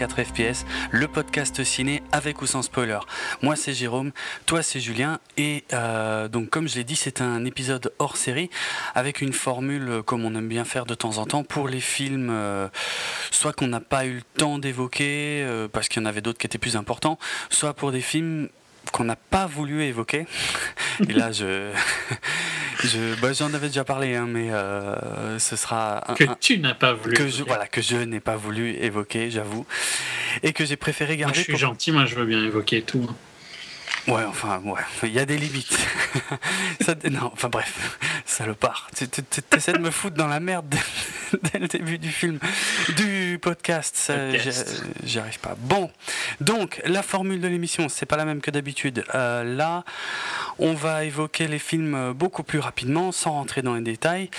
104 FPS, le podcast ciné avec ou sans spoiler. Moi c'est Jérôme, toi c'est Julien, et euh, donc comme je l'ai dit, c'est un épisode hors série avec une formule comme on aime bien faire de temps en temps pour les films, euh, soit qu'on n'a pas eu le temps d'évoquer euh, parce qu'il y en avait d'autres qui étaient plus importants, soit pour des films qu'on n'a pas voulu évoquer. Et là, je, je bah, j'en avais déjà parlé, hein, mais euh, ce sera que tu n'as pas voulu. Que je, voilà, que je n'ai pas voulu évoquer, j'avoue, et que j'ai préféré garder. Moi, je suis gentil, moi, je veux bien évoquer tout. Ouais, enfin, ouais, il y a des limites. ça, non, enfin bref, salopard. Tu essaies de me foutre dans la merde dès le début du film, du podcast. J'y arrive pas. Bon, donc la formule de l'émission, c'est pas la même que d'habitude. Euh, là, on va évoquer les films beaucoup plus rapidement, sans rentrer dans les détails.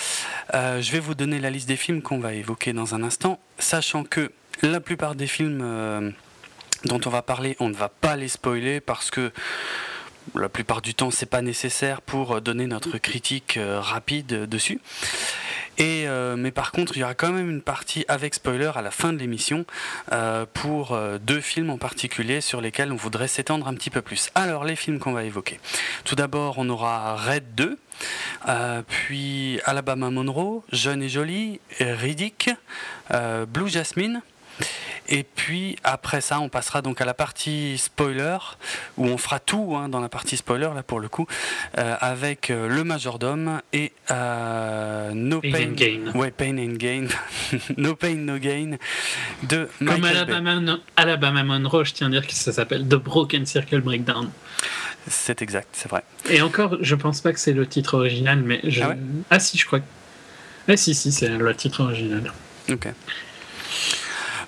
Euh, je vais vous donner la liste des films qu'on va évoquer dans un instant, sachant que la plupart des films euh, dont on va parler, on ne va pas les spoiler parce que la plupart du temps c'est pas nécessaire pour donner notre critique euh, rapide dessus. Euh, mais par contre, il y aura quand même une partie avec spoiler à la fin de l'émission euh, pour deux films en particulier sur lesquels on voudrait s'étendre un petit peu plus. Alors, les films qu'on va évoquer. Tout d'abord, on aura Red 2, puis Alabama Monroe, Jeune et Jolie, Riddick, Blue Jasmine, et puis après ça, on passera donc à la partie spoiler, où on fera tout hein, dans la partie spoiler, là pour le coup, euh, avec euh, le majordome et euh, No Pain, and Gain. Ouais, Pain and Gain. no Pain, No Gain de Comme Alabama, Alabama Monroe, je tiens à dire que ça s'appelle The Broken Circle Breakdown. C'est exact, c'est vrai. Et encore, je pense pas que c'est le titre original, mais je... ah, ah si, je crois. Ah si, si, c'est le titre original. Ok.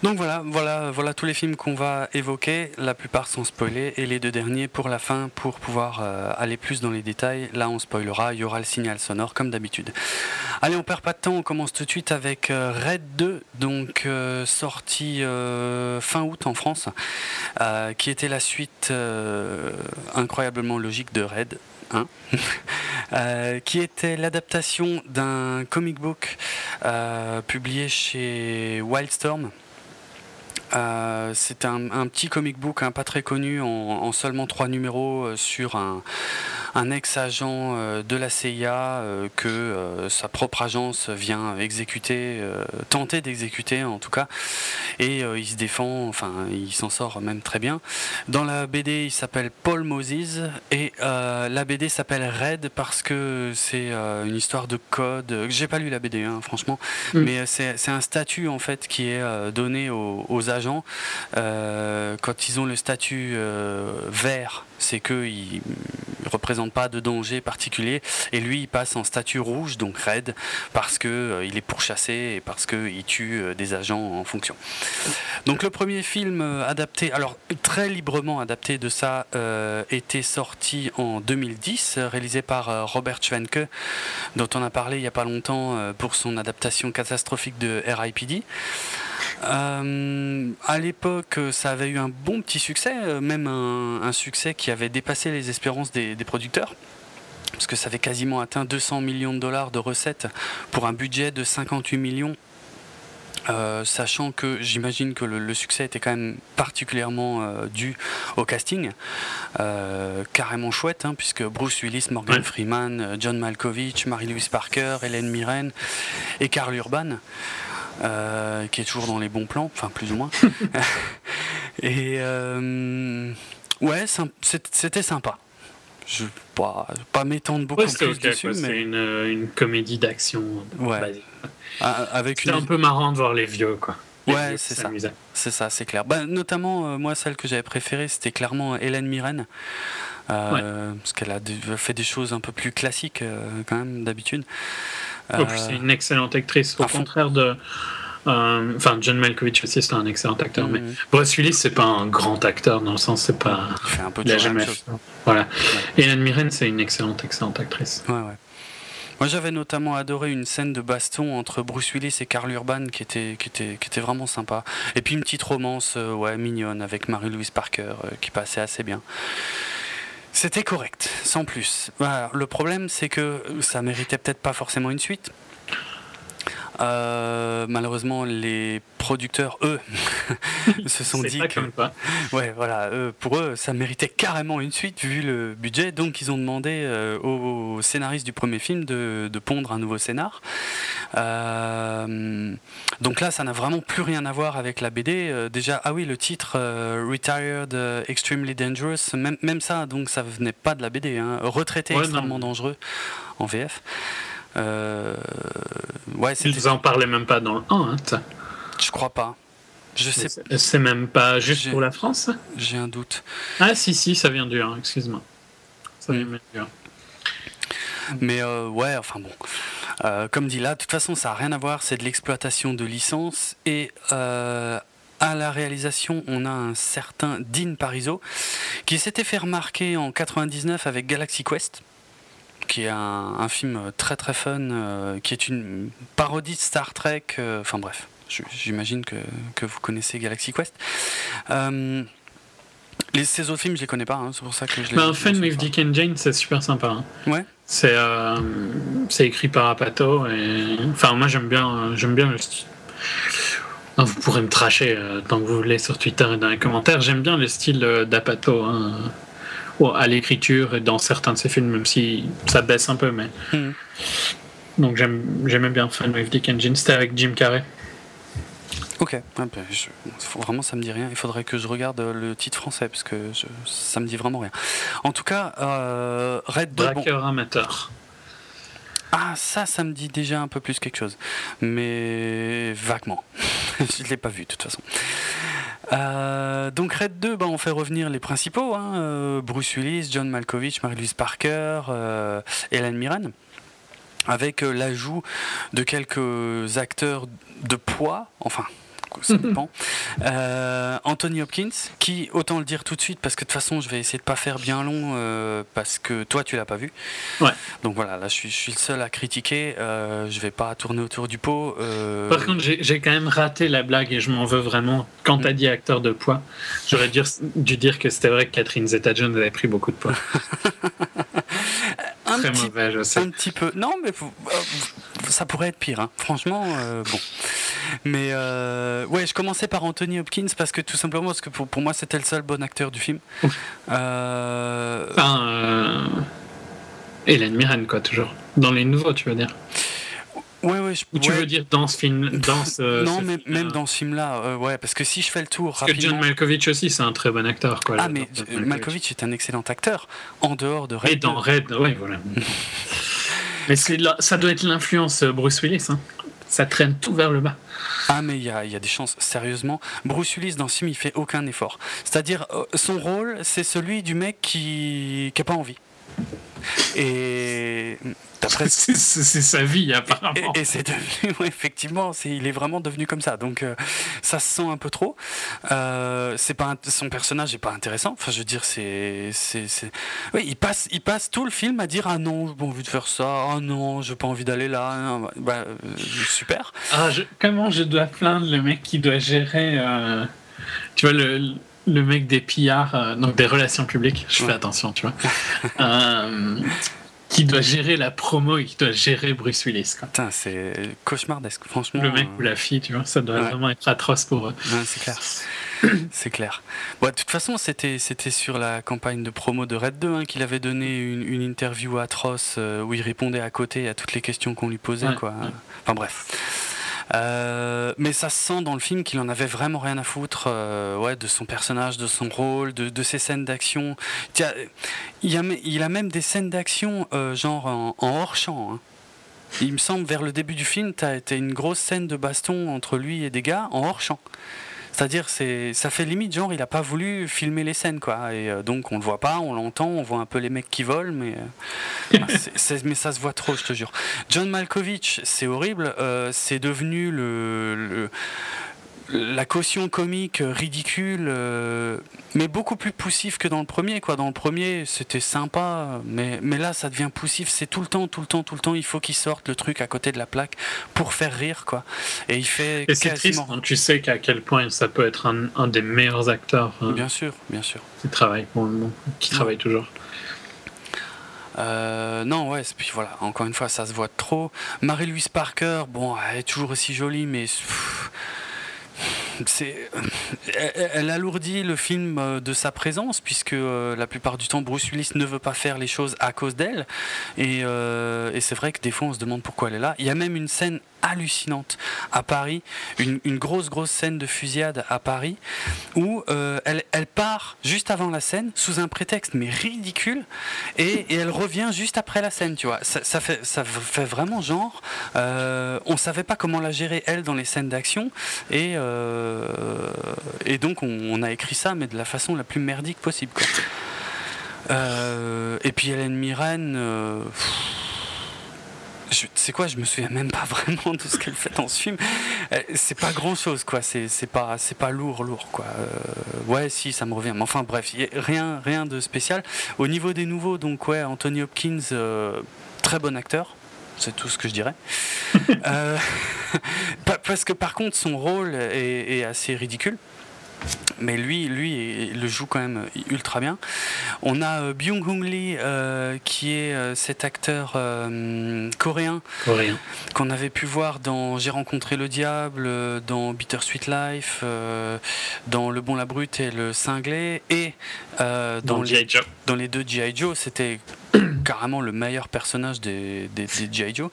Donc voilà, voilà, voilà tous les films qu'on va évoquer. La plupart sont spoilés et les deux derniers pour la fin pour pouvoir euh, aller plus dans les détails. Là, on spoilera, il y aura le signal sonore comme d'habitude. Allez, on perd pas de temps, on commence tout de suite avec euh, Red 2, donc euh, sorti fin août en France, qui était la suite incroyablement logique de Red. qui était l'adaptation d'un comic book publié chez Wildstorm, euh, c'est un, petit comic book hein, pas très connu en, seulement trois numéros euh, sur un, un ex-agent euh, de la CIA que sa propre agence vient exécuter, tenter d'exécuter en tout cas, et il se défend, enfin il s'en sort même très bien. Dans la BD, il s'appelle Paul Moses et la BD s'appelle Red parce que c'est une histoire de code. J'ai pas lu la BD, hein, franchement, mm. mais c'est un statut en fait qui est donné aux, aux agents quand ils ont le statut vert c'est qu'il ne représente pas de danger particulier. Et lui, il passe en statut rouge, donc raid, parce qu'il euh, est pourchassé et parce qu'il tue euh, des agents en fonction. Donc le premier film euh, adapté, alors très librement adapté de ça, était sorti en 2010, réalisé par Robert Schwenke, dont on a parlé il n'y a pas longtemps pour son adaptation catastrophique de RIPD. À l'époque, ça avait eu un bon petit succès, même un, succès qui avait dépassé les espérances des, producteurs parce que ça avait quasiment atteint 200 millions de dollars de recettes pour un budget de 58 millions. Euh, sachant que j'imagine que le, succès était quand même particulièrement dû au casting, carrément chouette, hein, puisque Bruce Willis, Morgan Freeman, John Malkovich, Marie-Louise Parker, Hélène Mirren et Carl Urban. Euh, qui est toujours dans les bons plans, enfin plus ou moins. et euh, ouais, c'était sympa. Je pas pas m'étendre beaucoup plus dessus, mais c'est une, une, comédie d'action. Ouais. Ah, avec une... un peu marrant de voir les vieux, quoi. ouais, c'est ça. C'est ça, c'est clair. Bah, notamment, euh, moi, celle que j'avais préférée, c'était clairement Hélène Mirren. Parce qu'elle a fait des choses un peu plus classiques, quand même, d'habitude. Oh, c'est une excellente actrice, au contraire de. Euh, enfin, John Malkovich aussi, c'est un excellent acteur, mais mm-hmm. Bruce Willis, c'est pas un grand acteur dans le sens, c'est pas. Il fait un peu de jamais... Voilà. Et Hélène Mirren, c'est une excellente, excellente actrice. Ouais, ouais. Moi, j'avais notamment adoré une scène de baston entre Bruce Willis et Carl Urban qui était, qui était, qui était vraiment sympa. Et puis une petite romance, euh, ouais, mignonne avec Marie-Louise Parker euh, qui passait assez bien. C'était correct, sans plus. le problème, c'est que ça méritait peut-être pas forcément une suite. Malheureusement, les producteurs, eux, se sont dit que, ouais, voilà, pour eux, ça méritait carrément une suite vu le budget. Donc, ils ont demandé aux scénaristes du premier film de, de pondre un nouveau scénar. donc là, ça n'a vraiment plus rien à voir avec la BD. déjà, ah oui, le titre Retired Extremely Dangerous, même, même ça, donc ça venait pas de la BD. Hein. Retraité extrêmement dangereux en VF. Euh, ouais, Ils en parlaient même pas dans le 1, hein, Je crois pas. Je sais. C'est même pas juste pour la France J'ai un doute. Ah si si, ça vient du 1, excuse-moi. Ça vient mm. du 1. Mais euh, ouais, enfin bon. Euh, comme dit là, de toute façon, ça n'a rien à voir, c'est de l'exploitation de licence. Et euh, à la réalisation, on a un certain Dean Parizeau qui s'était fait remarquer en 99 avec Galaxy Quest qui est un, film très très fun, euh, qui est une parodie de Star Trek. Euh, enfin bref, j'imagine que, que, vous connaissez Galaxy Quest. Euh, les, ces autres films, je les connais pas, hein, c'est pour ça que je les. Bah, Fun with Dick and Jane, c'est super sympa. Hein. Ouais. C'est c'est écrit par Apato et enfin moi j'aime bien j'aime bien le style. vous pourrez me tracher tant que vous voulez sur Twitter et dans les commentaires. J'aime bien le style d'Apato. Hein à l'écriture et dans certains de ses films, même si ça baisse un peu. Mais... Hmm. Donc j'aimais bien Fun with Dick Engine. C'était avec Jim Carrey. Ok, ben, vraiment ça me dit rien. Il faudrait que je regarde le titre français parce que ça me dit vraiment rien. En tout cas, euh, Red 2. Braqueur amateur. Ah, ça, ça me dit déjà un peu plus quelque chose. Mais vaguement. je ne l'ai pas vu de toute façon. Euh, donc Red 2, bah, on fait revenir les principaux, hein, euh, Bruce Willis, John Malkovich, Marie-Louise Parker, euh, Helen Mirren, avec l'ajout de quelques acteurs de poids, enfin Euh, Anthony Hopkins, qui, autant le dire tout de suite, parce que de toute façon, je vais essayer de pas faire bien long, euh, parce que toi, tu l'as pas vu. Ouais. Donc voilà, là, je suis, je suis le seul à critiquer. Euh, je vais pas tourner autour du pot. Euh. Par contre, j'ai quand même raté la blague et je m'en veux vraiment. Quand tu as dit acteur de poids, j'aurais dû, dû dire que c'était vrai que Catherine Zeta-Jones avait pris beaucoup de poids. un Très petit, mauvais, je sais. Un petit peu. Non, mais ça pourrait être pire. Hein. Franchement, bon. Mais euh, ouais, je commençais par Anthony Hopkins parce que tout simplement parce que pour, pour moi c'était le seul bon acteur du film. Euh... Enfin, euh... Hélène Mirren quoi toujours. Dans les nouveaux, tu veux dire. Ouais, ouais, Ou tu veux dire dans ce film dans ce, Non, mais même dans ce film-là, euh, ouais, parce que si je fais le tour. Parce que John Malkovich aussi, c'est un très bon acteur. Quoi, ah, mais Malkovich. est un excellent acteur, en dehors de Red. Et dans Red, ouais, voilà. mais ça doit être l'influence euh, Bruce Willis. Hein. Ça traîne tout vers le bas. Ah mais il y a, des chances, sérieusement. Bruce Willis dans ce film, il fait aucun effort. C'est-à-dire, euh, son rôle, c'est celui du mec qui n'a pas envie. Et c'est sa vie apparemment. Et, c'est devenu, effectivement, il est vraiment devenu comme ça. Donc euh, ça se sent un peu trop. Euh, c'est pas son personnage est pas intéressant. Enfin, je veux dire, c'est, oui, il passe, il passe tout le film à dire ah non, j'ai pas envie de faire ça, ah non, j'ai pas envie d'aller là. Bah, euh, super. Ah, comment je dois plaindre le mec qui doit gérer, tu vois le le mec des pillards, donc des relations publiques, je fais attention, tu vois, qui doit gérer la promo et qui doit gérer Bruce Willis. Putain, c'est cauchemardesque, franchement. Le mec ou la fille, tu vois, ça doit vraiment être atroce pour eux. c'est clair. c'est clair. Bon, de toute façon, c'était, c'était sur la campagne de promo de Red 2 hein, qu'il avait donné une, une interview atroce euh, où il répondait à côté à toutes les questions qu'on lui posait. quoi. Enfin bref. Euh, mais ça se sent dans le film qu'il en avait vraiment rien à foutre euh, ouais, de son personnage, de son rôle, de, ses scènes d'action. Il, il a même des scènes d'action euh, genre en, hors-champ. Hein. Il me semble, vers le début du film, tu as, as, une grosse scène de baston entre lui et des gars en hors-champ. C'est-à-dire, c'est, ça fait limite genre, il a pas voulu filmer les scènes, quoi. Et euh, donc, on le voit pas, on l'entend, on voit un peu les mecs qui volent, mais, euh, mais ça se voit trop, je te jure. John Malkovich, c'est horrible. Euh, c'est devenu le la caution comique ridicule, euh, mais beaucoup plus poussif que dans le premier. Quoi. Dans le premier, c'était sympa, mais, mais là, ça devient poussif. C'est tout le temps, tout le temps, tout le temps. Il faut qu'il sorte le truc à côté de la plaque pour faire rire. Quoi. Et il fait. Et c'est triste, hein. tu sais qu'à quel point ça peut être un, un des meilleurs acteurs. Bien sûr, bien sûr. Qui travaille, bon, qui travaille toujours. non, ouais, puis voilà, encore une fois, ça se voit trop. Marie-Louise Parker, bon, elle est toujours aussi jolie, mais elle, alourdit le film euh, de sa présence puisque euh, la plupart du temps Bruce Willis ne veut pas faire les choses à cause d'elle et, euh, et c'est vrai que des fois on se demande pourquoi elle est là. Il y a même une scène hallucinante à Paris, une, grosse grosse scène de fusillade à Paris, où elle, part juste avant la scène sous un prétexte mais ridicule, et, elle revient juste après la scène, tu vois. Ça, fait, vraiment genre, euh, on savait pas comment la gérer elle dans les scènes d'action, et, et donc on, a écrit ça, mais de la façon la plus merdique possible. Quoi. et puis Hélène Mirren c'est quoi, je me souviens même pas vraiment de ce qu'elle fait dans ce film. Euh, c'est pas grand chose, quoi. C'est pas, c'est pas lourd, lourd, quoi. Euh, ouais, si, ça me revient. Mais enfin, bref, rien, rien de spécial. Au niveau des nouveaux, donc, ouais, Anthony Hopkins, euh, très bon acteur. C'est tout ce que je dirais. parce que par contre, son rôle est assez ridicule. Mais lui, lui, il le joue quand même ultra bien. On a euh, Byung-Hung Lee, euh, qui est euh, cet acteur coréen, qu'on avait pu voir dans J'ai rencontré le diable, dans Bittersweet Life, dans Le Bon, la Brute et Le Cinglé, et dans, les, dans les deux G.I. Joe. C'était carrément le meilleur personnage des, des, des G.I. Joe.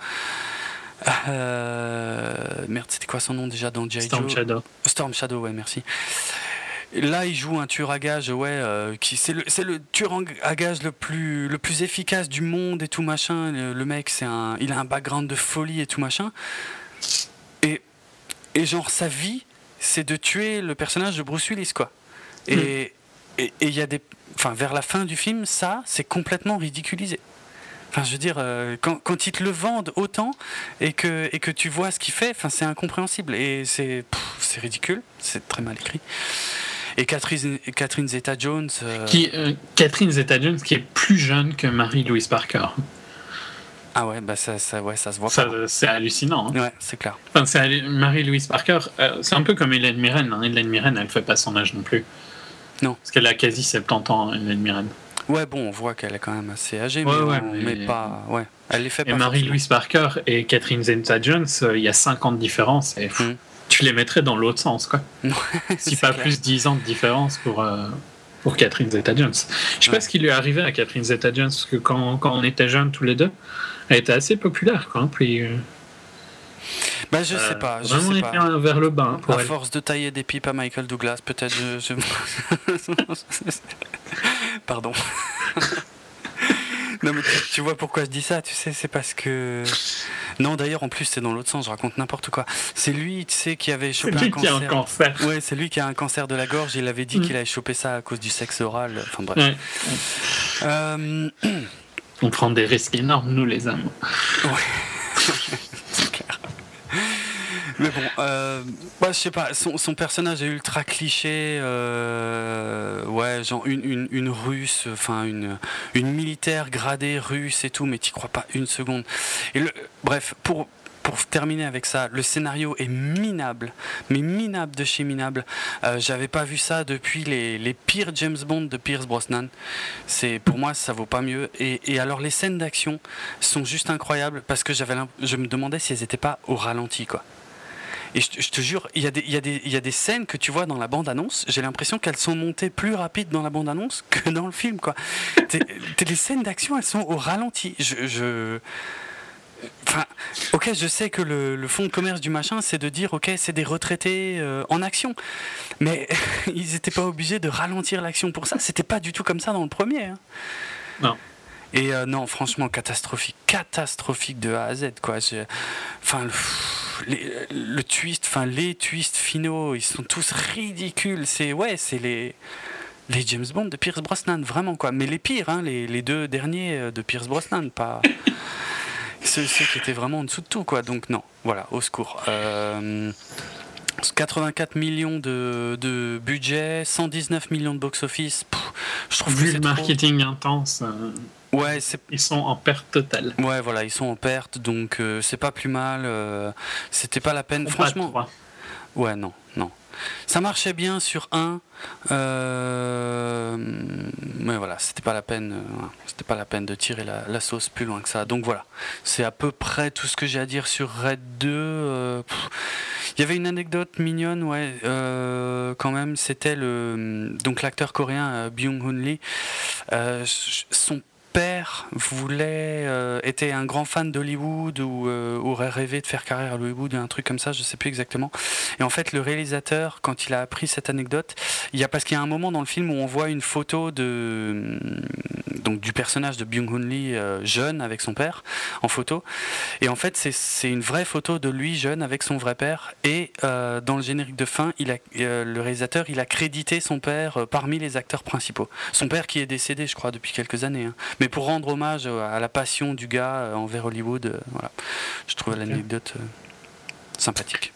Merde, c'était quoi son nom déjà dans G.I. Joe Storm Shadow. Storm Shadow, ouais, merci. Là, il joue un tueur à gage, ouais, euh, qui c'est le, c'est le tueur à gage le plus, le plus efficace du monde et tout machin. Le, mec, c'est un, il a un background de folie et tout machin. Et, et genre sa vie, c'est de tuer le personnage de Bruce Willis, quoi. Et hmm. et il y a des, enfin, vers la fin du film, ça, c'est complètement ridiculisé. Enfin, je veux dire, euh, quand, quand, ils te le vendent autant et que, et que tu vois ce qu'il fait, enfin, c'est incompréhensible et c'est, c'est ridicule, c'est très mal écrit. Et Catherine, Catherine Zeta-Jones. Euh, qui, euh, Catherine Zeta-Jones qui est plus jeune que Marie-Louise Parker. Ah ouais, bah ça, ça, ouais, ça se voit ça, C'est hallucinant. Hein. Ouais, c'est clair. Enfin, Marie-Louise Parker, euh, c'est un peu comme Hélène Mirren. Hein. Hélène Mirren, elle fait pas son âge non plus. Non. Parce qu'elle a quasi 70 ans, Hélène Mirren. Ouais, bon, on voit qu'elle est quand même assez âgée, mais, pas. Ouais, elle les fait pas. Et Marie-Louise Parker et Catherine Zeta-Jones, il y a 5 ans de différence. Et hum tu les mettrais dans l'autre sens, quoi. si pas plus 10 ans de différence pour, euh, pour Catherine Zeta-Jones. Je sais pas ce qui lui est arrivé à Catherine Zeta-Jones, parce que quand, quand, on était jeunes tous les deux, elle était assez populaire, quoi. Puis, euh, bah, je sais pas. Je vraiment sais pas. vers le bas. Hein, pour à force de tailler des pipes à Michael Douglas, peut-être je... Pardon. non, mais tu, vois pourquoi je dis ça, tu sais, c'est parce que. Non, d'ailleurs, en plus, c'est dans l'autre sens, je raconte n'importe quoi. C'est lui, tu sais, qui avait chopé un cancer. Qui a un cancer. Ouais, c'est lui qui a un cancer de la gorge. Il avait dit mm. qu'il avait chopé ça à cause du sexe oral. Enfin, bref. Euh, On prend des risques énormes, nous, les hommes. Ouais. Mais bon, euh, je sais pas, son, personnage est ultra cliché. Euh, ouais, genre une, une, russe, enfin une, une militaire gradée russe et tout, mais t'y crois pas une seconde. Et le, bref, pour, pour terminer avec ça, le scénario est minable, mais minable de chez minable. Euh, j'avais pas vu ça depuis les, les, pires James Bond de Pierce Brosnan. Pour moi ça vaut pas mieux. Et, et alors les scènes d'action sont juste incroyables parce que je me demandais si elles étaient pas au ralenti quoi. Et je, te jure, il y, a des, il, y a des, il y, a des scènes que tu vois dans la bande-annonce, j'ai l'impression qu'elles sont montées plus rapides dans la bande-annonce que dans le film. Quoi. les scènes d'action, elles sont au ralenti. Je, je... Enfin, ok, je sais que le, le, fond de commerce du machin, c'est de dire, ok, c'est des retraités euh, en action. Mais ils n'étaient pas obligés de ralentir l'action pour ça. C'était pas du tout comme ça dans le premier. Hein. Non. Et euh, non, franchement, catastrophique. Catastrophique de A à Z, quoi. Enfin, le, twist, enfin les twists finaux, ils sont tous ridicules. C'est ouais, c'est les les James Bond de Pierce Brosnan, vraiment quoi. Mais les pires, hein, les, les, deux derniers euh, de Pierce Brosnan, pas ceux, qui étaient vraiment en dessous de tout quoi. Donc non, voilà, au secours. 84 euh, millions de, de, budget, 119 millions de box-office. Je trouve Vu le marketing intense. Euh, Ouais, ils sont en perte totale. Ouais, voilà, ils sont en perte, donc euh, c'est pas plus mal. Euh, c'était pas la peine, franchement. Ouais, non, non. Ça marchait bien sur un, euh, mais voilà, c'était pas la peine, euh, c'était pas la peine de tirer la, sauce plus loin que ça. Donc voilà, c'est à peu près tout ce que j'ai à dire sur Red 2. Euh, il y avait une anecdote mignonne, ouais, quand même. C'était le donc l'acteur coréen Byung Hun Lee. son père voulait euh, était un grand fan d'Hollywood ou euh, aurait rêvé de faire carrière à Hollywood un truc comme ça je sais plus exactement. Et en fait le réalisateur quand il a appris cette anecdote il y a parce qu'il y a un moment dans le film où on voit une photo de donc du personnage de Byung Hun Lee euh, jeune avec son père en photo. Et en fait c'est une vraie photo de lui jeune avec son vrai père. Et dans le générique de fin il a le réalisateur il a crédité son père parmi les acteurs principaux. Son père qui est décédé je crois depuis quelques années hein. Mais pour rendre hommage à la passion du gars euh, envers Hollywood, euh, voilà. je trouve l'anecdote euh, sympathique.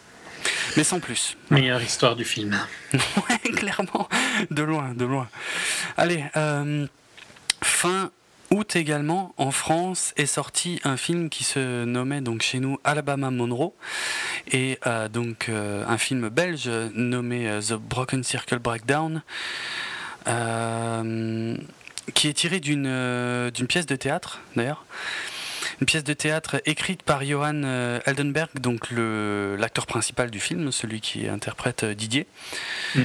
Mais sans plus. Meilleure histoire du film. ouais, clairement. De loin, de loin. Allez, fin août également, en France, est sorti un film qui se nommait donc chez nous Alabama Monroe, et donc un film belge nommé The Broken Circle Breakdown qui est tiré d'une euh, d'une pièce de théâtre d'ailleurs. Une pièce de théâtre écrite par Johan euh, Eldenberg, donc l'acteur principal du film, celui qui interprète euh, Didier. Mm.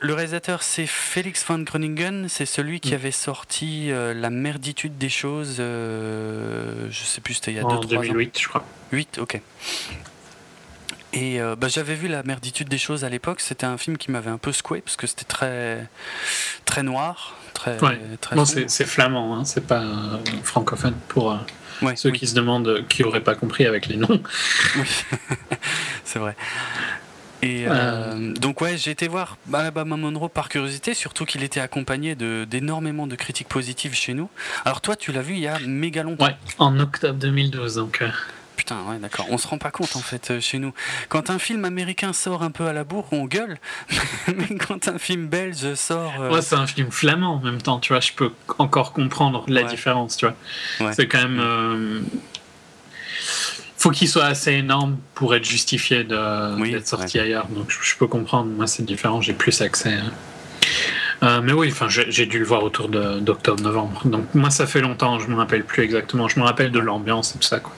le réalisateur, c'est Félix van Groningen, c'est celui qui mm. avait sorti La merditude des choses, je sais plus, c'était il y a 2-3 ans. 2008, je crois. 8, ok. Et bah, j'avais vu La merditude des choses à l'époque, c'était un film qui m'avait un peu secoué, parce que c'était très, très noir, très. c'est flamand, hein, c'est pas euh, francophone pour euh, ceux qui se demandent, euh, qui n'auraient pas compris avec les noms. Oui, c'est vrai. Et donc ouais, j'ai été voir Alabama Monroe par curiosité, surtout qu'il était accompagné d'énormément de, critiques positives chez nous. Alors toi, tu l'as vu il y a méga longtemps. Ouais, en octobre 2012, donc. Putain, ouais, d'accord. On se rend pas compte en fait euh, chez nous. Quand un film américain sort un peu à la bourre, on gueule. Mais quand un film belge sort. Euh, c'est un film flamand en même temps, tu vois. Je peux encore comprendre la différence, tu vois. C'est quand même. Euh, faut qu'il soit assez énorme pour être justifié d'être sorti ailleurs. Donc je, peux comprendre. Moi, c'est différent. J'ai plus accès. Hein. mais oui, enfin, j'ai dû le voir autour d'octobre-novembre. Donc moi, ça fait longtemps, je me rappelle plus exactement. Je me rappelle de l'ambiance et tout ça. Quoi.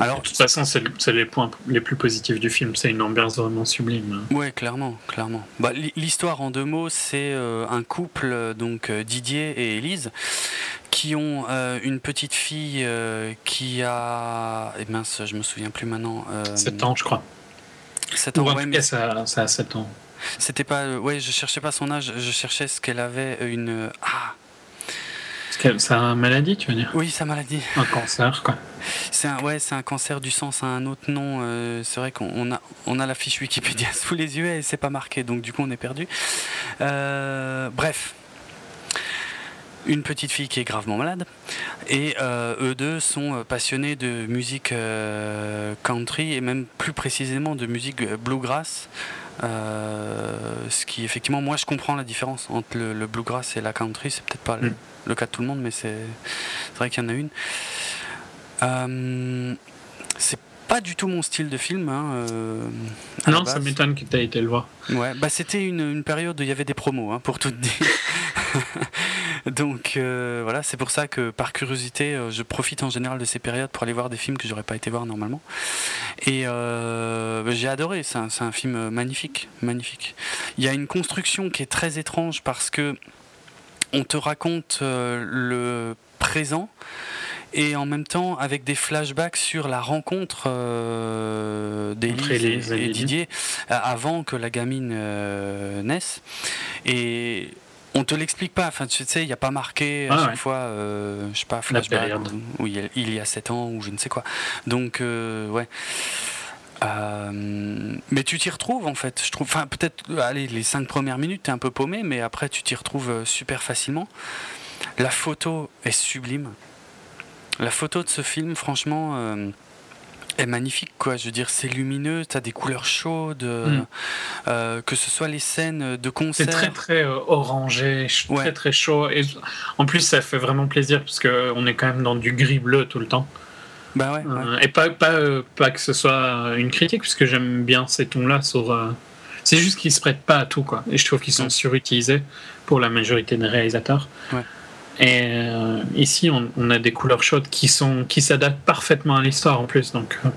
Alors, de toute façon, c'est les points les plus positifs du film. C'est une ambiance vraiment sublime. Ouais, clairement, clairement. Bah, L'histoire en deux mots, c'est euh, un couple, donc euh, Didier et Élise, qui ont euh, une petite fille qui a. Eh mince, je me souviens plus maintenant. 7 ans, je crois. 7 ans, ouais, mais... ça, ça a 7 ans. C'était pas. Ouais, je cherchais pas son âge, je cherchais ce qu'elle avait. Une. Ah sa maladie, tu veux dire Oui, sa maladie. Un cancer, quoi. C'est un, ouais, c'est un cancer du sang, c'est un autre nom. Euh, c'est vrai qu'on a, on a la fiche Wikipédia sous les yeux et c'est pas marqué, donc du coup on est perdu. Euh, bref, une petite fille qui est gravement malade. Et euh, eux deux sont passionnés de musique country et même plus précisément de musique bluegrass. Ce qui effectivement, moi je comprends la différence entre le, bluegrass et la country, c'est peut-être pas mm le cas de tout le monde, mais c'est vrai qu'il y en a une. Euh, c'est pas du tout mon style de film. Hein, euh, non, ça m'étonne que tu aies été le voir. Ouais, bah c'était une, une, période où il y avait des promos, hein, pour tout dire. Donc euh, voilà, c'est pour ça que par curiosité, je profite en général de ces périodes pour aller voir des films que j'aurais pas été voir normalement. Et bah, j'ai adoré, c'est un, un, film magnifique, magnifique. Il y a une construction qui est très étrange parce que on te raconte euh, le présent et en même temps avec des flashbacks sur la rencontre euh, d'Élise et, Didier euh, avant que la gamine naisse. Et on te l'explique pas. Enfin, tu sais, il n'y a pas marqué à ah chaque fois, je sais pas, flashback où, il, y a, il y a 7 ans ou je ne sais quoi. Donc, ouais. Euh, mais tu t'y retrouves en fait. Je trouve, enfin peut-être, allez, les cinq premières minutes, t'es un peu paumé, mais après tu t'y retrouves euh, super facilement. La photo est sublime. La photo de ce film, franchement, euh, est magnifique quoi. Je veux dire, c'est lumineux, t'as des couleurs chaudes, mm. que ce soit les scènes de concert. C'est très très orangé, très très chaud. Et en plus, ça fait vraiment plaisir parce qu'on est quand même dans du gris bleu tout le temps. Bah ouais. Euh, et pas, pas, euh, pas que ce soit une critique, puisque j'aime bien ces tons-là sur. euh, c'est juste qu'ils se prêtent pas à tout, quoi. Et je trouve qu'ils sont surutilisés pour la majorité des réalisateurs. Ouais. Et euh, ici, on, on a des couleurs chaudes qui sont qui s'adaptent parfaitement à l'histoire en plus. Donc, euh,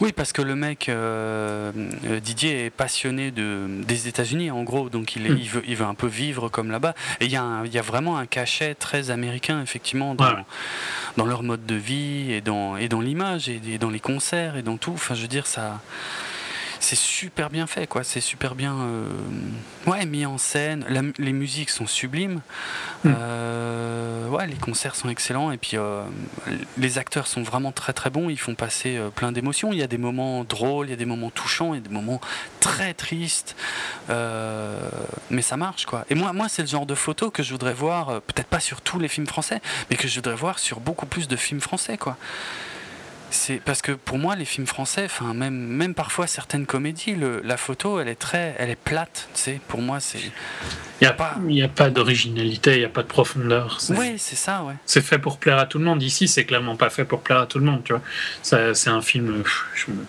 Oui, parce que le mec, euh, Didier, est passionné de, des États-Unis, en gros, donc il, est- Mm. il, veut, il veut un peu vivre comme là-bas. Et il y, a un- il y a vraiment un cachet très américain, effectivement, dans, dans leur mode de vie et dans, et dans l'image et, et dans les concerts et dans tout. Enfin, je veux dire, ça. C'est super bien fait, quoi. C'est super bien euh, ouais, mis en scène. La- les musiques sont sublimes. Mm. Euh, ouais, les concerts sont excellents. Et puis, euh, les acteurs sont vraiment très très bons. Ils font passer plein d'émotions. Il y a des moments drôles, il y a des moments touchants, il y a des moments très tristes. Mais ça marche, quoi. Et moi, moi c'est le genre de photo que je voudrais voir, peut-être pas sur tous les films français, mais que je voudrais voir sur beaucoup plus de films français, quoi. C'est parce que pour moi, les films français, enfin même même parfois certaines comédies, le- la photo, elle est très, elle est plate. Tu sais, pour moi, c'est. il n'y a Pas- il a pas d'originalité, il n'y a pas de profondeur. Ouais, c'est ça, ouais. C'est fait pour plaire à tout le monde. Ici, c'est clairement pas fait pour plaire à tout le monde, tu vois. C'est un film. je me-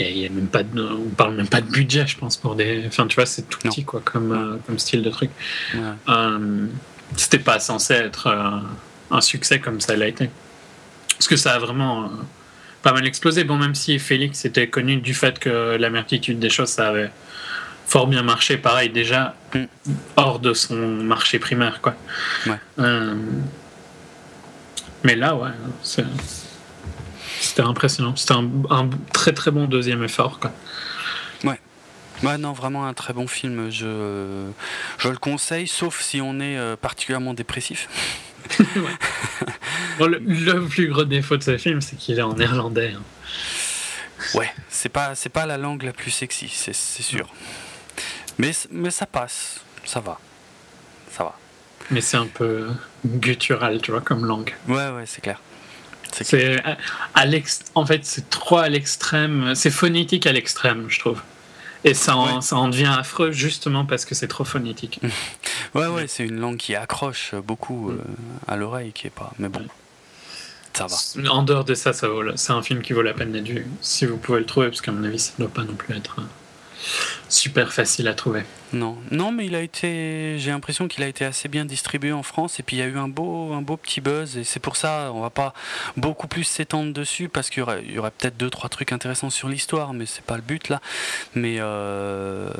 Il y a- il y a même pas de, on parle même pas de budget, je pense, pour des. Enfin, tu vois, c'est tout petit, quoi, comme, euh, comme style de truc. ouais. Euh, C'était pas censé être euh, un succès comme ça l'a été. Parce que ça a vraiment euh, pas mal explosé. Bon, même si Félix était connu du fait que l'amertitude des choses, ça avait fort bien marché, pareil, déjà Mm. hors de son marché primaire, quoi. Ouais. Euh, mais là, ouais, c'est- c'était impressionnant. C'était un, un très très bon deuxième effort, quoi. Ouais, non, vraiment un très bon film. Je, je le conseille, sauf si on est euh, particulièrement dépressif. Bon, le, le plus gros défaut de ce film, c'est qu'il est en néerlandais. hein. Ouais, c'est pas, c'est pas la langue la plus sexy, c'est, sûr. Mais, mais ça passe, ça va, ça va. Mais c'est un peu guttural, tu vois, comme langue. Ouais, ouais, c'est clair. C'est à, à l'ex- en fait, c'est trop à l'extrême. C'est phonétique à l'extrême, je trouve. Et ça en, Ouais. ça en devient affreux justement parce que c'est trop phonétique. Ouais, ouais, c'est une langue qui accroche beaucoup euh, à l'oreille, qui est pas. Mais bon, ça va. En dehors de ça, ça vaut, c'est un film qui vaut la peine d'être vu. Si vous pouvez le trouver, parce qu'à mon avis, ça ne doit pas non plus être super facile à trouver. Non, non, mais il a été. J'ai l'impression qu'il a été assez bien distribué en France et puis il y a eu un beau, un beau petit buzz et c'est pour ça on va pas beaucoup plus s'étendre dessus parce qu'il y aurait, peut-être deux trois trucs intéressants sur l'histoire, mais c'est pas le but là. Mais euh,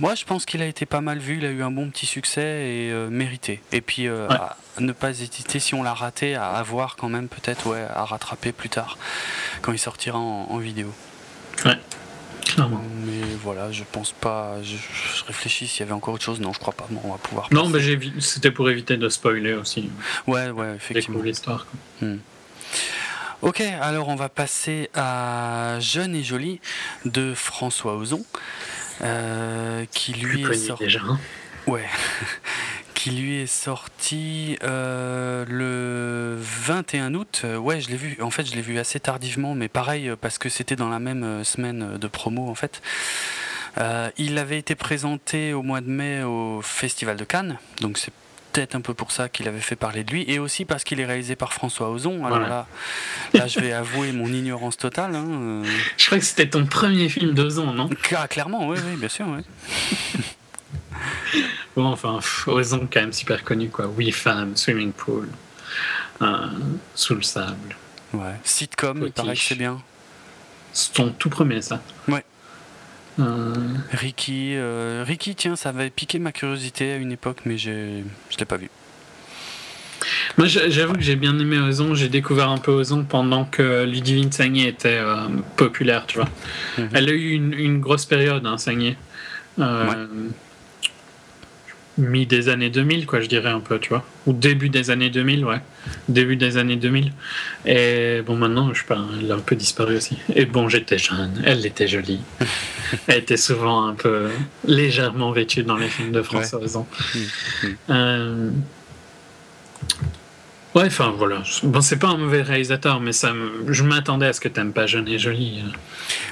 moi je pense qu'il a été pas mal vu, il a eu un bon petit succès et euh, mérité. Et puis euh, Ouais. à ne pas hésiter si on l'a raté à avoir quand même peut-être ouais à rattraper plus tard quand il sortira en, en vidéo. Mais voilà, je pense pas. Je, je réfléchis s'il y avait encore autre chose. Non, je crois pas. Bon, on va pouvoir. Non, mais j'ai c'était pour éviter de spoiler aussi. Ouais, ouais, effectivement. L'histoire. quoi. Ok, alors on va passer à Jeune et Jolie de François Ozon, euh, qui Plus lui est connu sorti. déjà. hein. Ouais. qui lui est sorti euh, le 21 août. Euh, Ouais, je l'ai vu. En fait, je l'ai vu assez tardivement, mais pareil euh, parce que c'était dans la même euh, semaine de promo en fait. Euh, il avait été présenté au mois de mai au Festival de Cannes, donc c'est peut-être un peu pour ça qu'il avait fait parler de lui, et aussi parce qu'il est réalisé par François Ozon. Alors Voilà. là, là, je vais avouer mon ignorance totale. hein. Je crois que c'était ton premier film d'Ozon, non? Cla- Clairement, oui, oui, bien sûr. oui. Bon, enfin, Ozon, quand même super connu, quoi. Oui, femme, swimming pool, euh, sous le sable. Ouais. Sitcom, il paraît que Potiche. c'est bien. C'est ton tout premier, ça Ouais. Euh, Ricky, euh, Ricky, tiens, ça avait piqué ma curiosité à une époque, mais je l'ai pas vu. Moi, j'a- j'avoue que j'ai bien aimé Ozon. J'ai découvert un peu Ozon pendant que Ludivine Sagné était euh, populaire, tu vois. Mhm. Elle a eu une, une grosse période, hein, Sagné. Euh, Mi des années 2000, quoi, je dirais un peu, tu vois. Ou début des années 2000, ouais. Début des années 2000. Et bon, maintenant, je sais pas, elle a un peu disparu aussi. Et bon, j'étais jeune, elle était jolie. elle était souvent un peu légèrement vêtue dans les films de François Ozon. Euh, Ouais, enfin voilà. Bon, c'est pas un mauvais réalisateur, mais ça me... je m'attendais à ce que t'aimes pas Jeune et Jolie.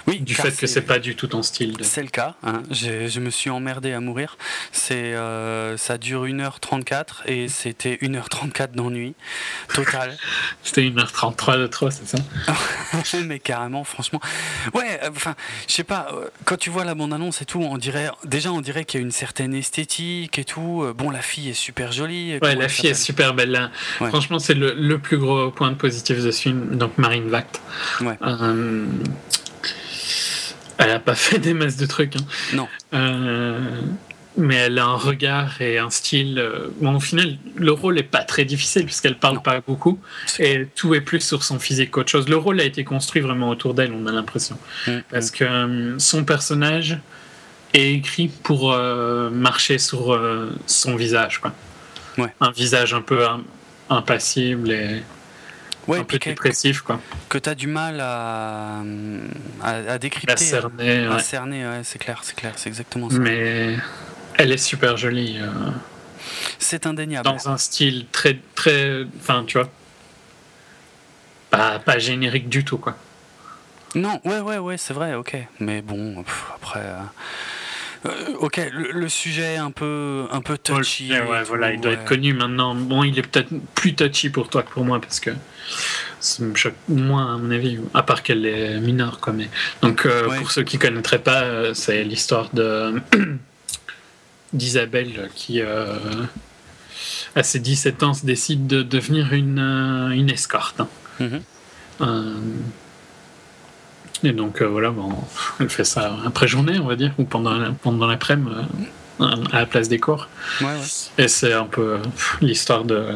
Oui, du fait que c'est pas du tout ton style. De... C'est le cas. hein. Je me suis emmerdé à mourir. C'est, euh, ça dure 1h34 et c'était 1h34 d'ennui total. C'était 1h33 de trop, c'est ça? Mais carrément, franchement. Ouais, euh, enfin, je sais pas, euh, quand tu vois la bande-annonce et tout, on dirait, déjà, on dirait qu'il y a une certaine esthétique et tout. Euh, Bon, la fille est super jolie. Ouais, la fille est super belle là. Ouais. Franchement, c'est le, le plus gros point de positif de ce film. Donc, Marine Vact. Ouais. Euh, Elle a pas fait des masses de trucs. hein. Non. Euh, Mais elle a un regard et un style. euh, Bon, au final, le rôle est pas très difficile puisqu'elle parle Non. pas beaucoup. Et tout est plus sur son physique qu'autre chose. Le rôle a été construit vraiment autour d'elle, on a l'impression. Mm, Parce que euh, son personnage est écrit pour euh, marcher sur euh, son visage. Quoi. Ouais. Un visage un peu impassible et Ouais, un peu que, dépressif. Quoi. que tu as du mal à, à, à décrypter. Cerner, à ouais. cerner, ouais, c'est clair, c'est clair, c'est exactement ça. Mais elle est super jolie. euh, C'est indéniable. dans un style très, très. Enfin, tu vois. Pas, pas générique du tout, quoi. Non, ouais, ouais, ouais, c'est vrai, ok. Mais bon, pff, après. euh, euh, ok, le, le sujet un peu, un peu touchy. Ouais, ouais, voilà, tout, il doit ouais. être connu maintenant. Bon, il est peut-être plus touchy pour toi que pour moi parce que ça me choque moins à mon avis, à part qu'elle est mineure, quoi. Mais donc, euh, pour ceux qui connaîtraient pas, euh, c'est l'histoire de d'Isabelle qui, euh, à ses 17 ans, se décide de devenir une, une escorte. hein. Mhm. Euh, et donc euh, voilà, bon, elle fait ça après journée, on va dire, ou pendant, la- pendant l'après-midi, euh, à la place des. Ouais, ouais. Et c'est un peu pff, l'histoire de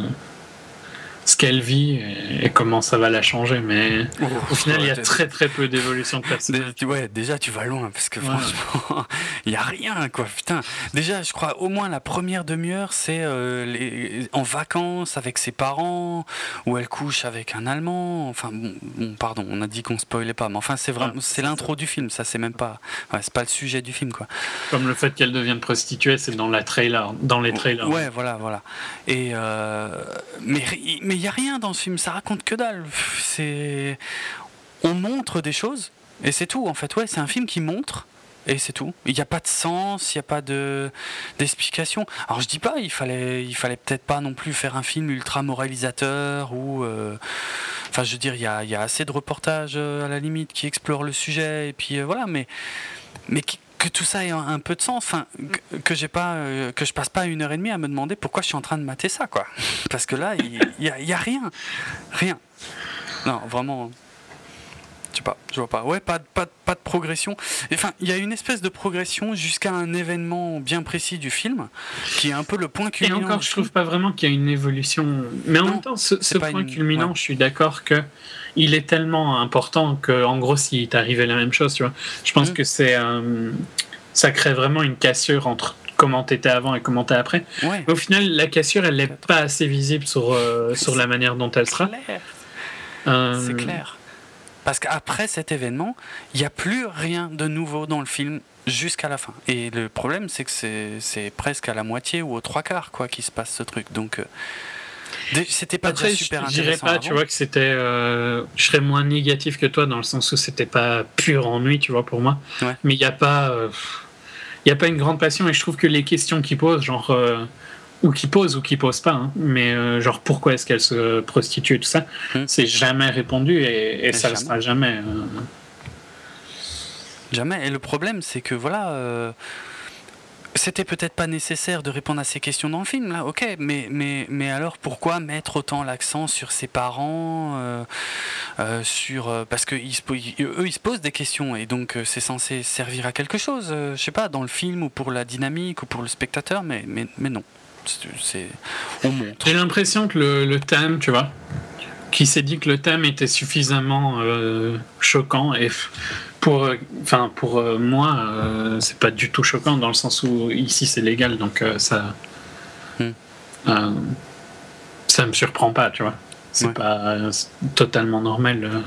ce qu'elle vit et, et comment ça va la changer. Mais au final, il y a très très peu d'évolution de personnage. Dé- Ouais, déjà tu vas loin parce que Ouais. franchement, il y a rien quoi. Putain, déjà je crois au moins la première demi-heure c'est euh, en vacances avec ses parents où elle couche avec un Allemand. Enfin bon, bon, pardon, on a dit qu'on spoilait pas, mais enfin c'est vraiment Ouais, c'est l'intro du film, ça c'est même pas, ouais, c'est pas le sujet du film quoi. Comme le fait qu'elle devienne prostituée, c'est dans la trailer, dans les trailers. Ouais, voilà, voilà. Et euh, mais mais il y a rien dans ce film, ça raconte que dalle. C'est on montre des choses et c'est tout en fait. Ouais, c'est un film qui montre et c'est tout. Il n'y a pas de sens, il n'y a pas de d'explication. Alors je dis pas, il fallait il fallait peut-être pas non plus faire un film ultra moralisateur ou euh, Enfin, je veux dire, il y a, y a assez de reportages euh, à la limite qui explorent le sujet, et puis euh, voilà, mais, mais que tout ça ait un, peu de sens, enfin, que, que j'ai pas, euh, que je passe pas une heure et demie à me demander pourquoi je suis en train de mater ça, quoi. Parce que là, il y, y a rien, rien. Non, vraiment. Je sais pas, je vois pas. Ouais, pas, de- pas, de- pas de progression. Enfin, il y a une espèce de progression jusqu'à un événement bien précis du film, qui est un peu le point Et culminant. encore, du je trouve pas vraiment qu'il y a une évolution. Mais en Non, même temps, ce, c'est point une- culminant, ouais. je suis d'accord que il est tellement important que, en gros, s'il t'arrivait la même chose, tu vois, je pense Mhm. que c'est euh, ça crée vraiment une cassure entre comment t'étais avant et comment t'es après. Ouais. Au final, la cassure, elle n'est pas assez visible sur, euh, sur la manière dont elle sera. Clair. Euh, C'est clair. Parce qu'après cet événement, il n'y a plus rien de nouveau dans le film jusqu'à la fin. Et le problème, c'est que c'est presque à la moitié ou aux trois quarts quoi qui se passe ce truc. Donc, euh, c'était pas Après, déjà je super je dirais intéressant. pas, avant. tu vois, que c'était. euh, je serais moins négatif que toi dans le sens où c'était pas pur ennui, tu vois, pour moi. Ouais. Mais il n'y a pas. euh, Il y a pas une grande passion et je trouve que les questions qu'il pose, genre. Ou qui pose ou qui pose pas, hein, mais euh, genre pourquoi est-ce qu'elle se prostitue et tout ça, Hmm. c'est jamais répondu et, ça ne sera jamais. euh, Jamais. Et le problème, c'est que voilà. euh, c'était peut-être pas nécessaire de répondre à ces questions dans le film, là, ok, mais, mais, mais alors pourquoi mettre autant l'accent sur ses parents, sur, parce qu'eux, ils, se posent des questions, et donc c'est censé servir à quelque chose, je sais pas, dans le film, ou pour la dynamique, ou pour le spectateur, mais, mais, mais non. C'est- on. J'ai l'impression que le, le thème, tu vois, qui s'est dit que le thème était suffisamment euh, choquant et pour, euh, enfin pour euh, moi, euh, c'est pas du tout choquant dans le sens où ici c'est légal, donc ça, euh, ça me surprend pas, tu vois. C'est Ouais. pas totalement normal.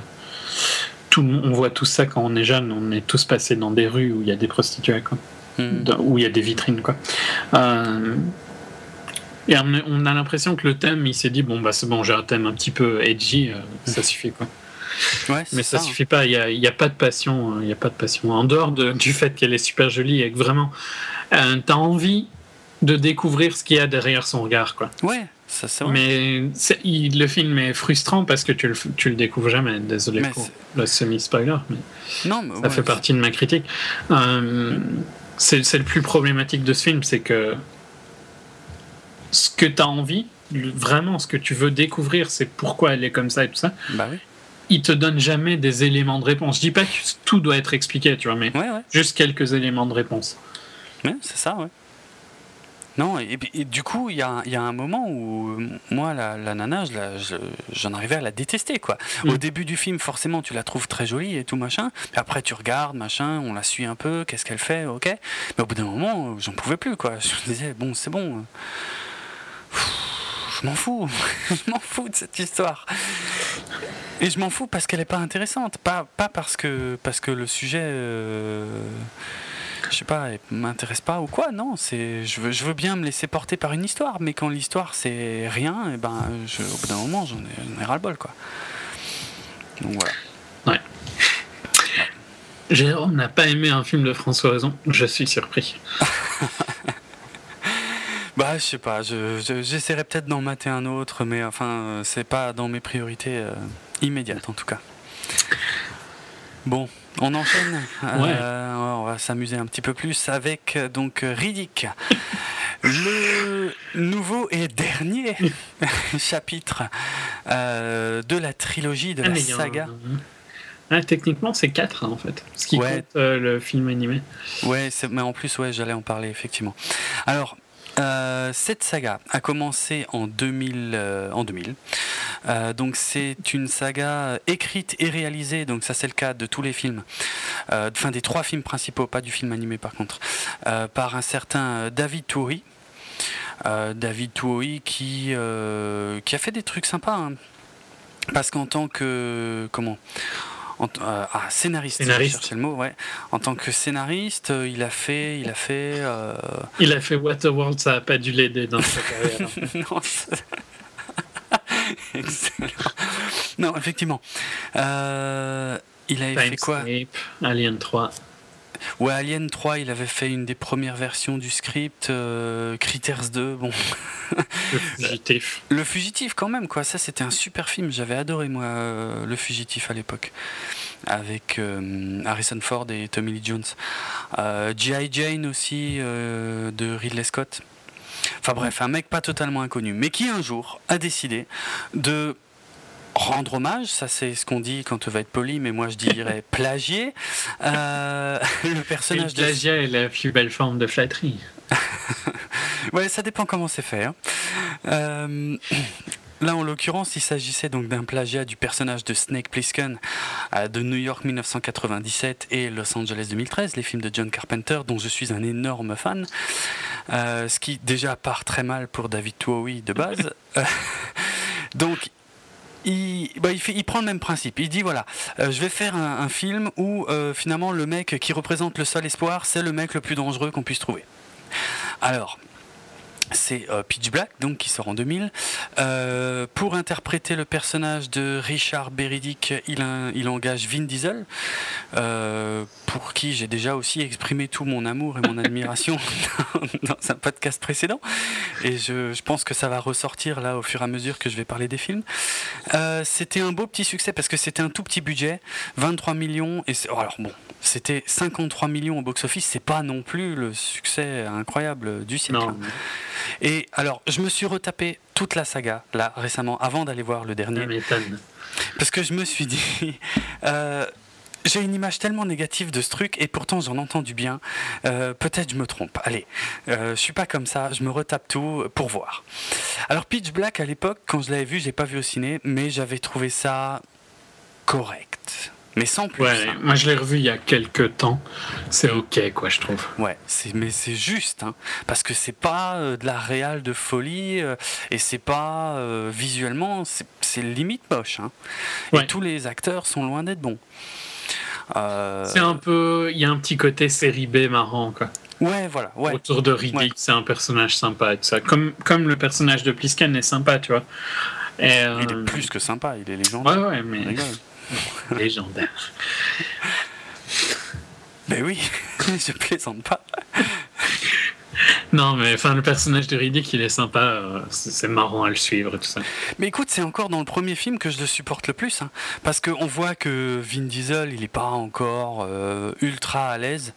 Tout, on voit tout ça quand on est jeune, on est tous passés dans des rues où il y a des prostituées, quoi Hmm. dans- où il y a des vitrines quoi. Euh, et on a, on a l'impression que le thème, il s'est dit bon bah c'est bon, j'ai un thème un petit peu edgy, euh, ça suffit quoi. Ouais, Mais ça, ça. hein. suffit pas. Il n'y a, il y a pas de passion. euh, Il y a pas de passion. En dehors de- du fait qu'elle est super jolie et que vraiment, euh, t'as envie de découvrir ce qu'il y a derrière son regard, quoi. Ouais, ça c'est vrai. Mais il- le film est frustrant parce que tu le, tu le découvres jamais. Désolé Mais pour le semi-spoiler, mais Non, mais ça ouais, fait partie de ma critique. Euh, c'est c'est le plus problématique de ce film, c'est que ce que tu as envie, vraiment ce que tu veux découvrir, c'est pourquoi elle est comme ça et tout ça. Bah oui. Il te donne jamais des éléments de réponse. Je dis pas que tout doit être expliqué, tu vois, mais Ouais, ouais. juste quelques éléments de réponse. Ouais, c'est ça, ouais. Non, et, du coup, il y a, y a un moment où euh, moi, la, la nana, je la- je- j'en arrivais à la détester, quoi. Au Mm. début du film, forcément, tu la trouves très jolie et tout, machin. Après, tu regardes, machin, on la suit un peu, qu'est-ce qu'elle fait, ok. Mais au bout d'un moment, euh, j'en pouvais plus, quoi. Je me disais, bon, c'est bon. Je m'en fous. je m'en fous de cette histoire. Et je m'en fous parce qu'elle est pas intéressante. Pas, pas parce, que, parce que le sujet... euh, je sais pas, m'intéresse pas ou quoi, non, c'est je veux, je veux bien me laisser porter par une histoire, mais quand l'histoire c'est rien, et ben je, au bout d'un moment j'en ai, ras-le-bol quoi. Donc voilà. Jérôme n'a pas aimé un film de François Ozon. Je suis surpris. Bah je sais pas, je- je- j'essaierai peut-être d'en mater un autre, mais enfin euh, c'est pas dans mes priorités euh, immédiates en tout cas. Bon, on enchaîne. Euh, on va s'amuser un petit peu plus avec donc Riddick. Le nouveau et dernier chapitre euh, de la trilogie de Ah, la mais il y a un- saga. Ah, techniquement, c'est 4 en fait. Ce qui Ouais. compte euh, le film animé. Ouais, mais en plus, ouais, j'allais en parler effectivement. Alors, euh, cette saga a commencé en 2000. euh, en 2000. Euh, donc, c'est une saga écrite et réalisée. Donc, ça, c'est le cas de tous les films. Enfin, des trois films principaux, pas du film animé par contre. par un certain David Toury. David Toury qui, qui a fait des trucs sympas. hein. Parce qu'en tant que. Comment en euh, ah, scénariste, Scénariste. le mot, ouais. En tant que scénariste, euh, il a fait, il a fait, euh, Il a fait Waterworld, ça a pas dû l'aider dans sa carrière. non, excellent. Non, effectivement, Euh, il avait fait quoi? Alien 3. Ouais, Alien 3, il avait fait une des premières versions du script, euh, Critters 2, bon. Le fugitif. Le Fugitif, quand même, quoi. Ça, c'était un super film. J'avais adoré, moi, euh, Le Fugitif à l'époque. Avec euh, Harrison Ford et Tommy Lee Jones. G.I. Jane aussi, de Ridley Scott. Enfin bref, un mec pas totalement inconnu, mais qui un jour a décidé de rendre hommage, ça c'est ce qu'on dit quand on va être poli, mais moi je dirais plagier, euh, le personnage Le de plagiat est la plus belle forme de flatterie. Ouais, ça dépend comment c'est fait. hein. Euh, là, en l'occurrence, il s'agissait donc d'un plagiat du personnage de Snake Plissken euh, de New York 1997 et Los Angeles 2013, les films de John Carpenter, dont je suis un énorme fan. Euh, ce qui déjà part très mal pour David Tuohy de base. Donc, il, bah, il, prend le même principe. Il dit voilà, euh, je vais faire un, un film où euh, finalement le mec qui représente le seul espoir, c'est le mec le plus dangereux qu'on puisse trouver. Alors, c'est euh, Pitch Black, donc qui sort en 2000. Euh, pour interpréter le personnage de Richard Beredick, il, il engage Vin Diesel, euh, pour qui j'ai déjà aussi exprimé tout mon amour et mon admiration dans, dans un podcast précédent. Et je, je pense que ça va ressortir là au fur et à mesure que je vais parler des films. Euh, c'était un beau petit succès parce que c'était un tout petit budget, 23 millions. Et oh, alors bon, c'était 53 millions au box-office, c'est pas non plus le succès incroyable du siècle. Non, Et alors, je me suis retapé toute la saga, là, récemment, avant d'aller voir le dernier. Parce que je me suis dit, euh, j'ai une image tellement négative de ce truc, et pourtant j'en entends du bien. Euh, Peut-être je me trompe. Allez, euh, je suis pas comme ça, je me retape tout pour voir. Alors, Pitch Black, à l'époque, quand je l'avais vu, j'ai pas vu au ciné, mais j'avais trouvé ça correct. Mais sans plus. Ouais, hein. moi je l'ai revu il y a quelques temps. C'est ok, quoi, je trouve. Ouais, c'est mais c'est juste, hein, parce que c'est pas euh, de la réal de folie euh, et c'est pas euh, visuellement, c'est limite moche. Hein. Ouais. Et tous les acteurs sont loin d'être bons. Euh, C'est un peu. Il y a un petit côté série B marrant, quoi. Ouais, voilà, ouais. Autour de Riddick, Ouais. c'est un personnage sympa et tout ça. Comme, comme le personnage de Plisken est sympa, tu vois. Et, Il est plus que sympa, il est légendaire. Ouais, ouais, mais. Légendaire. Ben oui, je plaisante pas. Non, mais enfin, le personnage de Riddick, il est sympa. euh, c'est marrant à le suivre et tout ça. Mais écoute, c'est encore dans le premier film que je le supporte le plus. hein, parce qu'on voit que Vin Diesel, il n'est pas encore euh, ultra à l'aise.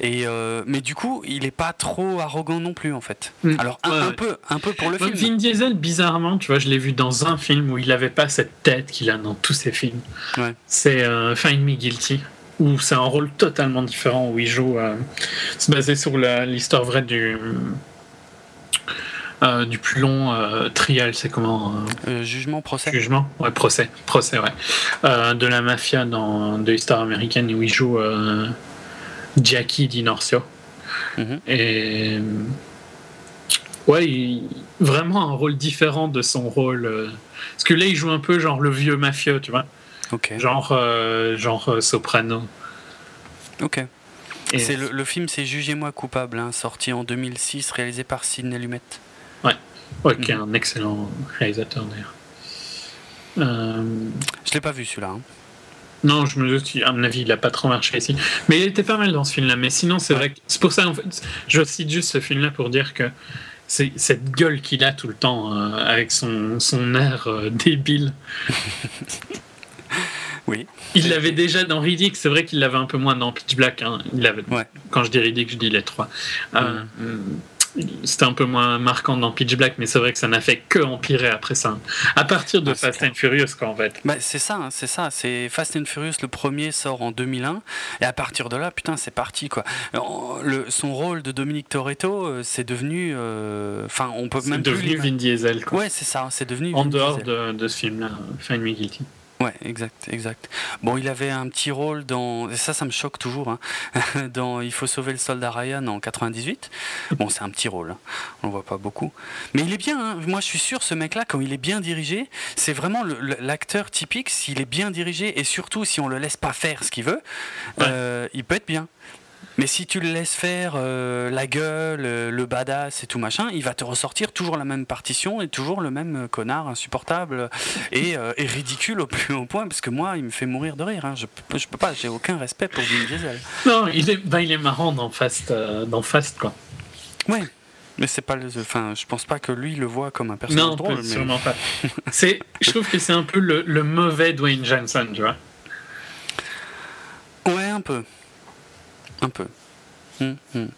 Et euh, mais du coup, il n'est pas trop arrogant non plus, en fait. Mm. Alors, un, Ouais, un ouais. peu, un peu pour le Vin film. Diesel, bizarrement, tu vois, je l'ai vu dans un film où il n'avait pas cette tête qu'il a dans tous ses films. Ouais. C'est euh, Find Me Guilty, où c'est un rôle totalement différent, où il joue. euh, c'est basé sur l'histoire vraie du. euh, du plus long euh, trial, c'est comment euh, jugement, procès. Jugement Ouais, procès. Procès, ouais. De la mafia dans de l'histoire américaine où il joue Jackie Dinorcio. Mhm. Et. Ouais, il- vraiment un rôle différent de son rôle. Parce que là, il joue un peu genre le vieux mafieux, tu vois. Genre, euh, genre euh, soprano. Ok. Et- C'est le, le film, c'est Jugez-moi coupable, hein, sorti en 2006, réalisé par Sidney Lumet. Ouais, qui est un excellent réalisateur d'ailleurs. Euh, Je l'ai pas vu celui-là. hein. Non, je me dis, à mon avis, il a pas trop marché ici. Mais il était pas mal dans ce film-là. Mais sinon, c'est vrai que c'est pour ça, en fait, je cite juste ce film-là pour dire que c'est cette gueule qu'il a tout le temps, euh, avec son, son air euh, débile. Oui. Il l'avait déjà dans Riddick, c'est vrai qu'il l'avait un peu moins dans Pitch Black. hein. Il Ouais. Quand je dis Riddick, je dis les trois. Euh, C'était un peu moins marquant dans Pitch Black, mais c'est vrai que ça n'a fait que empirer après ça. À partir de Ah, c'est Fast clair. and Furious, quoi, en fait. Bah, c'est ça, hein, c'est ça. C'est Fast and Furious, le premier sort en 2001. Et à partir de là, putain, c'est parti, quoi. Le, son rôle de Dominique Toretto, euh, c'est devenu. euh, Enfin, on peut C'est même plus devenu. Vin Diesel, quoi. Ouais, c'est ça, c'est devenu. en Vin dehors Diesel. de, de ce film-là, Find Me Guilty. Ouais, exact, exact. Bon, il avait un petit rôle dans. Et ça, ça me choque toujours. hein, dans Il faut sauver le soldat Ryan en 98. Bon, c'est un petit rôle. hein, On le voit pas beaucoup. Mais il est bien. hein, Moi, je suis sûr, ce mec-là, quand il est bien dirigé, c'est vraiment l'acteur typique. S'il est bien dirigé et surtout si on le laisse pas faire ce qu'il veut, Ouais. euh, il peut être bien. Mais si tu le laisses faire euh, la gueule, euh, le badass et tout machin, il va te ressortir toujours la même partition et toujours le même euh, connard insupportable et, euh, et ridicule au plus haut point parce que moi il me fait mourir de rire. hein. Je, je peux pas, j'ai aucun respect pour Vin Diesel. Non, il est, bah, il est marrant dans Fast, euh, dans Fast quoi. Ouais. Mais c'est pas le. Enfin, je pense pas que lui le voit comme un personnage Non, drôle. mais- sûrement pas. C'est, je trouve que c'est un peu le, le mauvais Dwayne Johnson, tu vois. Ouais, un peu. Un peu. Hum, hum.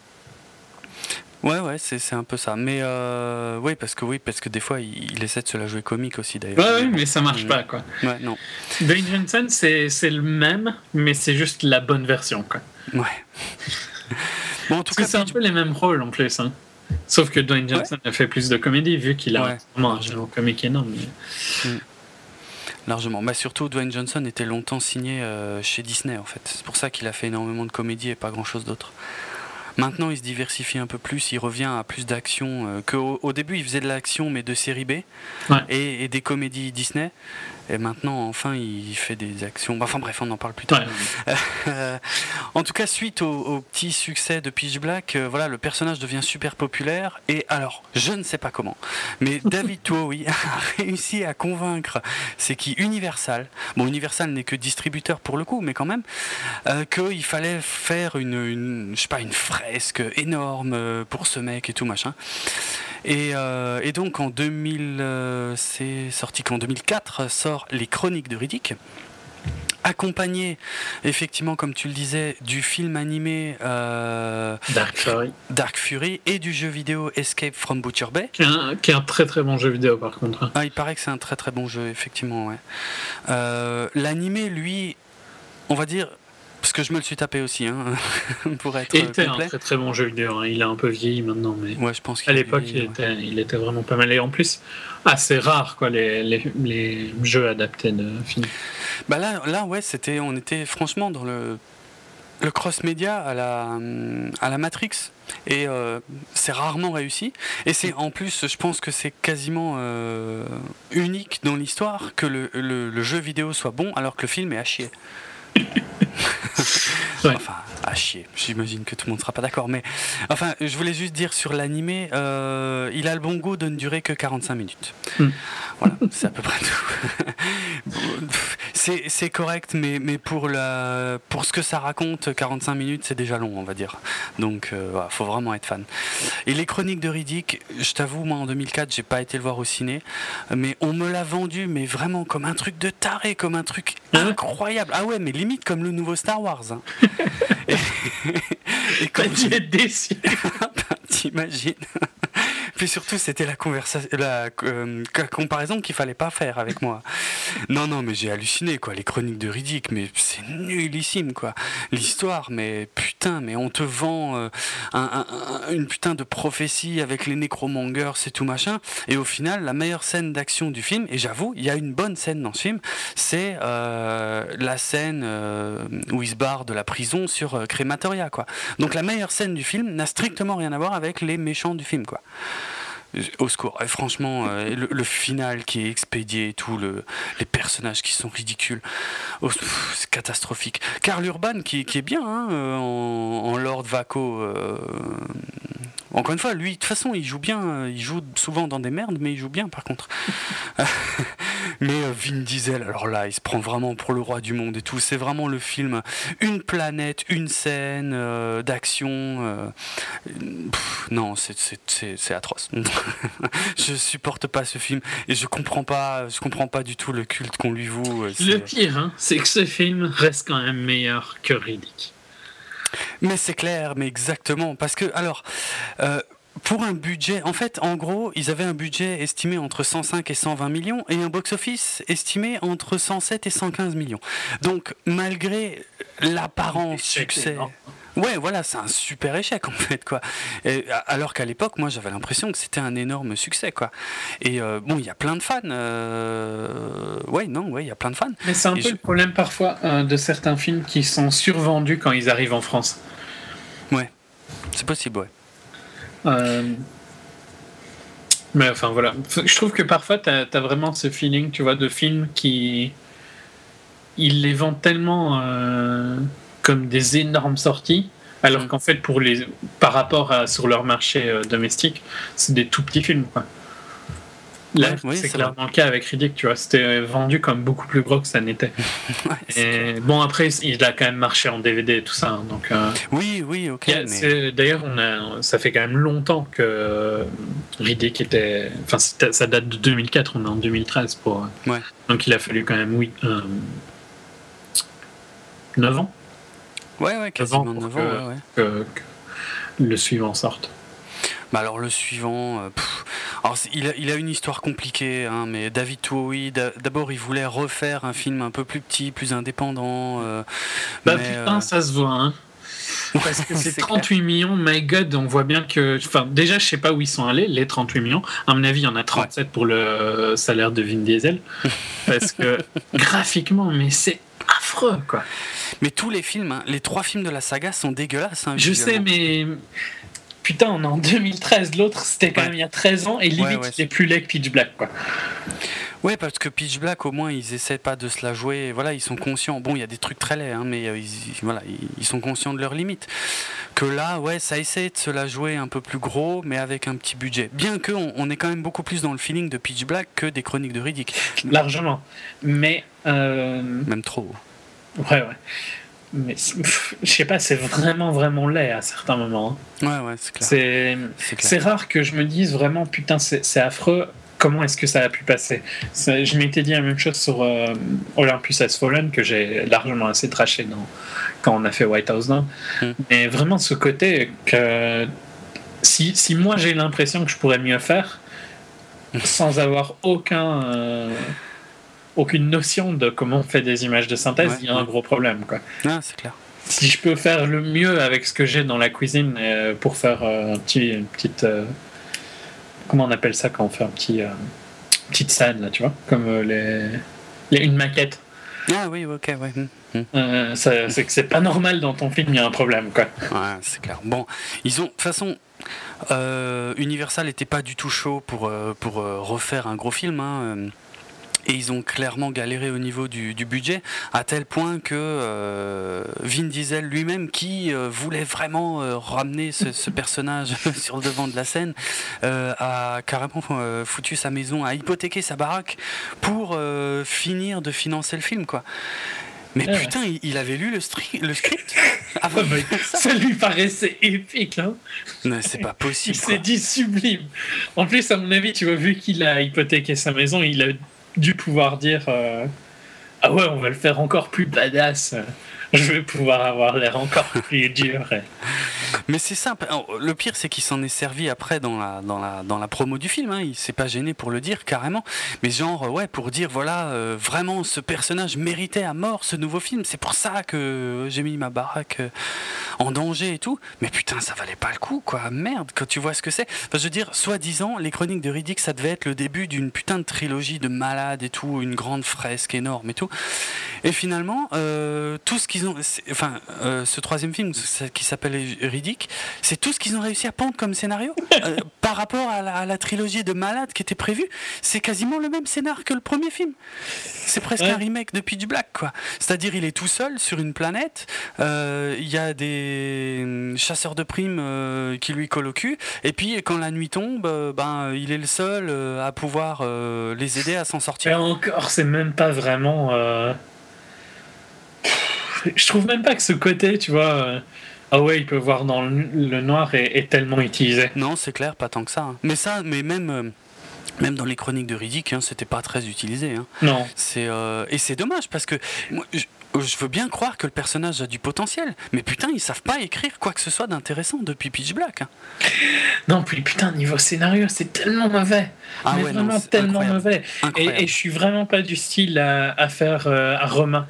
Ouais, ouais, c'est c'est un peu ça. Mais euh, oui, parce que oui, parce que des fois, il, il essaie de se la jouer comique aussi d'ailleurs. Ouais, ouais, mais ça marche Mm. pas, quoi. Ouais, non. Dwayne Johnson, c'est, c'est le même, mais c'est juste la bonne version, quoi. Ouais. bon, en tout Parce cas, c'est un peu les mêmes rôles en plus, hein. Sauf que Dwayne Johnson a fait plus de comédie, vu qu'il a Ouais, vraiment un talent comique énorme. mais- largement. Mais surtout, Dwayne Johnson était longtemps signé euh, chez Disney en fait. C'est pour ça qu'il a fait énormément de comédie et pas grand chose d'autre. Maintenant, il se diversifie un peu plus, il revient à plus d'action. euh, que au, au début, il faisait de l'action, mais de série B Ouais. et, et des comédies Disney. Et maintenant, enfin, il fait des actions. Bah, Enfin bref, on en parle plus tard. Ouais. Euh, en tout cas, suite au, au petit succès de Pitch Black, euh, voilà, le personnage devient super populaire. Et alors, je ne sais pas comment, mais David Towie a réussi à convaincre, c'est qui Universal. Bon, Universal n'est que distributeur pour le coup, mais quand même, euh, qu'il fallait faire une, une, je sais pas, une fresque énorme pour ce mec et tout machin. Et, euh, et donc en 2000, euh, c'est sorti qu'en 2004 sort Les Chroniques de Riddick, accompagné effectivement, comme tu le disais, du film animé euh, Dark Fury. Dark Fury et du jeu vidéo Escape from Butcher Bay. Qui est, un, qui est un très très bon jeu vidéo, par contre. hein. Ah, il paraît que c'est un très très bon jeu, effectivement. Ouais. Euh, L'animé, lui, on va dire, parce que je me le suis tapé aussi, hein, pour être Et euh, était un très très bon jeu vidéo. hein. Il a un peu vieilli maintenant, mais Ouais, je pense qu'il à l'époque, il, ouais. était, il était vraiment pas mal. Et en plus, assez rare, quoi, les, les, les jeux adaptés de films. Bah là, là, ouais, c'était, on était franchement dans le le cross-média à la à la Matrix et euh, c'est rarement réussi et c'est en plus je pense que c'est quasiment euh, unique dans l'histoire que le, le- le jeu vidéo soit bon alors que le film est à chier Ouais. enfin à chier j'imagine que tout le monde sera pas d'accord mais enfin je voulais juste dire sur l'animé euh, il a le bon goût de ne durer que 45 minutes Hmm. voilà c'est à peu près tout c'est correct, mais, mais pour, la, pour ce que ça raconte, 45 minutes, c'est déjà long, on va dire. Donc, il euh, faut vraiment être fan. Et les chroniques de Riddick, je t'avoue, moi en 2004, j'ai pas été le voir au ciné, mais on me l'a vendu, mais vraiment comme un truc de taré, comme un truc incroyable. Ah ouais, mais limite comme le nouveau Star Wars. Hein. et, quand tu es déçu. T'imagines puis surtout, c'était la, la euh, comparaison qu'il fallait pas faire avec moi. Non, non, mais j'ai halluciné, quoi. Les chroniques de Riddick, mais c'est nullissime, quoi. L'histoire, mais putain, mais on te vend euh, une putain de prophétie avec les nécromongers, c'est tout machin. Et au final, la meilleure scène d'action du film, et j'avoue, il y a une bonne scène dans ce film, c'est euh, la scène où il se barre de la prison sur Crématoria, quoi. Donc la meilleure scène du film n'a strictement rien à voir avec les méchants du film, quoi au secours. Franchement, euh, le, final qui est expédié et tout, le, les personnages qui sont ridicules, oh, c'est catastrophique. Karl Urban qui, est bien hein, euh, en, Lord Vaco. Euh, encore une fois, lui, de toute façon, il joue bien. Il joue souvent dans des merdes, mais il joue bien par contre. mais Vin Diesel, alors là, il se prend vraiment pour le roi du monde et tout. C'est vraiment le film, une planète, une scène d'action. non, c'est atroce. je supporte pas ce film et je comprends pas, je comprends pas du tout le culte qu'on lui voue. Euh, le pire, hein, c'est que ce film reste quand même meilleur que Riddick. Mais c'est clair, mais exactement, parce que alors. Euh, pour un budget, en fait, en gros, ils avaient un budget estimé entre 105 et 120 millions et un box-office estimé entre 107 et 115 millions. Donc, malgré l'apparent succès. Ouais, voilà, c'est un super échec en fait, quoi. alors qu'à l'époque, moi, j'avais l'impression que c'était un énorme succès, quoi. Et euh, bon, il y a plein de fans. Euh... Ouais, non, ouais, il y a plein de fans. Mais c'est un peu le problème parfois euh, de certains films qui sont survendus quand ils arrivent en France. Ouais, c'est possible, ouais. Euh, mais enfin, voilà. Je trouve que parfois, tu as, vraiment ce feeling, tu vois, de films qui. Ils les vendent tellement comme des énormes sorties, alors mm. qu'en fait, pour les, par rapport à sur leur marché euh, domestique, c'est des tout petits films. Quoi. Là, c'est clairement le cas avec Riddick, tu vois. C'était vendu comme beaucoup plus gros que ça n'était. bon, après, il a quand même marché en DVD et tout ça. Hein, donc, euh, oui, oui, ok. D'ailleurs, on a, ça fait quand même longtemps que euh, Riddick était. Enfin, ça date de 2004, on est en 2013 pour. Ouais. Donc, il a fallu quand même, oui, 9 ans Ouais, ouais, quasiment 9 ans. Que, le suivant sorte. Bah alors le suivant, euh, alors il a, il a, une histoire compliquée, hein, mais David Towie, d'abord il voulait refaire un film un peu plus petit, plus indépendant. Euh, bah putain, euh, ça se voit, hein. Parce que c'est 38 millions, my god, on voit bien que. Enfin, déjà, je sais pas où ils sont allés, les 38 millions. À mon avis, il y en a 37 pour le salaire de Vin Diesel. Parce que graphiquement, mais c'est affreux, quoi. Mais tous les films, hein, les trois films de la saga sont dégueulasses. Hein, je sais, mais putain, on est en 2013. L'autre, c'était quand même il y a 13 ans et limite, ouais, c'est plus laid que Pitch Black, quoi. Ouais, parce que Pitch Black, au moins, ils essaient pas de se la jouer. Voilà, ils sont conscients. Bon, il y a des trucs très laids, hein, mais euh, ils, voilà, ils, sont conscients de leurs limites. Que là, ouais, ça essaie de se la jouer un peu plus gros, mais avec un petit budget. Bien que on, est quand même beaucoup plus dans le feeling de Pitch Black que des chroniques de Riddick. Largement. Mais. Euh, même trop. Ouais, ouais. Mais je sais pas, c'est vraiment, vraiment laid à certains moments. Hein. Ouais, ouais, c'est clair. C'est rare que je me dise vraiment, putain, c'est affreux. Comment est-ce que ça a pu passer? Je m'étais dit la même chose sur euh, Olympus Has Fallen, que j'ai largement assez traché dans, quand on a fait White House Down. Hmm. Mais vraiment, ce côté que si, si moi j'ai l'impression que je pourrais mieux faire, hmm. sans avoir aucun. Euh, aucune notion de comment on fait des images de synthèse, il y a un gros problème. Quoi. Ah, c'est clair. Si je peux faire le mieux avec ce que j'ai dans la cuisine euh, pour faire euh, un petit, une petite. Euh, comment on appelle ça quand on fait un petit. petite scène, là, tu vois Comme les, les, une maquette. Ah oui, ok, ouais. Hum, hum. c'est que c'est pas normal dans ton film, il y a un problème, quoi. Ouais, c'est clair. Bon, ils ont. De toute façon. Universal n'était pas du tout chaud pour, pour refaire un gros film. Hein Et ils ont clairement galéré au niveau du, budget, à tel point que euh, Vin Diesel lui-même, qui euh, voulait vraiment euh, ramener ce, personnage sur le devant de la scène, a carrément foutu sa maison, a hypothéqué sa baraque pour finir de financer le film, quoi. Mais putain, il, avait lu le, le script ça. lui paraissait épique, hein Non, c'est pas possible. Il s'est dit sublime. En plus, à mon avis, tu vois, vu qu'il a hypothéqué sa maison, il a dû pouvoir dire euh, Ah ouais, on va le faire encore plus badass je vais pouvoir avoir l'air encore plus dur. Mais c'est simple. Le pire, c'est qu'il s'en est servi après dans la, dans la, dans la promo du film. Hein. Il s'est pas gêné pour le dire carrément. Mais genre, ouais, pour dire, voilà, euh, vraiment, ce personnage méritait à mort ce nouveau film. C'est pour ça que j'ai mis ma baraque euh, en danger et tout. Mais putain, ça valait pas le coup, quoi. Merde, quand tu vois ce que c'est. Je veux dire, soi-disant, les chroniques de Riddick, ça devait être le début d'une putain de trilogie de malades et tout, une grande fresque énorme et tout. Et finalement, euh, tout ce qu'ils ont, enfin, euh, ce troisième film qui s'appelle Riddick, c'est tout ce qu'ils ont réussi à pondre comme scénario euh, par rapport à la, trilogie de malades qui était prévue. C'est quasiment le même scénar que le premier film. C'est presque un remake de Pitch Black, quoi. C'est-à-dire, il est tout seul sur une planète. Il y a des hum, chasseurs de primes qui lui collent au cul. Et puis, quand la nuit tombe, ben, il est le seul à pouvoir les aider à s'en sortir. Et encore, c'est même pas vraiment je trouve même pas que ce côté, tu vois, euh, ah ouais, il peut voir dans le, noir est, tellement utilisé. Non, c'est clair, pas tant que ça. Hein. Mais ça, mais même. Euh, même dans les chroniques de Riddick, hein, c'était pas très utilisé. Hein. Non. C'est euh, et c'est dommage parce que moi, je, veux bien croire que le personnage a du potentiel, mais putain, ils savent pas écrire quoi que ce soit d'intéressant depuis Pitch Black. Non, puis putain, niveau scénario, c'est tellement mauvais. Ah ouais, vraiment tellement mauvais. Et, je suis vraiment pas du style à, à faire à Romain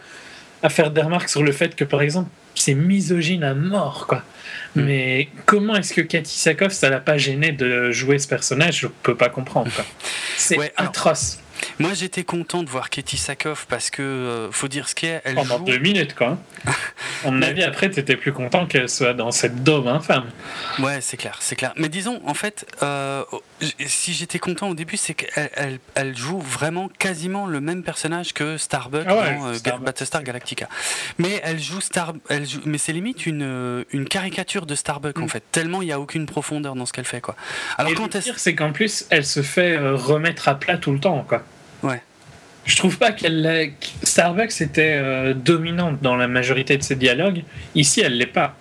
à faire des remarques sur le fait que, par exemple, c'est misogyne à mort, quoi. Mm. Mais comment est-ce que Cathy Sakoff, ça l'a pas gêné de jouer ce personnage? Je peux pas comprendre, quoi. C'est atroce. Moi, j'étais content de voir Katie Sackhoff parce que euh, faut dire ce qu'elle est. Pendant deux minutes, quoi. À mon avis, après, tu étais plus content qu'elle soit dans cette dôme infâme. Ouais, c'est clair, c'est clair. Mais disons, en fait, euh, si j'étais content au début, c'est qu'elle elle, joue vraiment quasiment le même personnage que Starbuck ah dans euh, Battlestar Galactica. Mais elle joue Star, elle joue, mais c'est limite une, une caricature de Starbuck en mm. fait. Tellement il n'y a aucune profondeur dans ce qu'elle fait, quoi. Alors Et quand le pire, c'est qu'en plus, elle se fait remettre à plat tout le temps, quoi. Ouais. Je trouve pas qu'elle. Starbucks était euh, dominante dans la majorité de ses dialogues. Ici, elle l'est pas.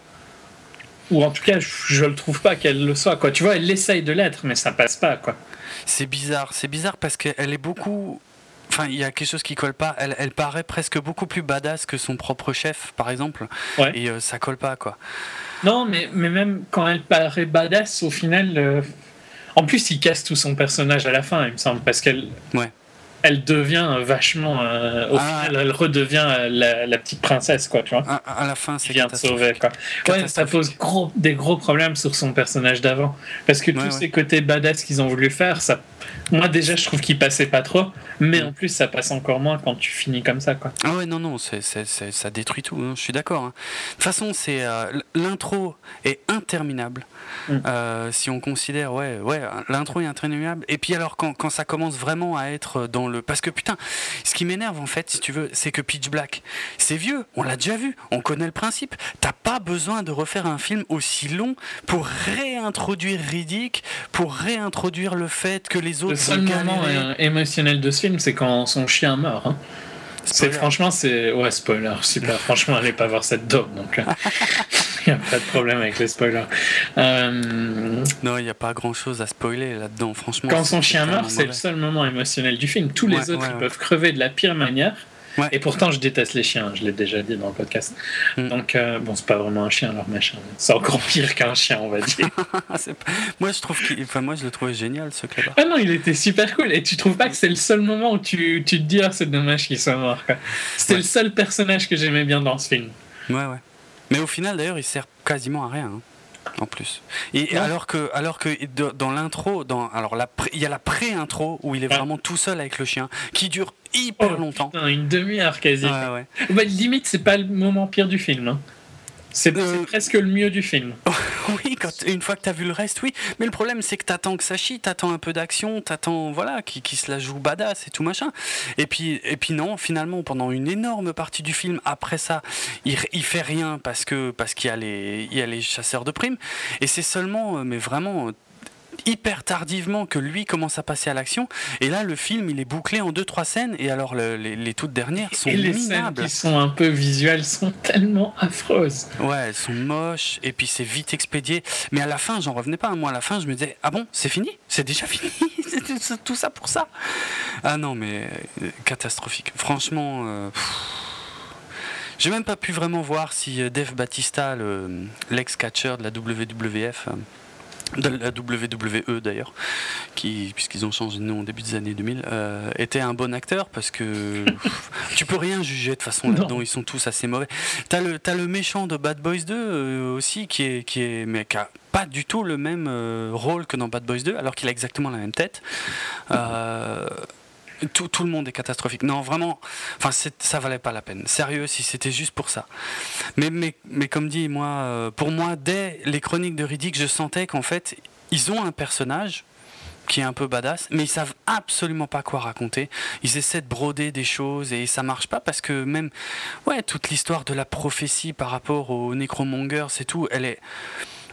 Ou en tout cas, je, ne le trouve pas qu'elle le soit. Quoi. Tu vois, elle essaye de l'être, mais ça passe pas. quoi. C'est bizarre. C'est bizarre parce qu'elle est beaucoup. Enfin, il y a quelque chose qui colle pas. Elle, elle, paraît presque beaucoup plus badass que son propre chef, par exemple. Et euh, ça colle pas, quoi. Non, mais, mais même quand elle paraît badass, au final. Euh, en plus, il casse tout son personnage à la fin, il me semble, parce qu'elle. Ouais elle devient vachement. Euh, au ah. final, elle redevient euh, la, petite princesse, quoi, tu vois. À, la fin, c'est vient de sauver, quoi. Ouais, ça pose gros, des gros problèmes sur son personnage d'avant. Parce que tous ces côtés badass qu'ils ont voulu faire, ça. Moi, déjà, je trouve qu'il passait pas trop. Mais en plus, ça passe encore moins quand tu finis comme ça, quoi. Ah ouais, non, non, ça détruit tout. Hein, je suis d'accord. Hein. De toute façon, c'est euh, l'intro est interminable. Mm. si on considère, ouais, ouais, l'intro est interminable. Et puis alors, quand, quand ça commence vraiment à être dans parce que putain, ce qui m'énerve en fait, si tu veux, c'est que Pitch Black, c'est vieux, on l'a déjà vu, on connaît le principe. T'as pas besoin de refaire un film aussi long pour réintroduire Riddick, pour réintroduire le fait que les autres. Le seul moment émotionnel de ce film, c'est quand son chien meurt. Hein. C'est franchement, c'est ouais spoiler. Super. franchement, allez pas voir cette dôme donc. il euh, n'y a pas de problème avec les spoilers. Euh, non, il n'y a pas grand chose à spoiler là-dedans, franchement. Quand son chien meurt, c'est le seul moment émotionnel du film. Tous les autres, ils peuvent crever de la pire manière. Et pourtant, je déteste les chiens, je l'ai déjà dit dans le podcast. Mm. Donc, euh, bon, c'est pas vraiment un chien, leur machin. C'est encore pire qu'un chien, on va dire. moi, je trouve enfin, moi, je le trouvais génial, ce club. Ah non, il était super cool. Et tu trouves pas que c'est le seul moment où tu, tu te dis, ah, c'est dommage qu'il soit mort, C'était le seul personnage que j'aimais bien dans ce film. Ouais, ouais. Mais au final, d'ailleurs, il sert quasiment à rien. Hein en plus. Et alors que, alors que dans l'intro, dans alors la il y a la pré-intro où il est vraiment tout seul avec le chien, qui dure hyper oh, longtemps. une demi-heure quasi. Ouais, ouais. Bah, limite, c'est pas le moment pire du film. Hein. C'est euh, presque le mieux du film. oui, quand, une fois que t'as vu le reste, oui. Mais le problème, c'est que t'attends que ça chie, t'attends un peu d'action, t'attends, voilà, qui, qui se la joue badass et tout machin. Et puis, et puis non, finalement, pendant une énorme partie du film, après ça, il, il fait rien parce que parce qu'il y a les, il y a les chasseurs de primes. Et c'est seulement, euh, mais vraiment hyper tardivement que lui commence à passer à l'action. Et là, le film, il est bouclé en deux trois scènes. Et alors, le- les, les toutes dernières sont Et les minables. scènes qui sont un peu visuelles sont tellement affreuses. Ouais, elles sont moches, et puis c'est vite expédié. Mais à la fin, j'en revenais pas. Moi, à la fin, je me disais, ah bon, c'est fini? C'est déjà fini? C'est tout ça- pour ça? Ah non, mais euh, catastrophique. Franchement, euh, j'ai même pas pu vraiment voir si euh, Dave Batista, le- l'ex-catcher de la WWF, de la WWE d'ailleurs, qui, puisqu'ils ont changé de nom au début des années 2000, euh, était un bon acteur parce que tu peux rien juger de façon là-dedans, ils sont tous assez mauvais. T'as le, t'as le méchant de Bad Boys 2 euh, aussi qui est, qui est, mais qui a pas du tout le même euh, rôle que dans Bad Boys 2, alors qu'il a exactement la même tête. Tout, le monde est catastrophique. Non, vraiment, enfin, ça valait pas la peine. Sérieux, si c'était juste pour ça. Mais, comme dit, moi, euh, pour moi, dès les chroniques de Riddick, je sentais qu'en fait, ils ont un personnage qui est un peu badass, mais ils savent absolument pas quoi raconter. Ils essaient de broder des choses et ça marche pas parce que même, ouais, toute l'histoire de la prophétie par rapport aux Necromongers, c'est tout, elle est,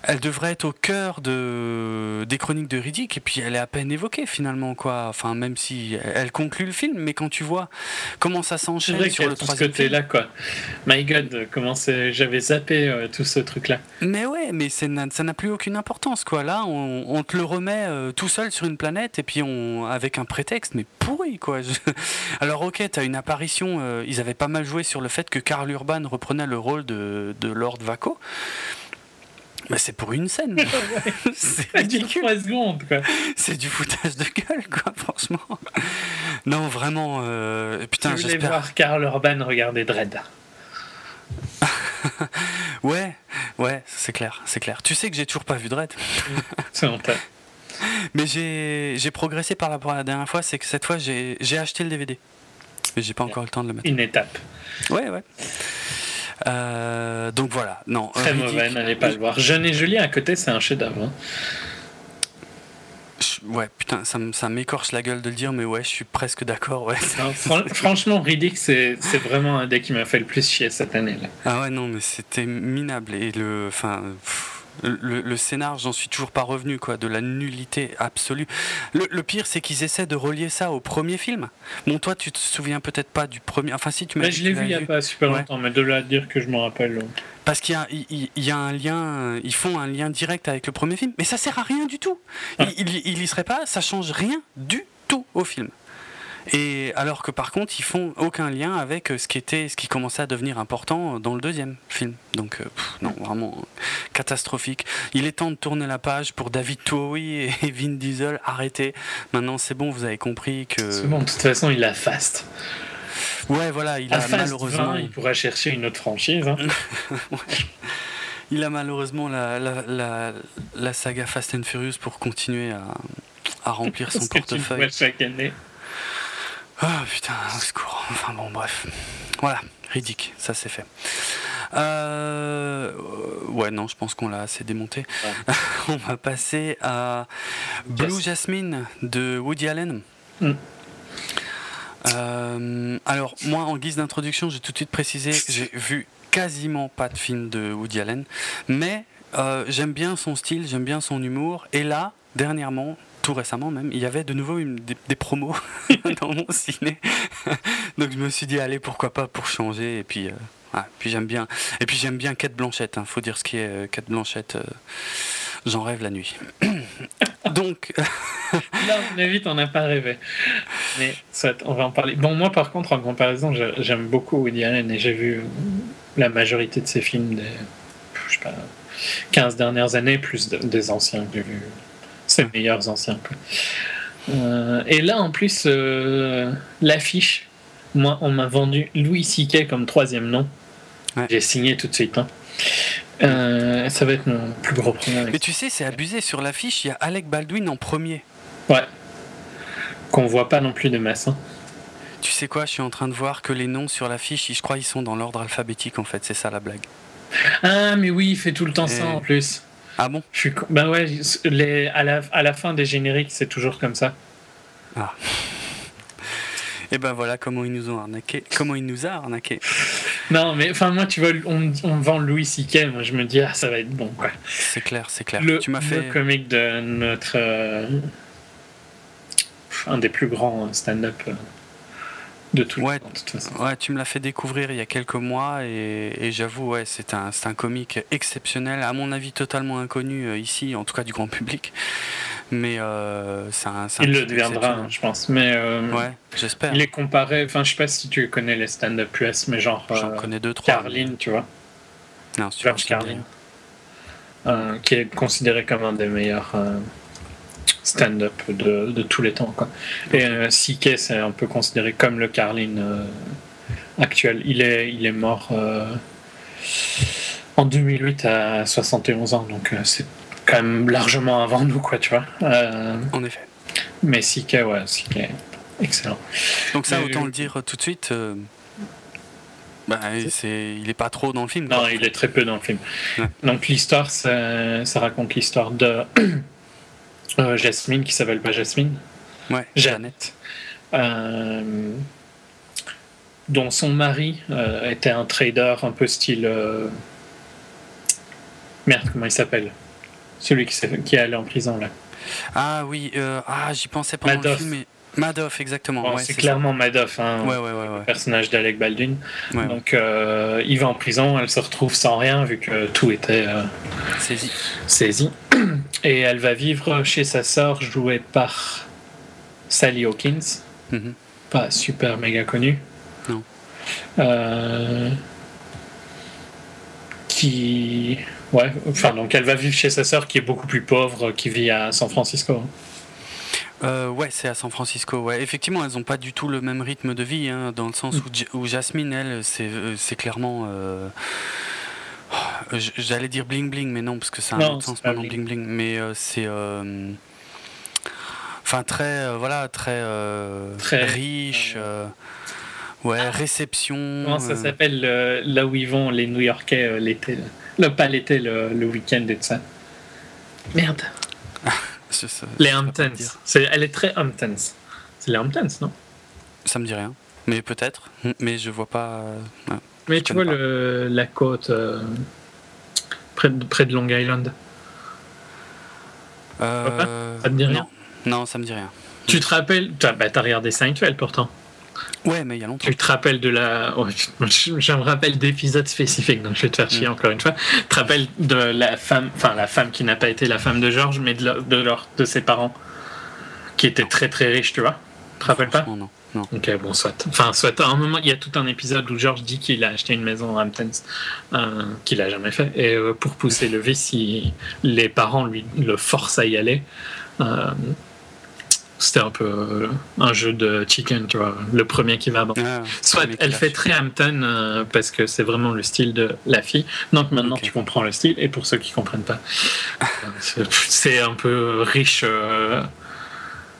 elle devrait être au cœur de, des chroniques de Riddick et puis elle est à peine évoquée finalement, quoi. Enfin, même si elle conclut le film, mais quand tu vois comment ça s'enchaîne sur le troisième film. côté-là, quoi. My God, comment. J'avais zappé euh, tout ce truc-là. Mais ouais, mais ça n'a plus aucune importance quoi. Là, on, on te le remet euh, tout seul sur une planète et puis on avec un prétexte mais pourri quoi. Je- Alors ok, t'as une apparition. euh, ils avaient pas mal joué sur le fait que Karl Urban reprenait le rôle de, de Lord Vaco. Mais c'est pour une scène. c'est ridicule. 3 secondes, quoi. C'est du foutage de gueule quoi, franchement. Non, vraiment. euh, Putain, Je voulais j'espère. voir Karl Urban regarder Dredd. Ouais, ouais, c'est clair, c'est clair. Tu sais que j'ai toujours pas vu Dredd. C'est honteux. Mais j'ai progressé par rapport à la dernière fois, c'est que cette fois j'ai j'ai acheté le DVD. Mais j'ai pas encore le temps de le mettre. Une étape. Ouais, ouais. Euh, donc voilà, non. Très euh, mauvais, n'allez pas le voir. Jeune et Jolie à côté, c'est un chef-d'œuvre. hein. Ouais, putain, ça, m'écorche la gueule de le dire, mais ouais, je suis presque d'accord, ouais. Non, fran- franchement, Riddick, c'est vraiment un des qui m'a fait le plus chier cette année. là. Ah ouais, non, mais c'était minable. Et le. Enfin. pff, Le, le scénar, j'en suis toujours pas revenu, quoi, de la nullité absolue. Le, le pire, c'est qu'ils essaient de relier ça au premier film. Bon, toi, tu te souviens peut-être pas du premier. Enfin, si tu m'as je l'ai vu il y a pas super Ouais. longtemps, mais de là à dire que je m'en rappelle. euh, Parce qu'il y a, il- il- il y a un lien, ils font un lien direct avec le premier film, mais ça sert à rien du tout. Il, il, il y serait pas, ça change rien du tout au film. Et alors que par contre, ils font aucun lien avec euh, ce qui était, ce qui commençait à devenir important dans le deuxième film. Donc euh, pff, non, vraiment catastrophique. Il est temps de tourner la page pour David Towie et Vin Diesel. Arrêtez. Maintenant, c'est bon, vous avez compris que. C'est bon, de toute façon, il a Fast. Ouais, voilà, il a Fast malheureusement. 20, il pourra chercher une autre franchise. hein. Il a malheureusement la, la, la, la saga Fast and Furious pour continuer à, à remplir son portefeuille. chaque année. Ah putain, au secours. Enfin bon, bref. Voilà, ridicule, ça c'est fait. Euh, ouais, non, je pense qu'on l'a assez démonté. On va passer à Blue Yes. Jasmine de Woody Allen. Mm. Euh, alors, moi, en guise d'introduction, j'ai tout de suite précisé que j'ai vu quasiment pas de film de Woody Allen, mais euh, j'aime bien son style, j'aime bien son humour, et là, dernièrement, tout récemment même, il y avait de nouveau une- des, des promos dans mon ciné. Donc je me suis dit, allez, pourquoi pas pour changer, et puis, euh, ouais, puis j'aime bien, et puis j'aime bien Kate Blanchett, hein, faut dire ce qui est euh, Kate Blanchett, euh, j'en rêve la nuit. Donc, Là, est vite, on n'a pas rêvé. Mais soit, on va en parler. Bon, moi, par contre, en comparaison, j'aime beaucoup Woody Allen et j'ai vu la majorité de ses films des je sais pas, 15 dernières années, plus de- des anciens que j'ai vus. Ses meilleurs anciens. Euh, et là, en plus, euh, l'affiche, moi, on m'a vendu Louis C.K. comme troisième nom. Ouais. J'ai signé tout de suite. hein. Euh, ça va être mon plus gros problème. mais tu sais, c'est abusé, sur l'affiche, il y a Alec Baldwin en premier. Ouais. Qu'on voit pas non plus de masse. hein. Tu sais quoi, je suis en train de voir que les noms sur l'affiche, je crois ils sont dans l'ordre alphabétique en fait, c'est ça la blague. Ah, mais oui, il fait tout le temps Et- ça en plus. Ah bon? Je suis... Bah ouais, les... à, la... à la fin des génériques, c'est toujours comme ça. Ah. Et ben voilà comment ils nous ont arnaqué. Comment il nous a arnaqué. Non, mais enfin, moi, tu vois, on, on vend Louis C.K. Moi, je me dis, ah, ça va être bon, quoi. C'est clair, c'est clair. Le, tu m'as fait. le comique de notre. euh, un des plus grands stand-up euh, de tout Ouais. le temps, de toute façon. Ouais, tu me l'as fait découvrir il y a quelques mois et, et j'avoue, ouais, c'est un, un comique exceptionnel, à mon avis totalement inconnu euh, ici, en tout cas du grand public. Mais euh, c'est un, Il le deviendra, hein, je pense. Mais euh, Ouais, j'espère. il est comparé. Enfin, je sais pas si tu connais les stand-up US, mais genre. J'en euh, connais deux, trois. Carlin, tu vois. Non, George Carlin. Qui est considéré comme un des meilleurs stand-up de, de tous les temps. Quoi. Et euh, CK, c'est un peu considéré comme le Carlin euh, actuel. Il est, il est mort euh, en 2008 à 71 ans, donc euh, c'est quand même largement avant nous, quoi, tu vois. En effet. mais CK, ouais, CK, excellent. Donc ça, Mais- autant le dire tout de suite. bah, c'est, il est pas trop dans le film. quoi. Non, il est très peu dans le film. Ouais. Donc l'histoire, ça, ça raconte l'histoire de euh, Jasmine, qui s'appelle pas Jasmine, Ouais, Jeannette, euh, dont son mari euh, était un trader un peu style... euh, Merde, comment il s'appelle? Celui qui, est allé en prison, là. Ah oui, ah, j'y pensais pendant Madoff. le film. Mais... Madoff, exactement. Bon, ouais, c'est ça. clairement Madoff, hein, Ouais, ouais, ouais. ouais. personnage d'Alec Baldwin. Donc euh, il va en prison, elle se retrouve sans rien vu que tout était... euh, Saisi. saisie. Et elle va vivre chez sa sœur, jouée par Sally Hawkins, Mhm. pas super méga connue. Non. Euh, qui. Ouais, enfin, donc elle va vivre chez sa sœur qui est beaucoup plus pauvre, qui vit à San Francisco. Euh, ouais, c'est à San Francisco. Ouais, effectivement, elles ont pas du tout le même rythme de vie, hein, dans le sens où, Ja- où Jasmine, elle, c'est, euh, clairement. euh, oh, J'allais dire bling bling, mais non, parce que c'est un Non, autre sens maintenant bling. bling bling. Mais euh, c'est. Enfin, très. voilà, très. Très, riche. ouais, réception. Comment ça s'appelle là où ils vont les New Yorkais l'été. Le, pas l'été, le, le week-end et tout ça. Merde. je- ça- Les Hamptons. Elle est très Hamptons. C'est les Hamptons, non? Ça me dit rien. Mais peut-être. Mais je vois pas. euh, ouais. Mais tu vois le, la côte euh, près, de, près de Long Island. Euh, Ça te dit rien? non. Non, ça me dit rien. Tu te rappelles T'as bah, t'as regardé Seinfeld pourtant. Ouais, mais il y a longtemps. Tu te rappelles de la. oh, je, je me rappelle d'épisodes spécifiques, donc je vais te faire chier Mm. encore une fois. Tu te rappelles de la femme, enfin la femme qui n'a pas été la femme de George, mais de, leur- de, leur, de ses parents, qui étaient très très riches, tu vois? Tu te rappelles pas? Non. non. Ok, bon, soit. Enfin, soit. À un moment, il y a tout un épisode où George dit qu'il a acheté une maison à Hamptons, euh, qu'il a jamais fait. Et euh, pour pousser le vice, il- les parents lui le forcent à y aller. Euh, C'était un peu euh, un jeu de chicken, tu vois. Le premier qui va. Bon. Ah, Soit elle fait très Hampton euh, parce que c'est vraiment le style de la fille. Donc maintenant tu comprends le style. Et pour ceux qui comprennent pas, c'est- c'est un peu riche, euh,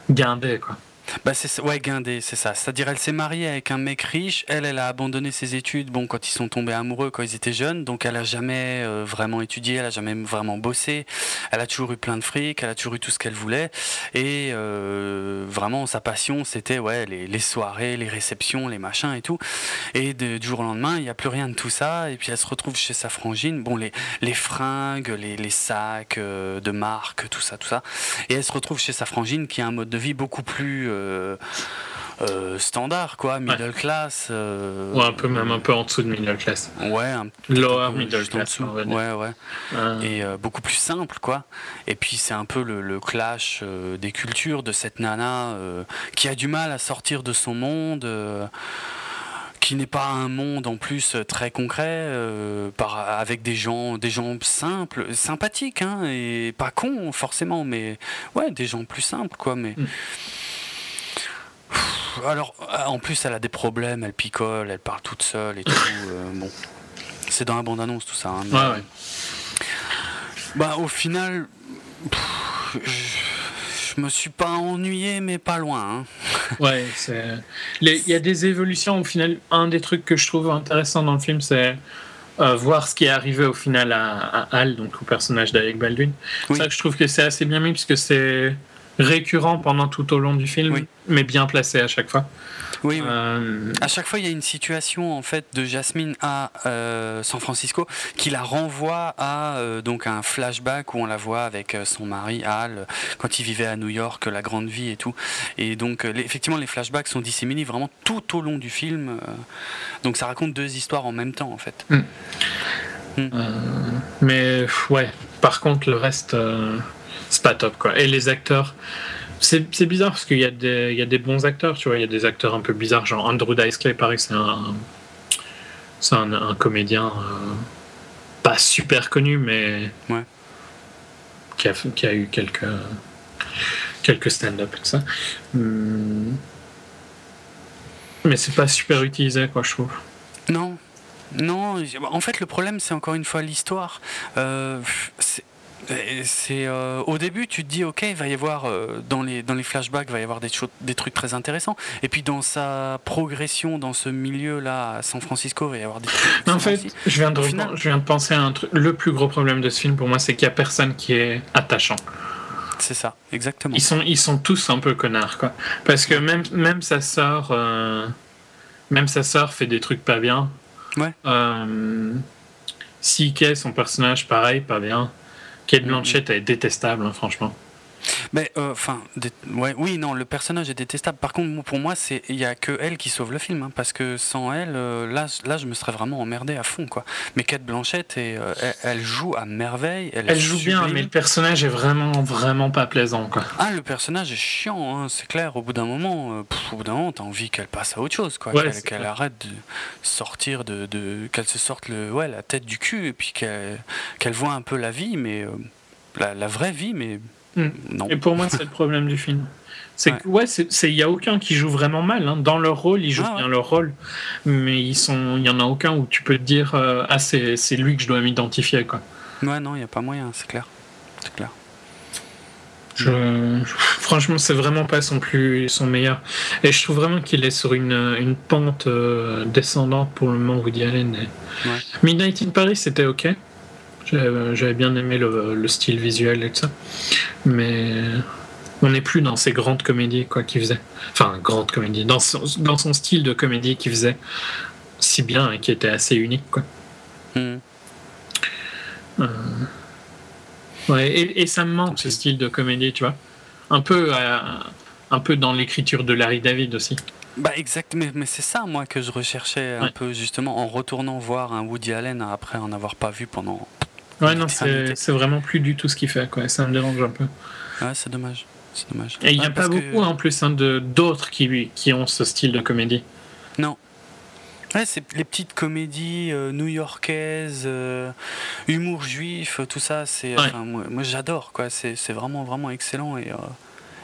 guindé quoi. Bah ouais guindé c'est ça. C'est-à-dire elle s'est mariée avec un mec riche. Elle elle a abandonné ses études. Bon quand ils sont tombés amoureux quand ils étaient jeunes. Donc elle a jamais euh, vraiment étudié. Elle a jamais vraiment bossé. Elle a toujours eu plein de fric. Elle a toujours eu tout ce qu'elle voulait. Et euh, vraiment sa passion c'était ouais les, soirées les réceptions les machins et tout. Et du jour au lendemain il n'y a plus rien de tout ça. Et puis elle se retrouve chez sa frangine. Bon les fringues les, les sacs euh, de marque tout ça tout ça. Et elle se retrouve chez sa frangine qui a un mode de vie beaucoup plus euh, euh, standard, quoi, middle class. euh, Ou un peu même un peu en dessous de middle class. Ouais, un Lower un peu middle juste en class. dessous. Ouais, ouais. Et euh, beaucoup plus simple, quoi. Et puis c'est un peu le, le clash des cultures de cette nana qui a du mal à sortir de son monde. qui n'est pas un monde en plus très concret, par, avec des gens, des gens simples, sympathiques, hein, et pas cons forcément, mais ouais, des gens plus simples, quoi. Mais Mm. Alors, euh, en plus, elle a des problèmes, elle picole, elle parle toute seule et tout. euh, bon, c'est dans la bande annonce tout ça. hein, mais, Ouais, euh, ouais. bah, au final, pff, je, je me suis pas ennuyé, mais pas loin. hein. Ouais, Il y a des évolutions. Au final, un des trucs que je trouve intéressant dans le film, c'est voir ce qui est arrivé au final à, Hal, donc au personnage d'Alec Baldwin. Ça, je trouve que c'est assez bien mis puisque c'est récurrent pendant tout au long du film, mais bien placé à chaque fois. Oui, euh, à chaque fois, il y a une situation en fait de Jasmine à euh, San Francisco qui la renvoie à euh, donc un flashback où on la voit avec son mari Al quand il vivait à New York, la grande vie et tout. Et donc, effectivement, les flashbacks sont disséminés vraiment tout au long du film. donc, ça raconte deux histoires en même temps en fait. Hmm. Hmm. mais ouais, par contre, le reste, c'est pas top quoi. Et les acteurs. C'est bizarre parce qu'il y, a des, il y a des bons acteurs, tu vois. Il y a des acteurs un peu bizarres, genre Andrew Dice Clay, pareil, c'est un, c'est un, comédien euh, pas super connu, mais ouais. qui, a, qui a eu quelques, quelques stand-up et tout ça. Hmm. Mais c'est pas super utilisé, quoi, je trouve. Non, non. En fait, le problème, c'est encore une fois l'histoire. Euh, c'est euh, au début tu te dis ok il va y avoir euh, dans les dans les flashbacks il va y avoir des des trucs très intéressants. Et puis dans sa progression dans ce milieu là à San Francisco il va y avoir des trucs en fait je viens de je viens de penser à un truc le plus gros problème de ce film pour moi c'est qu'il y a personne qui est attachant. C'est ça exactement. Ils sont ils sont tous un peu connards quoi. Parce que même même sa sœur euh, même sa sœur fait des trucs pas bien. Ouais. Euh, CK son personnage pareil pas bien Kate. Blanchett est détestable, hein, franchement. Mais euh, enfin, ouais, oui, non, le personnage est détestable. Par contre, pour moi, c'est il y a que elle qui sauve le film, hein, parce que sans elle, euh, là, là, je me serais vraiment emmerdé à fond, quoi. Mais Kate Blanchett, et, euh, elle, joue à merveille. Elle, joue bien, mais le personnage est vraiment, vraiment pas plaisant, quoi. Ah, le personnage est chiant, hein, c'est clair. Au bout d'un moment, au bout d'un moment, t'as envie qu'elle passe à autre chose, quoi. qu'elle arrête de sortir de, de qu'elle se sorte le, ouais, la tête du cul, et puis qu'elle qu'elle voit un peu la vie, mais la, la vraie vie, mais Hmm. Et pour moi, c'est le problème du film. C'est ouais. ouais, il y a aucun qui joue vraiment mal. Hein. Dans leur rôle, ils jouent ah, bien leur rôle, mais il y en a aucun où tu peux te dire euh, ah c'est, lui que je dois m'identifier quoi. Ouais non, il y a pas moyen, c'est clair, c'est clair. Je, franchement, c'est vraiment pas son plus son meilleur. Et je trouve vraiment qu'il est sur une, une pente euh, descendante pour le moment Woody Allen. Ouais. Midnight in Paris, c'était ok. J'avais bien aimé le, style visuel et tout ça. Mais on n'est plus dans ces grandes comédies quoi qu'il faisait. Enfin, grande comédie. Dans son, dans son style de comédie qu'il faisait si bien et qui était assez unique. Quoi. Hmm. Euh, ouais, et, ça me manque ce style de comédie, tu vois. Un peu, euh, un peu dans l'écriture de Larry David aussi. Bah exact, mais, mais c'est ça moi que je recherchais un peu justement en retournant voir un Woody Allen après en avoir pas vu pendant Ouais, non, c'est vraiment plus du tout ce qu'il fait, quoi. Ça me dérange un peu. Ouais, c'est dommage. C'est dommage. Et il n'y a pas beaucoup en plus hein, d'autres qui, qui ont ce style de comédie. Non. Ouais, c'est les petites comédies euh, new-yorkaises, euh, humour juif, tout ça. C'est, moi, j'adore, quoi. C'est vraiment, vraiment excellent. Et, euh,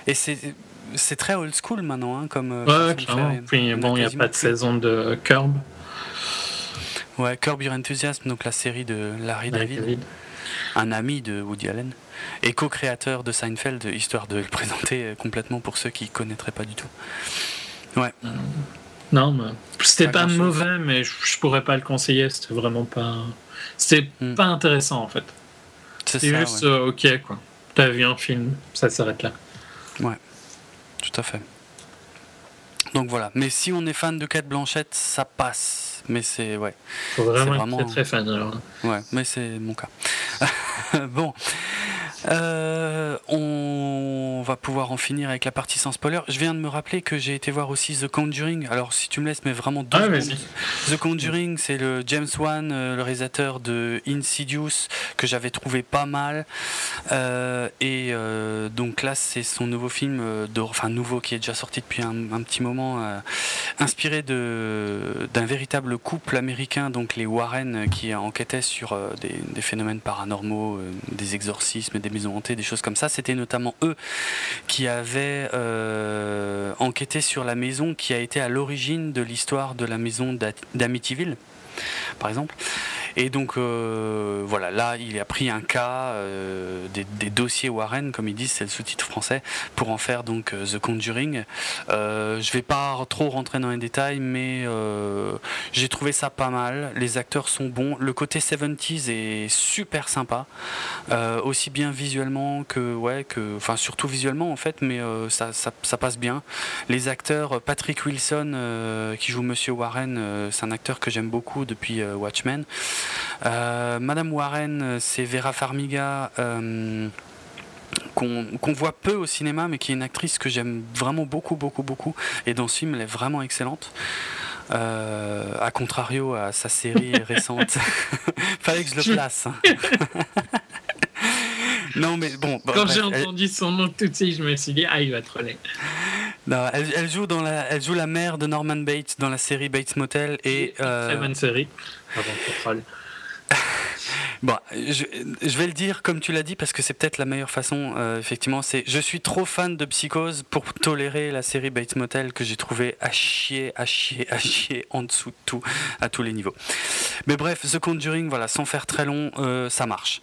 et c'est très old school maintenant, hein, comme. ouais, clairement. Puis bon, il n'y a pas de saison de Curb. Ouais, Curb Your Enthusiasm, donc la série de Larry David, un ami de Woody Allen, et co-créateur de Seinfeld, histoire de le présenter complètement pour ceux qui ne connaîtraient pas du tout. Ouais. Euh, non, mais c'était pas, mauvais, mais je, pourrais pas le conseiller, c'était vraiment pas. C'était hmm. pas intéressant en fait. C'est juste euh, ok quoi. T'as vu un film, ça s'arrête là. Ouais, tout à fait. Donc voilà. Mais si on est fan de Kate Blanchette, ça passe. Mais c'est ouais. Faut vraiment, être très fan alors. Ouais, mais c'est mon cas. bon. Euh, on va pouvoir en finir avec la partie sans spoiler. Je viens de me rappeler que j'ai été voir aussi The Conjuring. Alors, si tu me laisses, mais vraiment deux ah, The Conjuring, c'est le James Wan, euh, le réalisateur de Insidious, que j'avais trouvé pas mal. Euh, et donc là, c'est son nouveau film, de, enfin nouveau, qui est déjà sorti depuis un, petit moment, inspiré d'un véritable couple américain, donc les Warren, qui enquêtaient sur des, des, phénomènes paranormaux, des exorcismes, des maisons hantées, des choses comme ça. C'était notamment eux qui avaient euh, enquêté sur la maison qui a été à l'origine de l'histoire de la maison d'Amityville, par exemple. Et donc voilà, là il a pris un cas des, dossiers Warren, comme ils disent, c'est le sous-titre français, pour en faire donc The Conjuring. je vais pas trop rentrer dans les détails, mais j'ai trouvé ça pas mal. Les acteurs sont bons. Le côté 70s est super sympa, aussi bien visuellement que ouais que, enfin surtout visuellement en fait, mais ça, passe bien. Les acteurs, Patrick Wilson qui joue Monsieur Warren, c'est un acteur que j'aime beaucoup depuis Watchmen. Madame Warren, c'est Vera Farmiga. qu'on voit peu au cinéma, mais qui est une actrice que j'aime vraiment beaucoup, beaucoup, beaucoup. Et dans ce film, elle est vraiment excellente. Euh, à contrario à sa série récente. Fallait que je le place. Hein. non, mais bon. Quand j'ai entendu son nom tout de suite, je me suis dit, ah, il va troller. Non, elle, joue dans la, elle joue la mère de Norman Bates dans la série Bates Motel et. Euh... Très bonne série. Avant Bon, je, vais le dire comme tu l'as dit parce que c'est peut-être la meilleure façon. Euh, effectivement, c'est je suis trop fan de Psychose pour tolérer la série Bates Motel que j'ai trouvé à chier, à chier, à chier en dessous de tout, à tous les niveaux. Mais bref, The Conjuring, voilà, sans faire très long, euh, ça marche.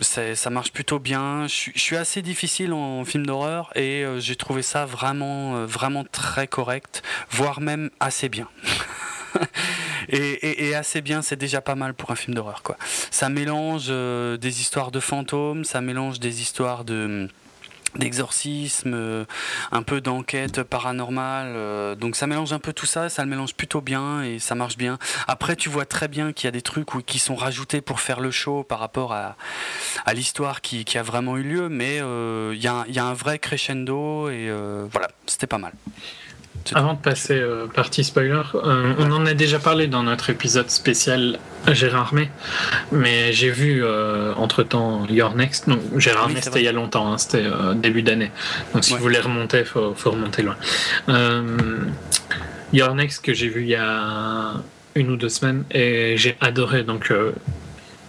Ça marche plutôt bien. Je, suis assez difficile en film d'horreur et euh, j'ai trouvé ça vraiment, vraiment très correct, voire même assez bien. et, assez bien, c'est déjà pas mal pour un film d'horreur. quoi. Ça mélange euh, des histoires de fantômes, ça mélange des histoires de d'exorcisme, euh, un peu d'enquête paranormale. Euh, donc ça mélange un peu tout ça, ça le mélange plutôt bien et ça marche bien. Après, tu vois très bien qu'il y a des trucs qui sont rajoutés pour faire le show par rapport à, l'histoire qui, qui, a vraiment eu lieu, mais il y, a, y, a un vrai crescendo et voilà, c'était pas mal. Avant de passer euh, partie spoiler, euh, on en a déjà parlé dans notre épisode spécial Gérard Armé, mais j'ai vu euh, entre temps Your Next. Non, Gérard Armé c'était il y a longtemps, hein, c'était début d'année. Donc si vous voulez remonter, il faut, faut, remonter loin. Your Next que j'ai vu il y a une ou deux semaines et j'ai adoré. Donc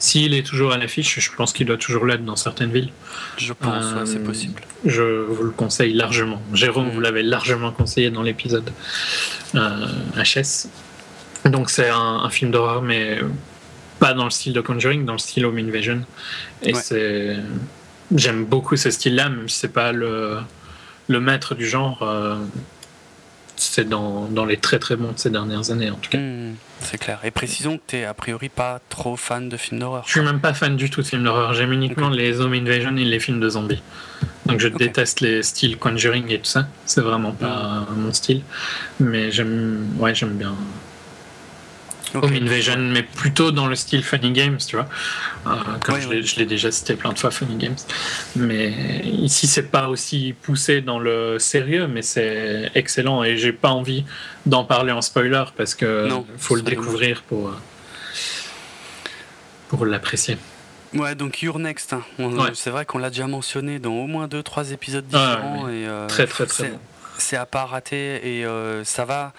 s'il est toujours à l'affiche, je pense qu'il doit toujours l'être dans certaines villes. Je pense, c'est euh, possible. Je vous le conseille largement. Jérôme, vous mm. l'avez largement conseillé dans l'épisode euh, HS. Donc c'est un, film d'horreur, mais pas dans le style de Conjuring, dans le style Home Invasion. Et c'est, j'aime beaucoup ce style-là, même si c'est pas le, le maître du genre. Euh, c'est dans, dans, les très très bons de ces dernières années en tout cas. Mm. C'est clair. Et précisons que tu es a priori pas trop fan de films d'horreur. Je suis même pas fan du tout de films d'horreur. J'aime uniquement les Home Invasion et les films de zombies. Donc je déteste les styles Conjuring et tout ça. C'est vraiment pas mon style. Mais j'aime ouais, j'aime bien Home Invasion, mais plutôt dans le style Funny Games, tu vois. Euh, comme je l'ai déjà cité plein de fois, Funny Games. Mais ici, c'est pas aussi poussé dans le sérieux, mais c'est excellent et j'ai pas envie d'en parler en spoiler parce que faut le découvrir pour, euh, pour l'apprécier. Ouais, donc Your Next, hein. c'est vrai qu'on l'a déjà mentionné dans au moins 2-3 épisodes différents. et, euh, très, très, très bon. C'est à pas rater et ça va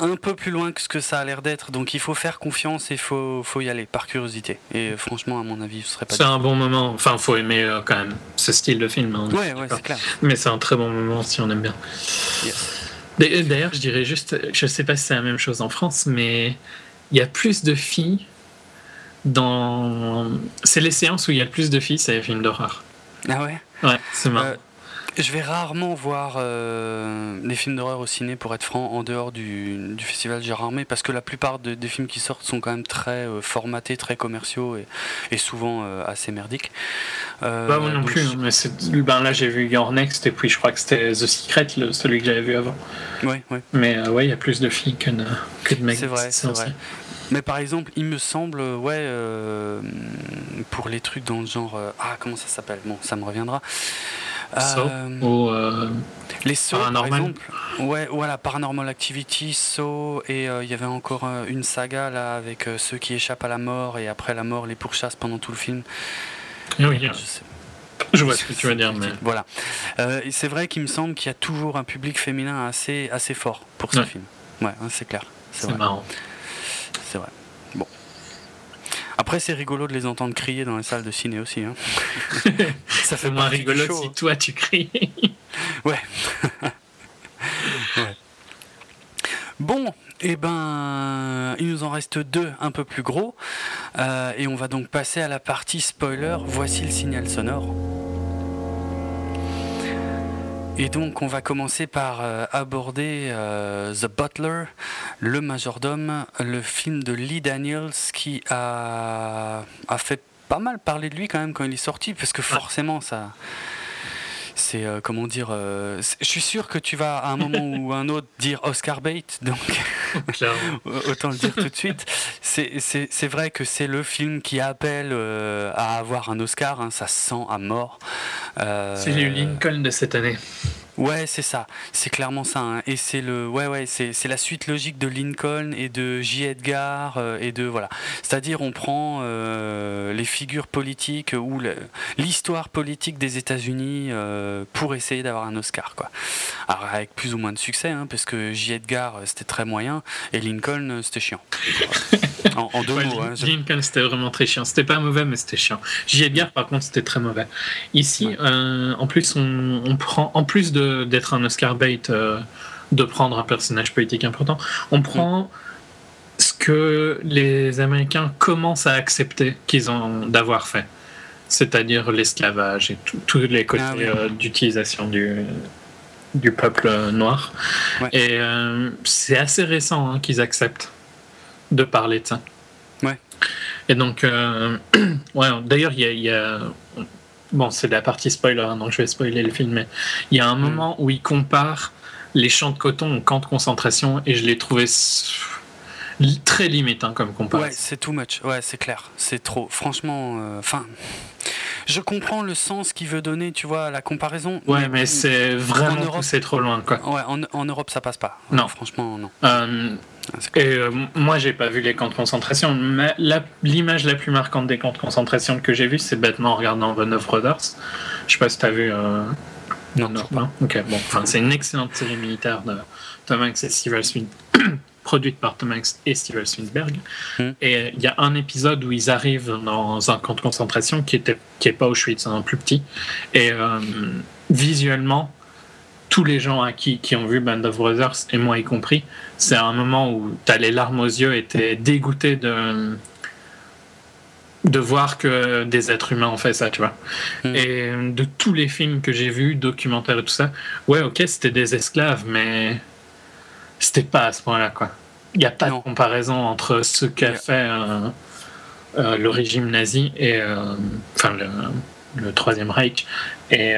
un peu plus loin que ce que ça a l'air d'être. Donc il faut faire confiance et il faut, faut, y aller par curiosité. Et franchement, à mon avis, ce serait pas. C'est un bon moment. Enfin, faut aimer euh, quand même ce style de film. Hein, ouais, ouais, c'est clair. Mais c'est un très bon moment si on aime bien. D'ailleurs, je dirais juste, je sais pas si c'est la même chose en France, mais il y a plus de filles dans. C'est les séances où il y a plus de filles, c'est les films d'horreur. Ah ouais? Ouais, c'est marrant. Euh, je vais rarement voir euh, des films d'horreur au ciné, pour être franc, en dehors du, festival Gérard Armé, parce que la plupart des films qui sortent sont quand même très euh, formatés, très commerciaux et, souvent euh, assez merdiques. bah, moi non plus, mais ben, là j'ai vu Your Next et puis je crois que c'était The Secret, celui que j'avais vu avant. Oui, oui. Mais ouais, il y a plus de filles que, que de mecs. C'est vrai, c'est vrai. Mais par exemple, il me semble, ouais, pour les trucs dans le genre. ah, comment ça s'appelle? Bon, ça me reviendra. Euh, euh, les sauts, par exemple. Ouais, voilà, Paranormal Activity, Saw, et euh, il y avait encore une saga là avec ceux qui échappent à la mort et après la mort les pourchassent pendant tout le film. Oui, je, vois ce que tu veux dire. Mais... Voilà. c'est vrai qu'il me semble qu'il y a toujours un public féminin assez, assez fort pour ce film. Ouais, hein, c'est clair. C'est marrant. C'est vrai. Après, c'est rigolo de les entendre crier dans les salles de ciné aussi. Hein. ça fait moins rigolo si hein. toi tu cries. ouais. ouais. Bon, Eh ben, il nous en reste deux un peu plus gros. Euh, et on va donc passer à la partie spoiler. Voici le signal sonore. Et donc on va commencer par euh, aborder euh, The Butler, le majordome, le film de Lee Daniels qui a, a fait pas mal parler de lui quand même quand il est sorti, parce que forcément ça c'est euh, comment dire. Je suis sûr que tu vas à un moment ou un autre dire Oscar bait, donc autant le dire tout de suite. C'est vrai que c'est le film qui appelle euh, à avoir un Oscar, hein, ça sent à mort. c'est le Lincoln de cette année. Ouais, c'est ça. C'est clairement ça. Hein. Et c'est le, ouais, ouais, c'est, la suite logique de Lincoln et de J. Edgar euh, et de voilà. C'est-à-dire, on prend euh, les figures politiques ou l'histoire politique des États-Unis euh, pour essayer d'avoir un Oscar, quoi. Alors avec plus ou moins de succès, hein, parce que J. Edgar c'était très moyen et Lincoln c'était chiant. en, deux mots. Hein, Lincoln c'était vraiment très chiant. C'était pas mauvais, mais c'était chiant. J. Edgar par contre c'était très mauvais. Ici, en plus, on, on prend en plus de d'être un Oscar bait, euh, de prendre un personnage politique important. On prend ce que les Américains commencent à accepter qu'ils ont d'avoir fait, c'est-à-dire l'esclavage et tous les côtés ah euh, d'utilisation du, du peuple noir. Et euh, c'est assez récent hein, qu'ils acceptent de parler de ça. Ouais. Et donc, ouais, d'ailleurs, il y a Bon, c'est la partie spoiler, hein, donc je vais spoiler le film, mais il y a un mm. moment où il compare les champs de coton au camp de concentration et je l'ai trouvé très limite hein, comme comparaison. Ouais, c'est too much, ouais, c'est clair, c'est trop. Franchement, euh, enfin. je comprends le sens qu'il veut donner, tu vois, à la comparaison. Ouais, mais, c'est vraiment c'est trop loin, quoi. Ouais, en, Europe, ça passe pas. Non. franchement, non. Euh, et euh, moi, j'ai pas vu les camps de concentration, l'image la, plus marquante des camps de concentration que j'ai vu, c'est bêtement en regardant The Neuf Brothers. Je sais pas si t'as vu. Euh... Non, non, pas. Ok, bon, enfin, c'est une excellente série militaire de Tom Hanks et Steven Spielberg, produite par Tom Hanks et Steven Spielberg. Hmm. Et il y a un épisode où ils arrivent dans un camp de concentration qui était qui est pas Auschwitz, un plus petit. Et euh, visuellement, tous les gens à qui, qui ont vu Band of Brothers, et moi y compris, c'est un moment où tu as les larmes aux yeux et tu es dégoûté de, de voir que des êtres humains ont fait ça, tu vois. Hmm. Et de tous les films que j'ai vus, documentaires et tout ça, ouais, ok, c'était des esclaves, mais c'était pas à ce point-là, quoi. Il n'y a pas de comparaison entre ce qu'a fait euh, euh, le régime nazi et. Euh, enfin, le, le, Troisième Reich et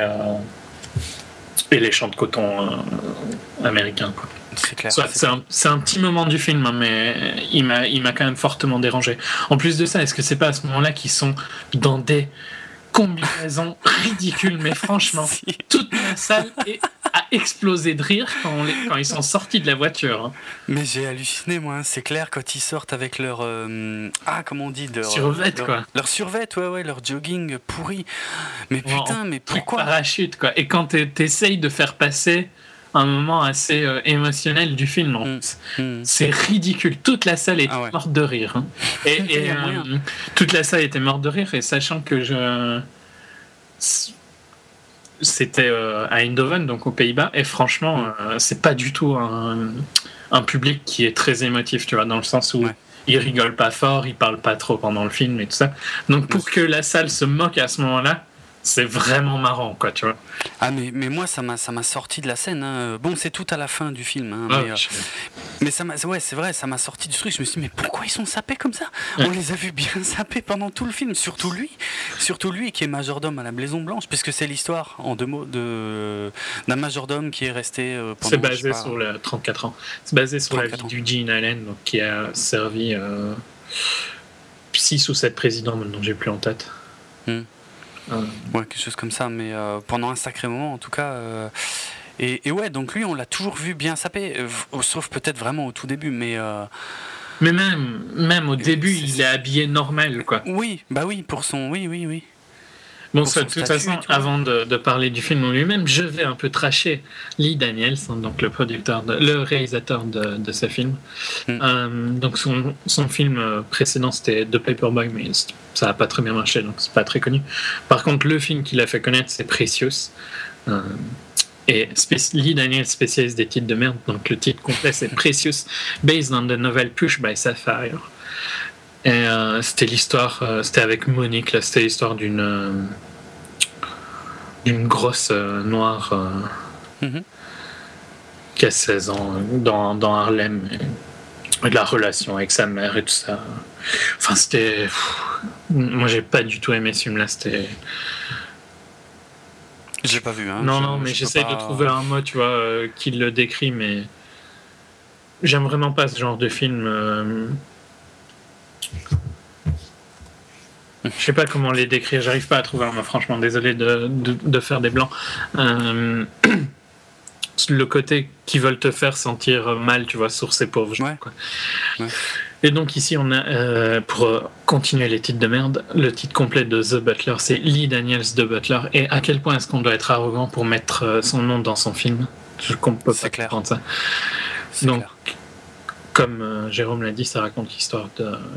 et les champs de coton euh, américains. C'est clair. C'est un, petit moment du film, hein, mais il m'a quand même fortement dérangé. En plus de ça, est-ce que c'est pas à ce moment-là qu'ils sont dans des combinaisons ridicules, mais franchement, toute la salle a explosé de rire quand, quand ils sont sortis de la voiture. Hein. Mais j'ai halluciné, moi. Hein. C'est clair quand ils sortent avec leur euh, ah comment on dit leur survêt quoi. Leur survêt, ouais ouais, leur jogging pourri. Mais putain, mais pourquoi Parachute quoi. Et quand t'essayes de faire passer un moment assez euh, émotionnel du film. Mm. Mm. C'est ridicule. Toute la salle était ah morte de rire. Hein. Et, euh, toute la salle était morte de rire. Et sachant que je c'était euh, à Eindhoven, donc aux Pays-Bas, et franchement, mm. c'est pas du tout un, public qui est très émotif, tu vois, dans le sens où il rigole pas fort, il parle pas trop pendant le film et tout ça. Donc pour que la salle se moque à ce moment-là, c'est vraiment marrant, quoi, tu vois. Ah, mais, mais moi, ça m'a, ça m'a sorti de la scène. Hein. Bon, c'est tout à la fin du film. Hein, ah, mais, euh, mais, ça m'a, ouais, c'est vrai, ça m'a sorti du truc. Je me suis dit, mais pourquoi ils sont sapés comme ça? On les a vus bien sapés pendant tout le film, surtout lui. Surtout lui qui est majordome à la Blaison Blanche, puisque c'est l'histoire, en deux mots, de, d'un majordome qui est resté euh, pendant. C'est basé sur le 34 ans. C'est basé sur la vie du Gene Allen, donc, qui a servi 6 euh, ou 7 présidents, maintenant j'ai plus en tête. Hmm. Ouais, quelque chose comme ça, mais euh, pendant un sacré moment en tout cas. Euh, et, ouais, donc lui, on l'a toujours vu bien sapé, euh, sauf peut-être vraiment au tout début, mais. Mais même, même au début, il est habillé normal, quoi. Oui, bah oui, pour son. Oui, oui, oui. Bon, de toute façon, avant de, parler du film en lui-même, je vais un peu tracher Lee Daniels, hein, donc le producteur, le réalisateur de, de ce film. Hmm. Euh, donc son, son, film précédent c'était The Paperboy, mais ça n'a pas très bien marché, donc c'est pas très connu. Par contre, le film qu'il a fait connaître, c'est Precious. Euh, Et Lee Daniel, spécialiste des titres de merde, donc le titre complet c'est Precious, based on the novel Push by Sapphire. Et euh, c'était l'histoire, euh, c'était avec Monique, là, c'était l'histoire d'une euh, d'une grosse noire mm-hmm. qui a 16 ans dans, dans Harlem. Et, de la relation avec sa mère et tout ça. Enfin, c'était. Moi, j'ai pas du tout aimé ce film-là. C'était. J'ai pas vu. Hein. Non, non, mais j'essaie de trouver un mot, tu vois, qui le décrit, mais j'aime vraiment pas ce genre de film. Je sais pas comment les décrire, j'arrive pas à trouver un mot, franchement, désolé de, de, faire des blancs. Euh, le côté qui veulent te faire sentir mal, tu vois, sur ces pauvres gens. Et donc ici, on a, euh, pour continuer les titres de merde, le titre complet de The Butler, c'est Lee Daniels The Butler. Et à quel point est-ce qu'on doit être arrogant pour mettre euh, son nom dans son film? Je comprends pas clair. ça. Donc, comme euh, Jérôme l'a dit, ça raconte l'histoire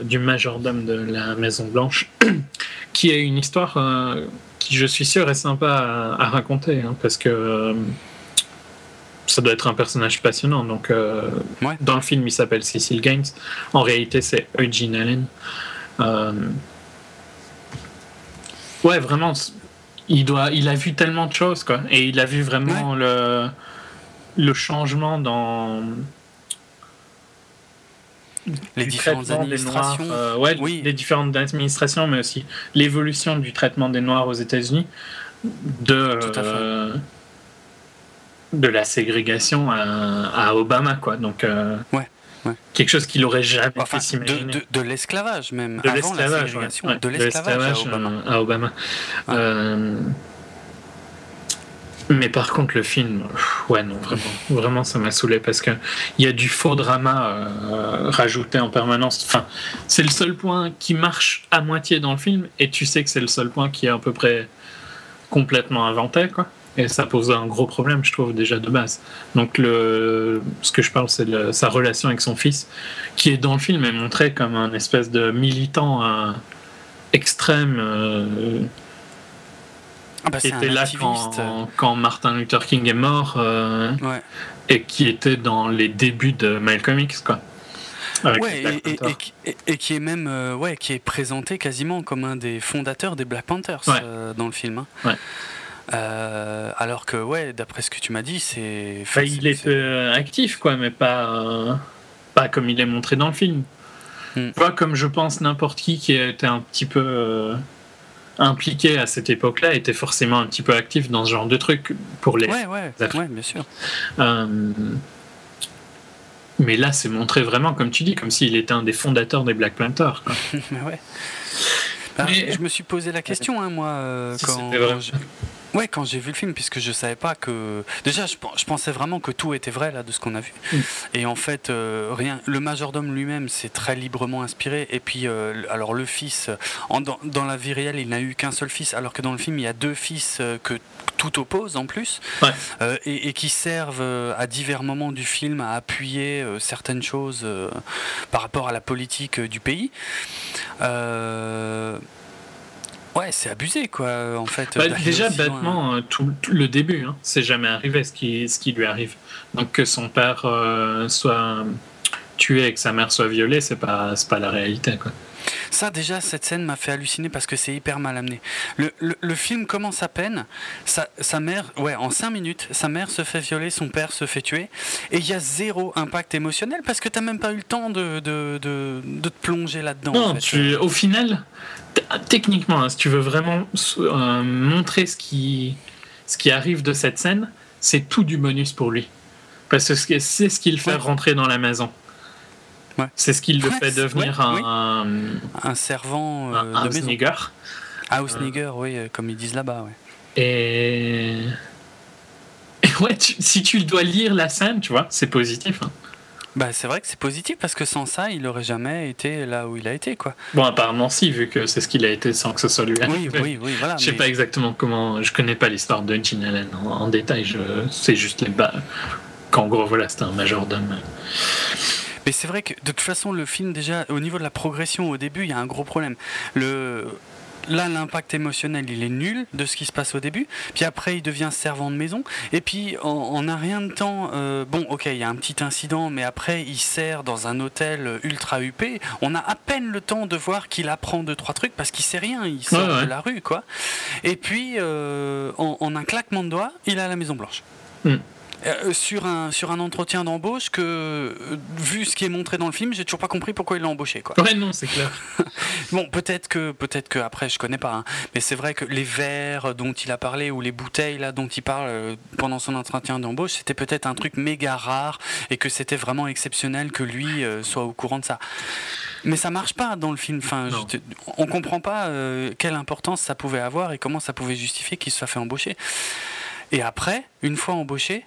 du majordome de la Maison Blanche, qui est une histoire euh, qui, je suis sûr, est sympa à, raconter, hein, parce que euh, ça doit être un personnage passionnant. Donc, dans le film, il s'appelle Cecil Gaines. En réalité, c'est Eugene Allen. ouais, vraiment, il doit, il a vu tellement de choses, quoi, et il a vu vraiment le le changement dans les différentes administrations. Euh, ouais, oui. les différentes administrations, mais aussi l'évolution du traitement des Noirs aux États-Unis, de, euh, de la ségrégation à, Obama, quoi. Donc, euh, ouais. Quelque chose qu'il n'aurait jamais enfin, fait De, de, l'esclavage même. De l'esclavage, de l'esclavage à Obama. À Obama. Mais par contre, le film, ouais, non, vraiment, vraiment, ça m'a saoulé parce qu'il y a du faux drama euh, rajouté en permanence. Enfin, c'est le seul point qui marche à moitié dans le film et tu sais que c'est le seul point qui est à peu près complètement inventé, quoi. Et ça pose un gros problème, je trouve, déjà de base. Donc, le, ce que je parle, c'est sa relation avec son fils, qui est dans le film est montré comme un espèce de militant euh, extrême. Euh, ah bah, qui était là quand, Martin Luther King est mort euh, et qui était dans les débuts de Malcolm X quoi. Ouais, et, qui est même euh, ouais, qui est présenté quasiment comme un des fondateurs des Black Panthers euh, dans le film. Hein. alors que ouais, d'après ce que tu m'as dit, c'est. il est, actif quoi, mais pas pas comme il est montré dans le film. Hmm. Pas comme je pense n'importe qui qui était un petit peu impliqué à cette époque-là était forcément un petit peu actif dans ce genre de truc pour les. Ouais, ouais, ouais bien sûr. Euh, mais là, c'est montré vraiment, comme tu dis, comme s'il était un des fondateurs des Black Panthers. ouais. Bah, je me suis posé la question, hein, moi, euh, quand, Ouais, quand j'ai vu le film, puisque je savais pas que. Déjà, je, pensais vraiment que tout était vrai là de ce qu'on a vu. Et en fait, euh, rien. Le majordome lui-même s'est très librement inspiré. Et puis, euh, alors le fils, en, dans, la vie réelle, il n'a eu qu'un seul fils, alors que dans le film, il y a deux fils euh, que tout oppose en plus, et, et, qui servent à divers moments du film à appuyer certaines choses par rapport à la politique du pays. Ouais, c'est abusé, quoi, en fait. Bah, déjà, bêtement, euh, tout, le début, hein, c'est jamais arrivé ce qui, ce qui lui arrive. Donc que son père euh, soit tué et que sa mère soit violée, c'est pas, pas la réalité, quoi. Ça, déjà, cette scène m'a fait halluciner parce que c'est hyper mal amené. Le, le, film commence à peine. Sa, sa, mère, ouais, en 5 minutes, sa mère se fait violer, son père se fait tuer. Et il y a zéro impact émotionnel parce que tu n'as même pas eu le temps de, de, de, de te plonger là-dedans. Non, tu, au final, techniquement, hein, si tu veux vraiment euh, montrer ce qui, ce qui arrive de cette scène, c'est tout du bonus pour lui. Parce que c'est ce qu'il fait rentrer dans la maison. C'est ce qui le fait devenir un, un, servant euh, un, de nigger. House nigger, oui, euh, comme ils disent là-bas. Et... ouais, si tu dois lire la scène, tu vois, c'est positif. Hein. Bah, c'est vrai que c'est positif parce que sans ça, il aurait jamais été là où il a été, quoi. Bon, apparemment si, vu que c'est ce qu'il a été sans que ce soit lui. Oui, oui, oui, voilà. Je sais pas exactement comment. Je connais pas l'histoire de Gene Allen en, détail. Je sais juste les bas. Qu'en gros, voilà, c'était un majordome. Mais c'est vrai que de toute façon, le film, déjà, au niveau de la progression au début, il y a un gros problème. Le là, l'impact émotionnel, il est nul de ce qui se passe au début. Puis après, il devient servant de maison. Et puis, en, un rien de temps, euh, bon, ok, il y a un petit incident, mais après, il sert dans un hôtel ultra huppé. On a à peine le temps de voir qu'il apprend deux, trois trucs parce qu'il sait rien. Il sort de la rue, quoi. Et puis, euh, en, un claquement de doigts, il est à la Maison Blanche. Hmm. Euh, sur, un, sur un entretien d'embauche que, euh, vu ce qui est montré dans le film, j'ai toujours pas compris pourquoi il l'a embauché. Quoi. Ouais, non, c'est clair. bon, peut-être que, peut-être que après, je connais pas, hein, mais c'est vrai que les verres dont il a parlé ou les bouteilles là dont il parle euh, pendant son entretien d'embauche, c'était peut-être un truc méga rare et que c'était vraiment exceptionnel que lui soit au courant de ça. Mais ça marche pas dans le film. Enfin, on comprend pas quelle importance ça pouvait avoir et comment ça pouvait justifier qu'il se soit fait embaucher. Et après, une fois embauché,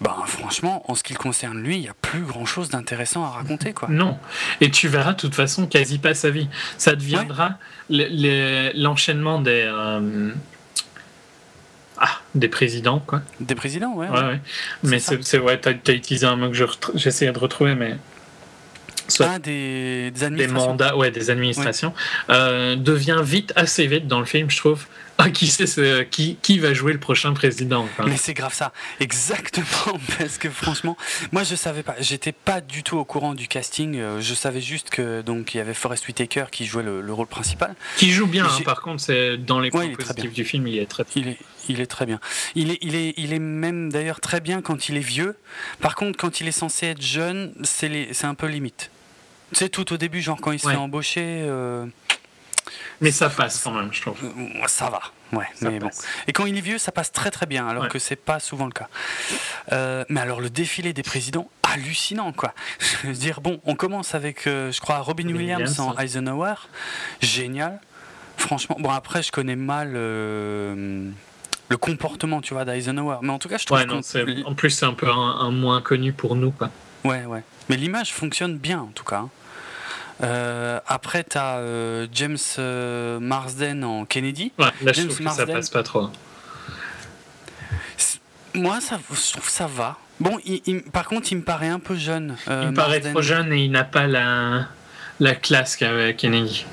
bah, franchement, en ce qui le concerne, lui, il n'y a plus grand chose d'intéressant à raconter. Quoi. Non. Et tu verras, de toute façon, quasi pas sa vie. Ça deviendra l'enchaînement des. Euh, ah, des présidents, quoi. Des présidents, ouais. ouais, Mais c'est vrai, tu as, utilisé un mot que j'essayais de retrouver, mais. Soit ah, des, des, administrations. Des mandats, ouais, des administrations. Euh, devient vite, assez vite dans le film, je trouve, ah, qui sait qui, qui va jouer le prochain président Mais c'est grave ça, exactement, parce que franchement, moi je savais pas, j'étais pas du tout au courant du casting. Euh, je savais juste que donc il y avait Forest Whitaker qui jouait le, rôle principal. Qui joue bien, hein, par contre, c'est dans les positifs du film, il est très. Il est, il est très bien. Il est, il est, il est même d'ailleurs très bien quand il est vieux. Par contre, quand il est censé être jeune, c'est un peu limite. C'est tout au début, genre quand il se fait embaucher. Euh, mais ça passe quand même, je trouve. Euh, ça va, ouais. mais bon. Et quand il est vieux, ça passe très très bien, alors que c'est pas souvent le cas. Euh, mais alors le défilé des présidents, hallucinant quoi. Je veux dire, bon, on commence avec, euh, je crois, Robin, Williams, en Eisenhower, génial. Franchement, bon après je connais mal le comportement, tu vois, d'Eisenhower, mais en tout cas je trouve. Ouais, non, en plus c'est un peu un, moins connu pour nous quoi. Ouais, ouais. Mais l'image fonctionne bien en tout cas. Hein. Euh, après, tu as euh, James euh, Marsden en Kennedy. Ouais, là, je trouve que ça passe pas trop. Moi, ça, je trouve ça va. Bon, il, par contre, il me paraît un peu jeune. il me paraît trop jeune et il n'a pas la, la classe qu'avait Kennedy.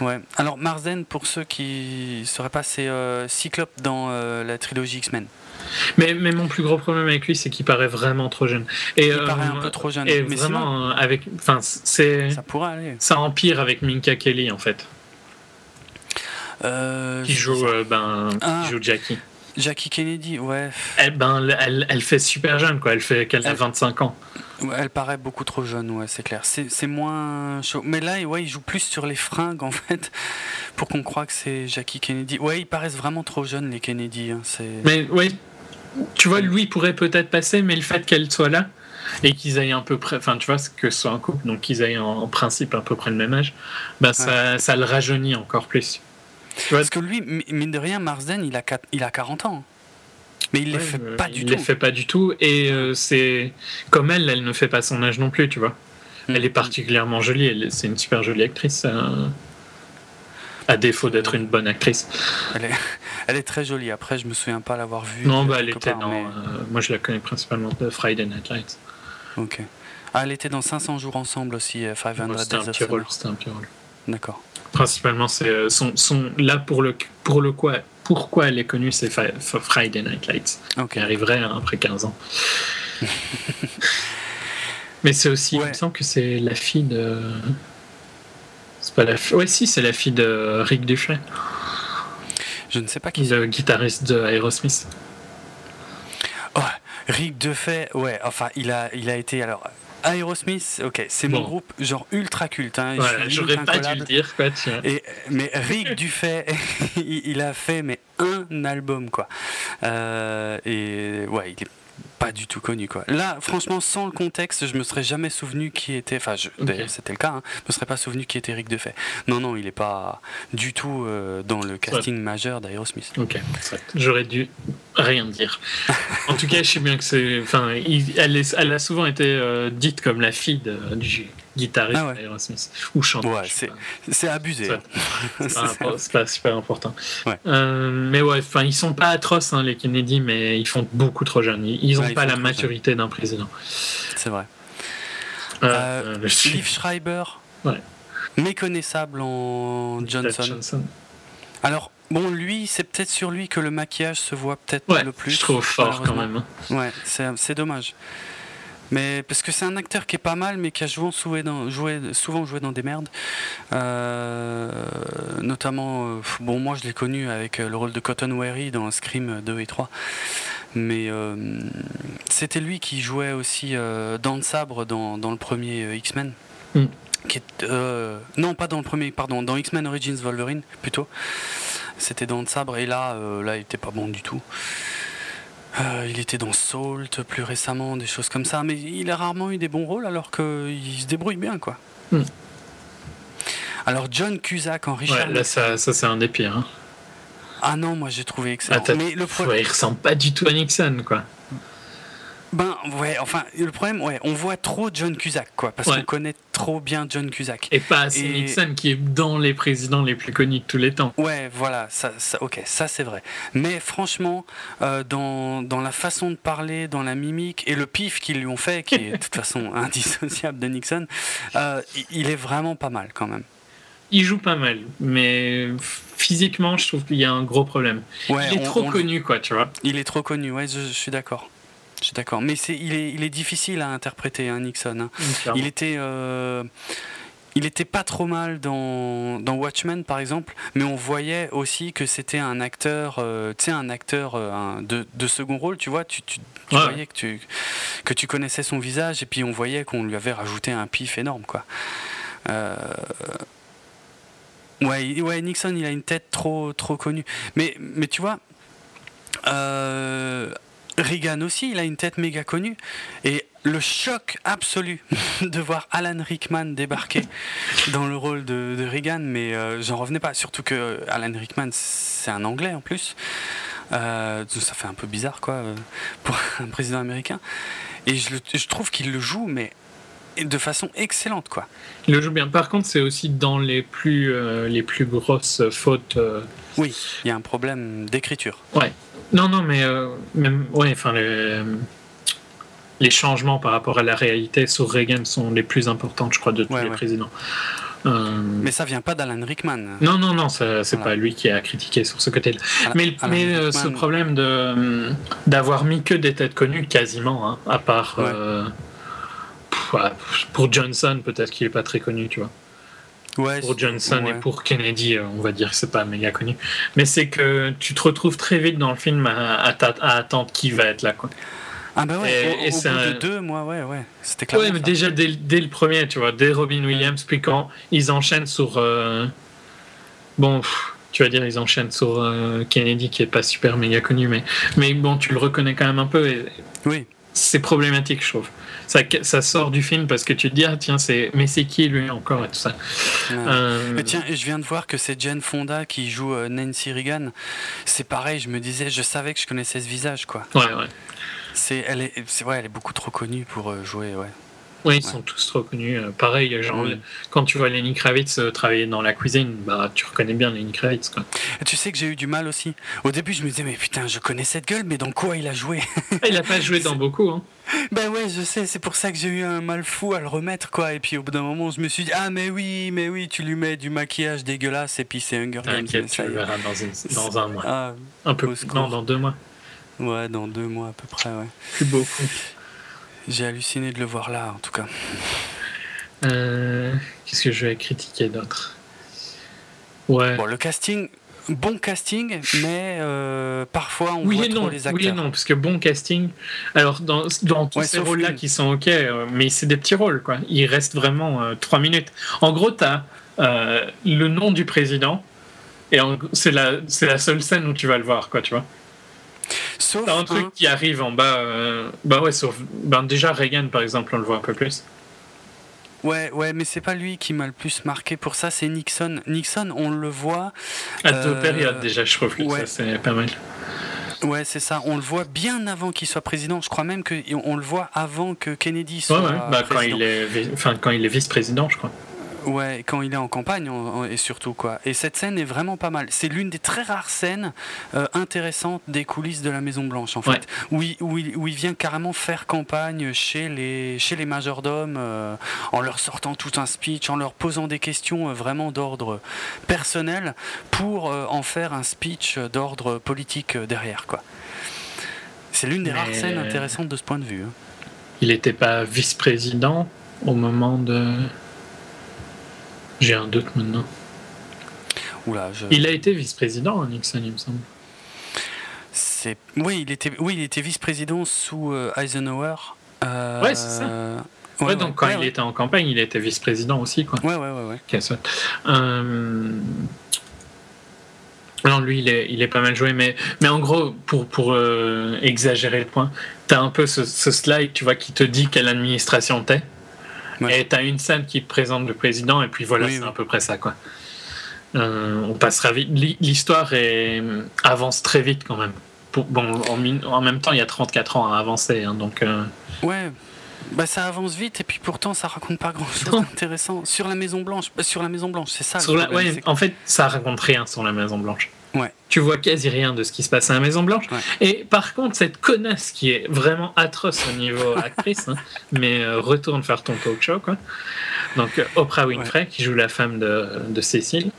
Ouais. Alors, Marsden, pour ceux qui ne sauraient pas, c'est Cyclope dans la trilogie X-Men. Mais, mais, mon plus gros problème avec lui, c'est qu'il paraît vraiment trop jeune. Et, il paraît un euh, peu trop jeune. Et vraiment, euh, avec, enfin, c'est ça pourrait aller. Ça empire avec Minka Kelly en fait. Euh, qui joue, ben, ah. joue Jackie. Jackie Kennedy, ouais. Elle, ben, elle, elle fait super jeune, quoi. Elle fait qu'elle a 25 ans. Elle paraît beaucoup trop jeune, ouais, c'est clair. C'est moins chaud. Mais là, ouais, il joue plus sur les fringues, en fait, pour qu'on croie que c'est Jackie Kennedy. Ouais, ils paraissent vraiment trop jeunes, les Kennedy. Hein, mais oui, tu vois, lui pourrait peut-être passer, mais le fait qu'elle soit là et qu'ils aient un peu près, enfin, tu vois, que ce soit un couple, donc qu'ils aient en, principe à peu près le même âge, bah, ça, ça, le rajeunit encore plus. Tu vois? Parce que lui, mine de rien, Marsden, il a, il a 40 ans. Mais il ne les fait pas du tout. Il les fait pas du tout. Et euh, c'est comme elle, elle ne fait pas son âge non plus, tu vois. Elle est mm. particulièrement jolie. C'est une super jolie actrice. Euh, à défaut d'être une bonne actrice. Elle est, elle est, très jolie. Après, je me souviens pas l'avoir vue. Non, bah, elle était dans. Euh, moi, je la connais principalement de Friday Night Lights. Ok. Ah, elle était dans 500 jours ensemble aussi, 500 ouais, C'était un petit rôle. C'était un petit rôle. D'accord. Principalement, c'est son, son, là pour le pour le quoi pourquoi elle est connue, c'est Friday Night Lights. qui arriverait après 15 ans. Mais c'est aussi, il me semble que c'est la fille de. Pas la fille. Ouais, si, c'est la fille de Rick Dufay. Je ne sais pas qui. Le guitariste de Aerosmith. Oh, Rick Dufay, ouais, enfin, il a, il a été. Alors, Aerosmith, ok, c'est mon groupe genre ultra culte. Hein, J'aurais pas dû le dire, quoi. Et, mais Rick Dufay, il a fait mais un album, quoi. Euh, et ouais, il est pas du tout connu quoi. Là, franchement, sans le contexte, je me serais jamais souvenu qui était. Enfin, c'était le cas. Hein, je me serais pas souvenu qui était Rick Defay. Non, non, il est pas du tout euh, dans le casting majeur d'Aerosmith. Ok, j'aurais dû rien dire. en tout cas, je sais bien que c'est. Enfin, elle, elle, a souvent été euh, dite comme la fille de, du guitariste ah d'Aerosmith ou chanteur. Ouais, c'est abusé. C'est pas, super important. Euh, mais ouais, enfin, ils sont pas atroces hein, les Kennedy, mais ils font beaucoup trop jeunes. Ils, ont pas la maturité d'un président. C'est vrai. Euh, euh Schreiber. Méconnaissable en Johnson. Alors, bon, lui, c'est peut-être sur lui que le maquillage se voit peut-être Ouais, le plus. je trouve fort quand même. Ouais, c'est c'est dommage. Mais parce que c'est un acteur qui est pas mal, mais qui a souvent joué dans, joué, souvent joué dans des merdes. Euh, notamment, euh, bon, moi je l'ai connu avec euh, le rôle de Cotton Wary dans Scream 2 et 3. Mais euh, c'était lui qui jouait aussi dans le sabre dans, dans le premier X-Men. Mm. Qui est, non, pas dans le premier, pardon, dans X-Men Origins Wolverine plutôt. C'était dans le sabre et là, là, il était pas bon du tout. Euh, il était dans Salt plus récemment, des choses comme ça, mais il a rarement eu des bons rôles alors qu'il se débrouille bien, quoi. Hmm. Alors John Cusack en Richard. Ouais, là, ça, ça c'est un des pires. hein. Ah non, moi j'ai trouvé excellent. Ah, t'as- mais le problème, Ouais, il ressemble pas du tout à Nixon, quoi. Ben ouais, enfin le problème, ouais, on voit trop John Cusack, quoi, parce Ouais. qu'on connaît trop bien John Cusack. Et pas assez Et- Nixon qui est dans les présidents les plus connus de tous les temps. Ouais, voilà, ça, ça- ok, ça c'est vrai. Mais franchement, euh, dans, dans la façon de parler, dans la mimique et le pif qu'ils lui ont fait, qui est de toute façon indissociable de Nixon, euh, il- est vraiment pas mal quand même. Il joue pas mal, mais physiquement, je trouve qu'il y a un gros problème. Ouais, il est on- trop on- connu, quoi, tu vois. Il est trop connu, ouais, je, je suis d'accord. Je suis d'accord. Mais il, est, il est difficile à interpréter, hein, Nixon. hein. Il était. euh, il était pas trop mal dans, dans Watchmen par exemple, mais on voyait aussi que c'était un acteur, euh, tu sais, un acteur euh, un- de, de second rôle, tu vois, tu, tu, tu Ouais. voyais que tu, que tu connaissais son visage et puis on voyait qu'on lui avait rajouté un pif énorme, quoi. Euh, Ouais, ouais, Nixon, il a une tête trop, trop connue. Mais, mais tu vois, euh, Reagan aussi, il a une tête méga connue. Et le choc absolu de voir Alan Rickman débarquer dans le rôle de, de Reagan, mais euh, j'en revenais pas. Surtout que Alan Rickman, c'est un Anglais en plus. Euh, ça fait un peu bizarre, quoi, euh, pour un président américain. Et je, le- je trouve qu'il le joue, mais de façon excellente, quoi. Il le joue bien. Par contre, c'est aussi dans les plus, euh, les plus grosses fautes. euh, Oui, il y a un problème d'écriture. Non, non, mais euh, même, ouais, enfin, les, les changements par rapport à la réalité sur Reagan sont les plus importants, je crois, de tous Ouais, les ouais. présidents. Euh, Mais ça vient pas d'Alan Rickman. non, non, non, c'est Voilà. pas lui qui a critiqué sur ce côté-là. Mais, euh, Rickman- ce problème de d'avoir mis que des têtes connues, quasiment, hein, à part Ouais. euh, pour Johnson, peut-être qu'il est pas très connu, tu vois. Ouais, Pour Johnson ouais. et pour Kennedy, euh, on va dire que c'est pas méga connu. Mais c'est que tu te retrouves très vite dans le film à, à attendre qui va être là, quoi. Ah bah ouais, Et- au, et au c'est bout un- de deux mois, ouais, ouais. C'était clairement Ouais, mais ça. déjà dès, dès le premier, tu vois, dès Robin Williams, puis quand ils enchaînent sur. euh, Bon, pff, tu vas dire, ils enchaînent sur euh, Kennedy, qui est pas super méga connu, mais, mais bon, tu le reconnais quand même un peu, et Oui, c'est problématique, je trouve. Ça, ça sort du film parce que tu te dis, ah tiens, c'est. Mais c'est qui lui encore et tout ça. ouais. Euh, Mais tiens, je viens de voir que c'est Jane Fonda qui joue euh, Nancy Reagan. C'est pareil, je me disais, je savais que je connaissais ce visage, quoi. Ouais, ouais. C'est, elle est, c'est ouais, elle est beaucoup trop connue pour euh, jouer, ouais. Oui, ils sont tous trop connus. Euh, pareil, genre, Oui. quand tu vois Lenny Kravitz euh, travailler dans la cuisine, bah, tu reconnais bien Lenny Kravitz. Quoi. Et tu sais que j'ai eu du mal aussi. Au début, je me disais, mais putain, je connais cette gueule, mais dans quoi il a joué? Ah, il a pas joué dans beaucoup. Hein. Ben ouais, je sais, c'est pour ça que j'ai eu un mal fou à le remettre, quoi. Et puis au bout d'un moment, je me suis dit, ah, mais oui, mais oui, tu lui mets du maquillage dégueulasse, et puis c'est Hunger Games. T'inquiète, tu le verras dans, une- dans un mois. Ah, Un peu. Non, dans deux mois. ouais, dans deux mois à peu près, ouais. Plus beaucoup. J'ai halluciné de le voir là, en tout cas. Euh, Qu'est-ce que je vais critiquer d'autre? Ouais. Bon, le casting, bon casting, mais euh, parfois on oui voit et trop non, les acteurs. oui et non, parce que bon casting. Alors dans, dans tous Ouais, ces rôles-là qui sont ok, euh, mais c'est des petits rôles quoi. Il reste vraiment euh, trois minutes. En gros, t'as le nom du président et c'est la c'est la seule scène où tu vas le voir quoi, tu vois. Sauf T'as un truc un- qui arrive en bas. euh, bah ouais, sauf ben déjà Reagan par exemple, on le voit un peu plus. Ouais, ouais, mais c'est pas lui qui m'a le plus marqué pour ça, c'est Nixon. Nixon, on le voit. À deux Euh, périodes déjà, je trouve que ouais. ça c'est pas mal. Ouais, c'est ça. On le voit bien avant qu'il soit président. Je crois même qu'on le voit avant que Kennedy Ouais, soit ouais. Bah, quand président. il est vi- enfin quand il est vice-président, je crois. Ouais, quand il est en campagne et surtout quoi. Et cette scène est vraiment pas mal. C'est l'une des très rares scènes euh, intéressantes des coulisses de la Maison Blanche en fait, où, il, où, il, vient carrément faire campagne chez les chez les majordomes euh, en leur sortant tout un speech, en leur posant des questions euh, vraiment d'ordre personnel pour en faire un speech d'ordre politique derrière quoi. C'est l'une des rares scènes intéressantes de ce point de vue. Hein. Il n'était pas vice-président au moment de j'ai un doute maintenant. Il a été vice-président, Nixon, il me semble. Oui, il était, oui, il était vice-président sous euh, Eisenhower. Euh... Ouais, c'est ça. Ouais, donc quand il était en campagne, il était vice-président aussi. Quoi. Ouais, ouais, ouais. ouais. Euh... Non, lui, il est, il est pas mal joué, mais, mais en gros, pour, pour euh, exagérer le point, tu as un peu ce, ce, slide, tu vois, qui te dit quelle administration t'es. Et tu as une scène qui présente le président, et puis voilà, c'est à peu près ça. quoi. Euh, on passera vite. L'histoire avance très vite quand même. bon, en, même temps, il y a 34 ans à avancer. Hein, donc, euh, Ouais, bah, ça avance vite et puis pourtant ça raconte pas grand chose d'intéressant sur la Maison Blanche. Bah, sur la Maison Blanche, c'est ça. en fait, ça raconte rien sur la Maison Blanche. Ouais. Tu vois quasi rien de ce qui se passe à la Maison Blanche. Et par contre, cette connasse qui est vraiment atroce au niveau actrice, hein, mais euh, retourne faire ton talk show, quoi. Donc Oprah Winfrey qui joue la femme de, de Cécile.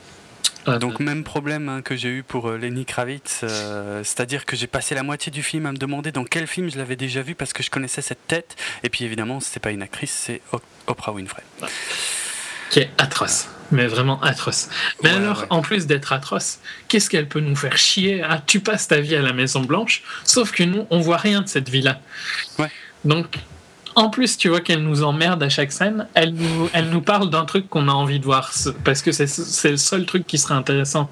Donc même problème hein, que j'ai eu pour euh, Lenny Kravitz, euh, c'est-à-dire que j'ai passé la moitié du film à me demander dans quel film je l'avais déjà vu parce que je connaissais cette tête. Et puis évidemment, c'est pas une actrice, c'est Oprah Winfrey. Qui est atroce, mais vraiment atroce. Mais alors, en plus d'être atroce, qu'est-ce qu'elle peut nous faire chier ah, Tu passes ta vie à la Maison Blanche, sauf que nous, on voit rien de cette vie-là. Ouais. Donc en plus, tu vois qu'elle nous emmerde à chaque scène. Elle nous, elle nous parle d'un truc qu'on a envie de voir. Parce que c'est le seul truc qui serait intéressant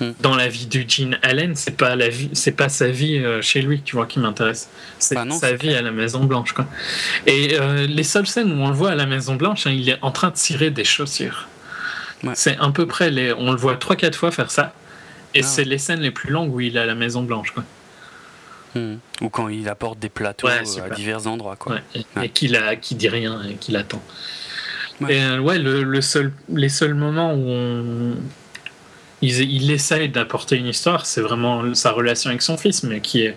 hmm. dans la vie du Gene Allen. C'est pas, la vie, pas sa vie euh, chez lui, tu vois, qui m'intéresse. C'est bah sa vie à la Maison Blanche. Quoi. Et euh, les seules scènes où on le voit à la Maison Blanche, hein, il est en train de tirer des chaussures. C'est à peu près les. On le voit 3-4 fois faire ça. Et ah c'est les scènes les plus longues où il est à la Maison Blanche. Quoi. Hmm. Ou quand il apporte des plateaux euh, à divers endroits. Quoi. Et, qu'il dit rien et qu'il attend. Et euh, ouais, le, seul, les seuls moments où on, il, il essaye d'apporter une histoire, c'est vraiment sa relation avec son fils, mais qui est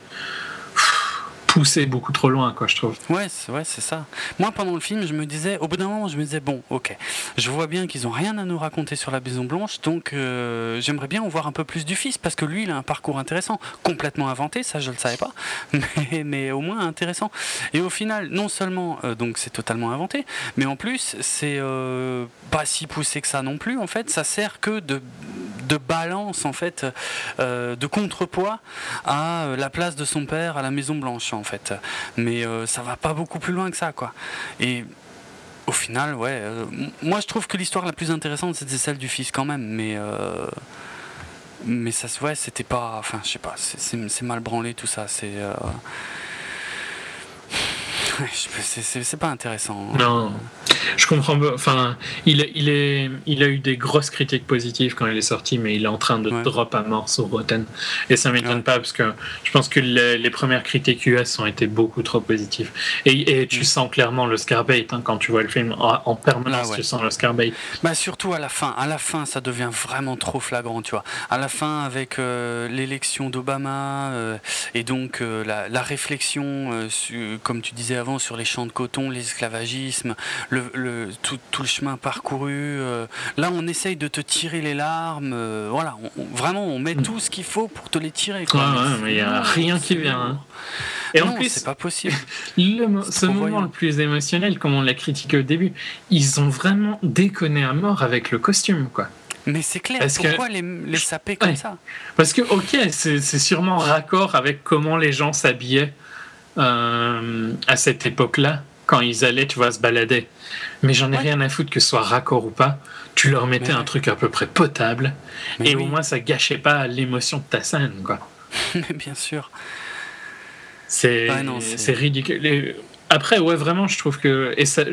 poussé beaucoup trop loin, quoi, je trouve. Ouais, ouais, c'est ça. Moi, pendant le film, je me disais, au bout d'un moment, je me disais, bon, ok, je vois bien qu'ils ont rien à nous raconter sur la Maison Blanche, donc euh, j'aimerais bien en voir un peu plus du fils, parce que lui, il a un parcours intéressant, complètement inventé, ça, je le savais pas, mais, mais au moins intéressant. Et au final, non seulement, euh, donc c'est totalement inventé, mais en plus, c'est euh, pas si poussé que ça non plus, en fait, ça sert que de, de balance, en fait, de contrepoids à la place de son père à la Maison Blanche fait. Mais euh, ça va pas beaucoup plus loin que ça, quoi. Et au final, ouais, euh, moi je trouve que l'histoire la plus intéressante c'était celle du fils quand même, mais euh, mais ça, ouais, c'était pas, enfin, je sais pas, c'est mal branlé tout ça, c'est c'est pas intéressant. Hein. Non, je comprends. Enfin, il, il, est, il a eu des grosses critiques positives quand il est sorti, mais il est en train de drop à mort sur Rotten. Et ça m'étonne pas parce que je pense que les, premières critiques US ont été beaucoup trop positives. Et, et tu mm. sens clairement le scarbait hein, quand tu vois le film en, permanence. Ah tu sens le scarbait. Bah surtout à la fin. À la fin, ça devient vraiment trop flagrant, tu vois. À la fin, avec euh, l'élection d'Obama euh, et donc euh, la, la, réflexion, comme tu disais avant sur les champs de coton, l'esclavagisme, le, tout, le chemin parcouru. Euh, là, on essaye de te tirer les larmes. Euh, voilà, vraiment, on met tout ce qu'il faut pour te les tirer. mais il n'y a rien qui vient. Hein. Et en plus, c'est pas possible. ce moment le plus émotionnel, comme on l'a critiqué au début, ils ont vraiment déconné à mort avec le costume, quoi. Mais c'est clair, pourquoi les, les saper comme ça? Parce que, ok, c'est sûrement raccord avec comment les gens s'habillaient euh, à cette époque-là, quand ils allaient, tu vois, se balader. Mais j'en ai rien à foutre que ce soit raccord ou pas. Tu leur mettais un truc à peu près potable, et au moins ça gâchait pas l'émotion de ta scène, quoi. Mais bien sûr. C'est c'est ridicule. Après, ouais, vraiment, je trouve que. Et ça,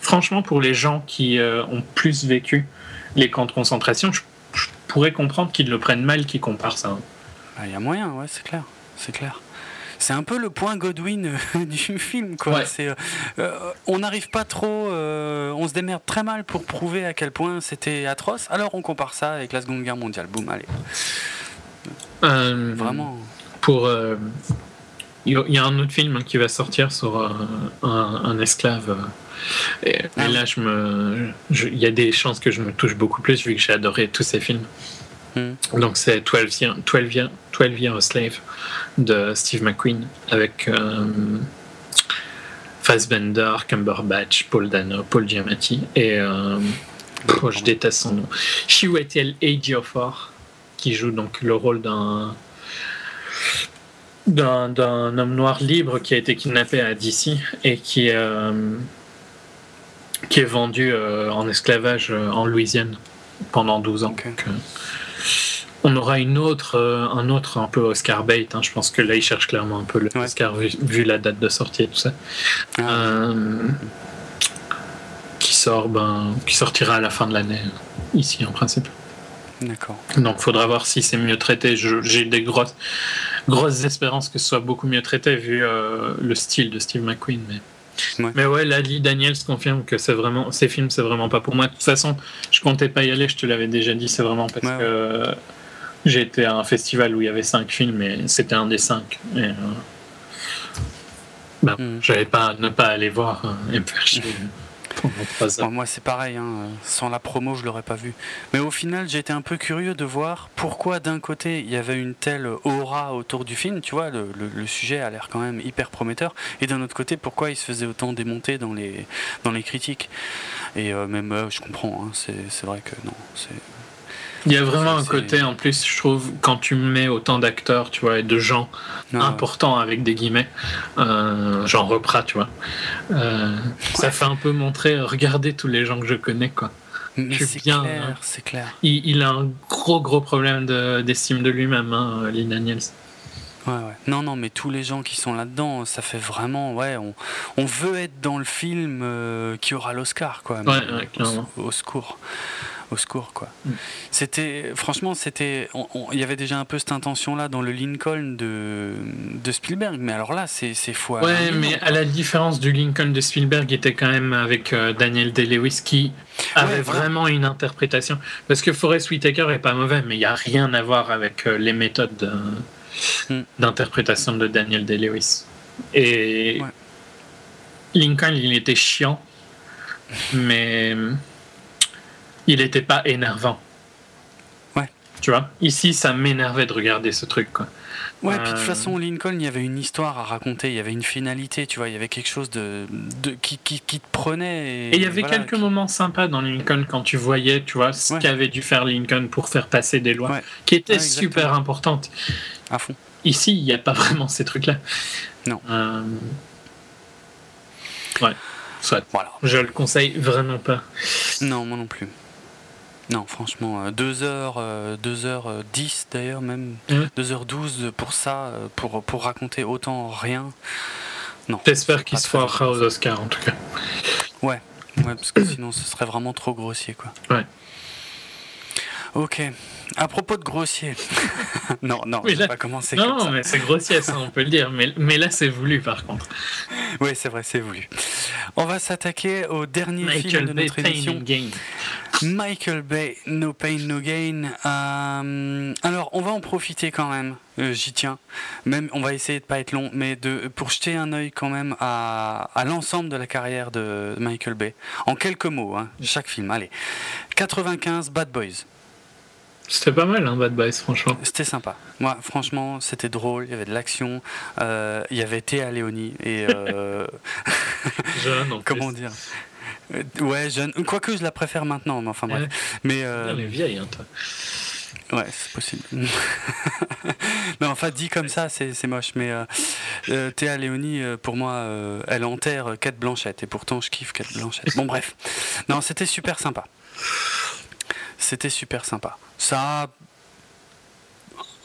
franchement, pour les gens qui euh, ont plus vécu les camps de concentration, je, pourrais comprendre qu'ils le prennent mal, qu'ils comparent ça. Il y a moyen, ouais, c'est clair. C'est clair. C'est un peu le point Godwin du film, quoi. C'est, on n'arrive pas trop, on se démerde très mal pour prouver à quel point c'était atroce. Alors on compare ça avec la Seconde Guerre mondiale. Boum, allez. Vraiment. Pour il y a un autre film qui va sortir sur un, esclave. Et, ah là, je me, il y a des chances que je me touche beaucoup plus vu que j'ai adoré tous ces films. Hmm. Donc c'est 12 Years, 12, 12 Years a Slave de Steve McQueen avec euh, Fassbender, Cumberbatch, Paul Dano, Paul Giamatti et euh, oh, je déteste son nom. Chiwetel Ejiofor qui joue donc le rôle d'un d'un homme noir libre qui a été kidnappé à DC et qui, euh, qui est vendu euh, en esclavage euh, en Louisiane pendant 12 ans. On aura une autre, un autre un peu Oscar bait. Hein. Je pense que là, il cherche clairement un peu le Oscar vu, la date de sortie et tout ça. Ah. qui sort, ben, qui sortira à la fin de l'année ici en principe. D'accord. Donc, faudra voir si c'est mieux traité. J'ai des grosses grosses espérances que ce soit beaucoup mieux traité vu euh, le style de Steve McQueen. Mais ouais, mais ouais là, Lee Daniels confirme que c'est vraiment, ces films, c'est vraiment pas pour moi. De toute façon, je comptais pas y aller, je te l'avais déjà dit, c'est vraiment parce que j'ai été à un festival où il y avait cinq films et c'était un des cinq. Et, euh, bah, j'avais pas ne pas aller voir hein, et me faire chier. moi, c'est pareil, hein. sans la promo, je l'aurais pas vu. Mais au final, j'étais un peu curieux de voir pourquoi d'un côté il y avait une telle aura autour du film, tu vois, le, sujet a l'air quand même hyper prometteur, et d'un autre côté, pourquoi il se faisait autant démonter dans les, dans les critiques. Et euh, même, euh, je comprends, hein, c'est vrai que non, c'est il y a vraiment un côté, en plus, je trouve, quand tu mets autant d'acteurs, tu vois, et de gens importants avec des guillemets, euh, genre Reprat, tu vois, euh, ça fait un peu montrer, regardez tous les gens que je connais, quoi. c'est bien. Clair, c'est clair. Il, a un gros, gros problème d'estime de, lui-même, hein, Lee Daniels. Ouais, ouais. Non, non, mais tous les gens qui sont là-dedans, ça fait vraiment, ouais, on, on veut être dans le film euh, qui aura l'Oscar, quoi. Ouais, ouais, au, secours au secours quoi. Mm. C'était franchement c'était il y avait déjà un peu cette intention là dans le Lincoln de, de Spielberg mais alors là c'est c'est fou. Ouais mais à la différence du Lincoln de Spielberg il était quand même avec euh, Daniel Day-Lewis qui avait vraiment une interprétation parce que Forest Whitaker est pas mauvais mais il y a rien à voir avec euh, les méthodes mm. d'interprétation de Daniel Day-Lewis et Lincoln il était chiant mais il n'était pas énervant. Ouais. Tu vois? Ici, ça m'énervait de regarder ce truc, quoi. Ouais, puis de toute euh, façon, Lincoln, il y avait une histoire à raconter, il y avait une finalité, tu vois, il y avait quelque chose de, de qui, qui, qui, te prenait. Et, il y avait quelques moments sympas dans Lincoln quand tu voyais, tu vois, ce qu'avait dû faire Lincoln pour faire passer des lois, qui étaient super importantes. À fond. Ici, il n'y a pas vraiment ces trucs-là. Non. Euh, ouais. Soit. Voilà. Je le conseille vraiment pas. Non, moi non plus. Non, franchement, 2h, euh, 2h10 euh, d'ailleurs, même 2h12 pour ça, euh, pour, pour raconter autant rien. Non. J'espère qu'il se fera aux Oscars en tout cas. Ouais, ouais, parce que sinon ce serait vraiment trop grossier quoi. Ouais. Ok. À propos de grossier. non, non, je vais pas commencer non, comme ça. mais c'est grossier, ça, on peut le dire. Mais, mais là, c'est voulu, par contre. Oui, c'est vrai, c'est voulu. On va s'attaquer au dernier film de notre émission. Michael Bay, No Pain, No Gain. Euh, alors, on va en profiter quand même. Euh, j'y tiens. Même, on va essayer de pas être long, mais de pour jeter un œil quand même à, à l'ensemble de la carrière de Michael Bay. En quelques mots, hein, chaque film. Allez, 95, Bad Boys. C'était pas mal, hein, Bad Boys, franchement. C'était sympa. Moi, franchement, c'était drôle. Il y avait de l'action. Euh, il y avait Théa Léoni et. Jeune, en Comment dire? Euh, ouais, jeune. Quoique je la préfère maintenant, mais enfin bref. Mais, euh... Elle est vieille, hein, toi. Ouais, c'est possible. non, enfin, dit comme ça, c'est moche. Mais euh, euh Théa Léonie, euh, pour moi, elle enterre Kate Blanchette. Et pourtant, je kiffe Kate Blanchette. Bon, bref. Non, c'était super sympa. C'était super sympa. Ça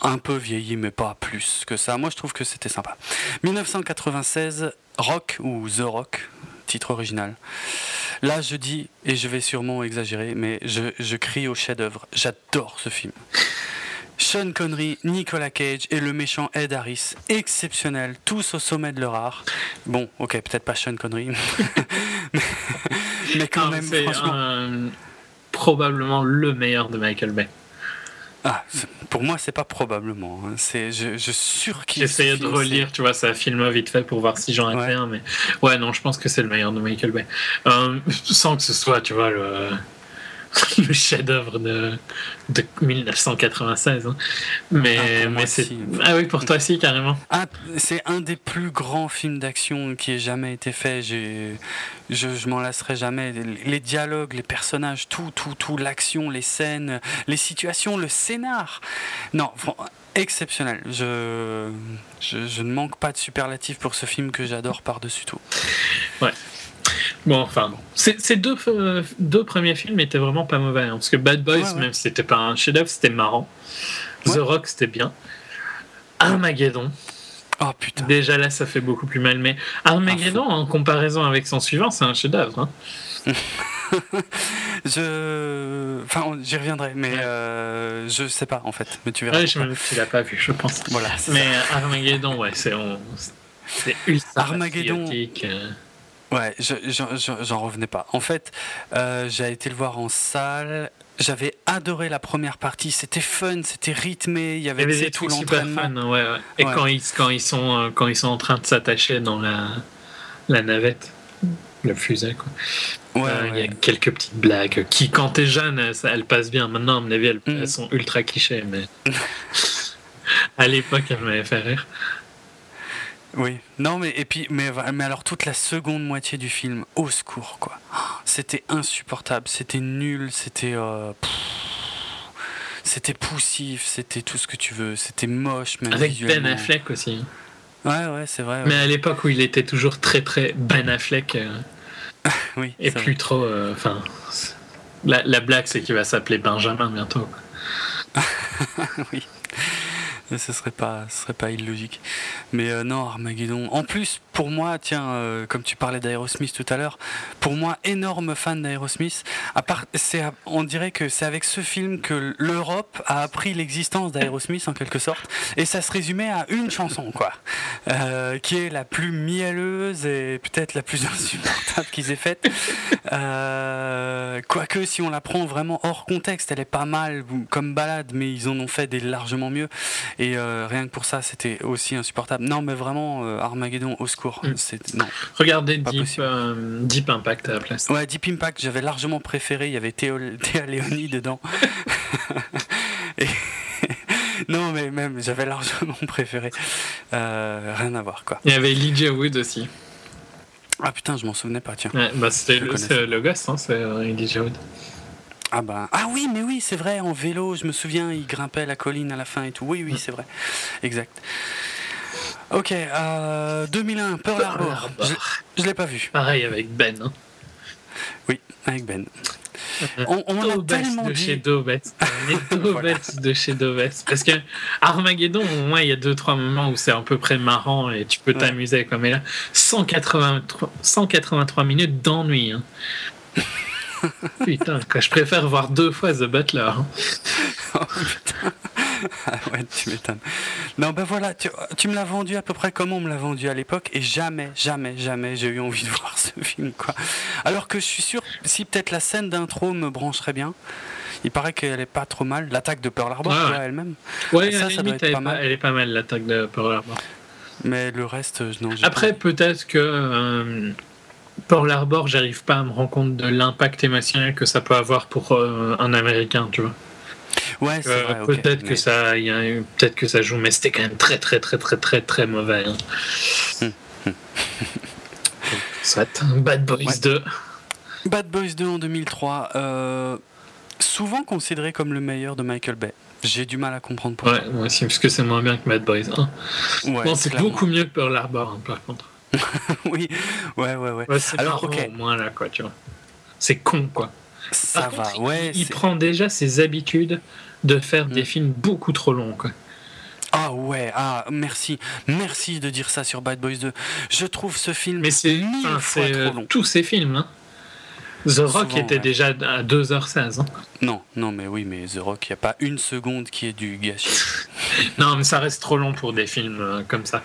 a un peu vieilli, mais pas plus que ça. Moi, je trouve que c'était sympa. 1996, Rock ou The Rock, titre original. Là, je dis, et je vais sûrement exagérer, mais je, crie au chef-d'œuvre. J'adore ce film. Sean Connery, Nicolas Cage et le méchant Ed Harris. Exceptionnel, tous au sommet de leur art. Bon, ok, peut-être pas Sean Connery, mais quand même, franchement. probablement le meilleur de Michael Bay. Ah, pour moi, c'est pas probablement. Hein. C'est, je, je surkiffe. J'essayais de relire, tu vois, ça film vite fait pour voir si j'en ai fait un, mais ouais, non, je pense que c'est le meilleur de Michael Bay. Euh, sans que ce soit, tu vois, le, le chef-d'œuvre de, de 1996. Hein. Mais, ah, mais c'est. Ah oui, pour toi aussi, carrément. Ah, c'est un des plus grands films d'action qui ait jamais été fait. Je, je m'en lasserai jamais. Les dialogues, les personnages, tout, tout, tout, l'action, les scènes, les situations, le scénar. Non, exceptionnel. Je, je, je ne manque pas de superlatifs pour ce film que j'adore par-dessus tout. Ouais. Bon, enfin, ces deux, euh, deux premiers films étaient vraiment pas mauvais. Hein, parce que Bad Boys, même si c'était pas un chef-d'œuvre, c'était marrant. The Rock, c'était bien. Armageddon. Oh putain. Déjà là, ça fait beaucoup plus mal. Mais Armageddon, en comparaison avec son suivant, c'est un chef-d'œuvre. Hein. je. Enfin, j'y reviendrai, mais euh, je sais pas en fait. Mais tu verras. Je me tu l'as pas vu, je pense. Voilà. Mais Armageddon, ouais, c'est ultra. Armageddon. Ouais, j'en revenais pas. En fait, euh, j'ai été le voir en salle. J'avais adoré la première partie. C'était fun, c'était rythmé. Il y avait, des tout l'entraînement. Fun, ouais, ouais. Et quand ils quand ils sont euh, quand ils sont en train de s'attacher dans la la navette, le fusil quoi. Ouais, euh, il y a quelques petites blagues qui, quand t'es jeune, ça, elles passent bien. Maintenant, à mon avis, elles, mm. elles sont ultra clichés, mais à l'époque, elles m'avaient fait rire. Oui, non, mais et puis, mais, mais alors toute la seconde moitié du film, au secours, quoi. C'était insupportable, c'était nul, c'était. Euh, c'était poussif, c'était tout ce que tu veux, c'était moche, même Avec Ben Affleck aussi. Ouais, ouais, c'est vrai. Mais à l'époque où il était toujours très, très Ben Affleck. Euh, oui. Et plus trop. Euh, enfin. la, la, blague, c'est qu'il va s'appeler Benjamin bientôt. oui ce serait pas, ce serait pas illogique. Mais euh, non, Armageddon. En plus, pour moi, tiens, euh, comme tu parlais d'Aerosmith tout à l'heure, pour moi, énorme fan d'Aerosmith. On dirait que c'est avec ce film que l'Europe a appris l'existence d'Aerosmith en quelque sorte, et ça se résumait à une chanson, quoi, euh, qui est la plus mielleuse et peut-être la plus insupportable qu'ils aient faite. quoique, si on la prend vraiment hors contexte, elle est pas mal comme balade, mais ils en ont fait des largement mieux. Et euh, rien que pour ça, c'était aussi insupportable. Non, mais vraiment, euh, Armageddon au secours. Mm. Regardez euh, Deep, Impact à la place. Ouais, Deep Impact, j'avais largement préféré. Il y avait Théo, Théa Léonie dedans. non, mais même, j'avais largement préféré. rien à voir, quoi. Il y avait Elijah Wood aussi. Ah putain, je m'en souvenais pas, tiens. bah, c'était le, le, gosse, hein, c'est Elijah Wood. Ah bah ah oui mais oui c'est vrai en vélo je me souviens il grimpait la colline à la fin et tout oui oui c'est vrai exact ok euh, 2001 Pearl Harbor je, l'ai pas vu pareil avec Ben hein. oui avec Ben on, on en a tellement de dit. chez Dobet. de chez. Parce que Armageddon, au moins, il y a deux trois moments où c'est à peu près marrant et tu peux t'amuser comme là. 183, 183 minutes d'ennui. Hein. putain, je préfère voir deux fois The Butler. oh, putain. Ah ouais, tu m'étonnes. Non, ben voilà, tu, me l'as vendu à peu près comme on me l'a vendu à l'époque, et jamais, jamais, jamais j'ai eu envie de voir ce film, quoi. Alors que je suis sûr, si peut-être la scène d'intro me brancherait bien, il paraît qu'elle est pas trop mal. L'attaque de Pearl Harbor, elle-même. Ouais, ça, ça doit être pas mal. Elle est pas mal, l'attaque de Pearl Harbor. Mais le reste, non. Après, peut-être que. Euh, Pearl Harbor, j'arrive pas à me rendre compte de l'impact émotionnel que ça peut avoir pour euh, un Américain, tu vois. Ouais, euh, peut-être que ça, peut-être que ça joue, mais c'était quand même très, très, très, très, très, très mauvais. Hein. Soit Bad Boys 2. Bad Boys 2 en 2003, euh, souvent considéré comme le meilleur de Michael Bay. J'ai du mal à comprendre pourquoi. Ouais, moi aussi, parce que c'est moins bien que Bad Boys 1. Ouais, c'est beaucoup mieux que Pearl Harbor, hein, par contre. oui, ouais, ouais, ouais. Alors, ok. Au moins là, quoi, tu vois. C'est con, quoi. Ça va, ouais. Il, prend déjà ses habitudes de faire des mm. films beaucoup trop longs, quoi. Ah ouais, ah merci, merci de dire ça sur Bad Boys 2. Je trouve ce film mais c'est mille fois trop long. Tous ces films, hein. The Rock Souvent, était ouais. déjà à 2h16. hein. Non, non, mais oui, mais The Rock, il n'y a pas une seconde qui est du gâchis. Non, mais ça reste trop long pour des films euh, comme ça.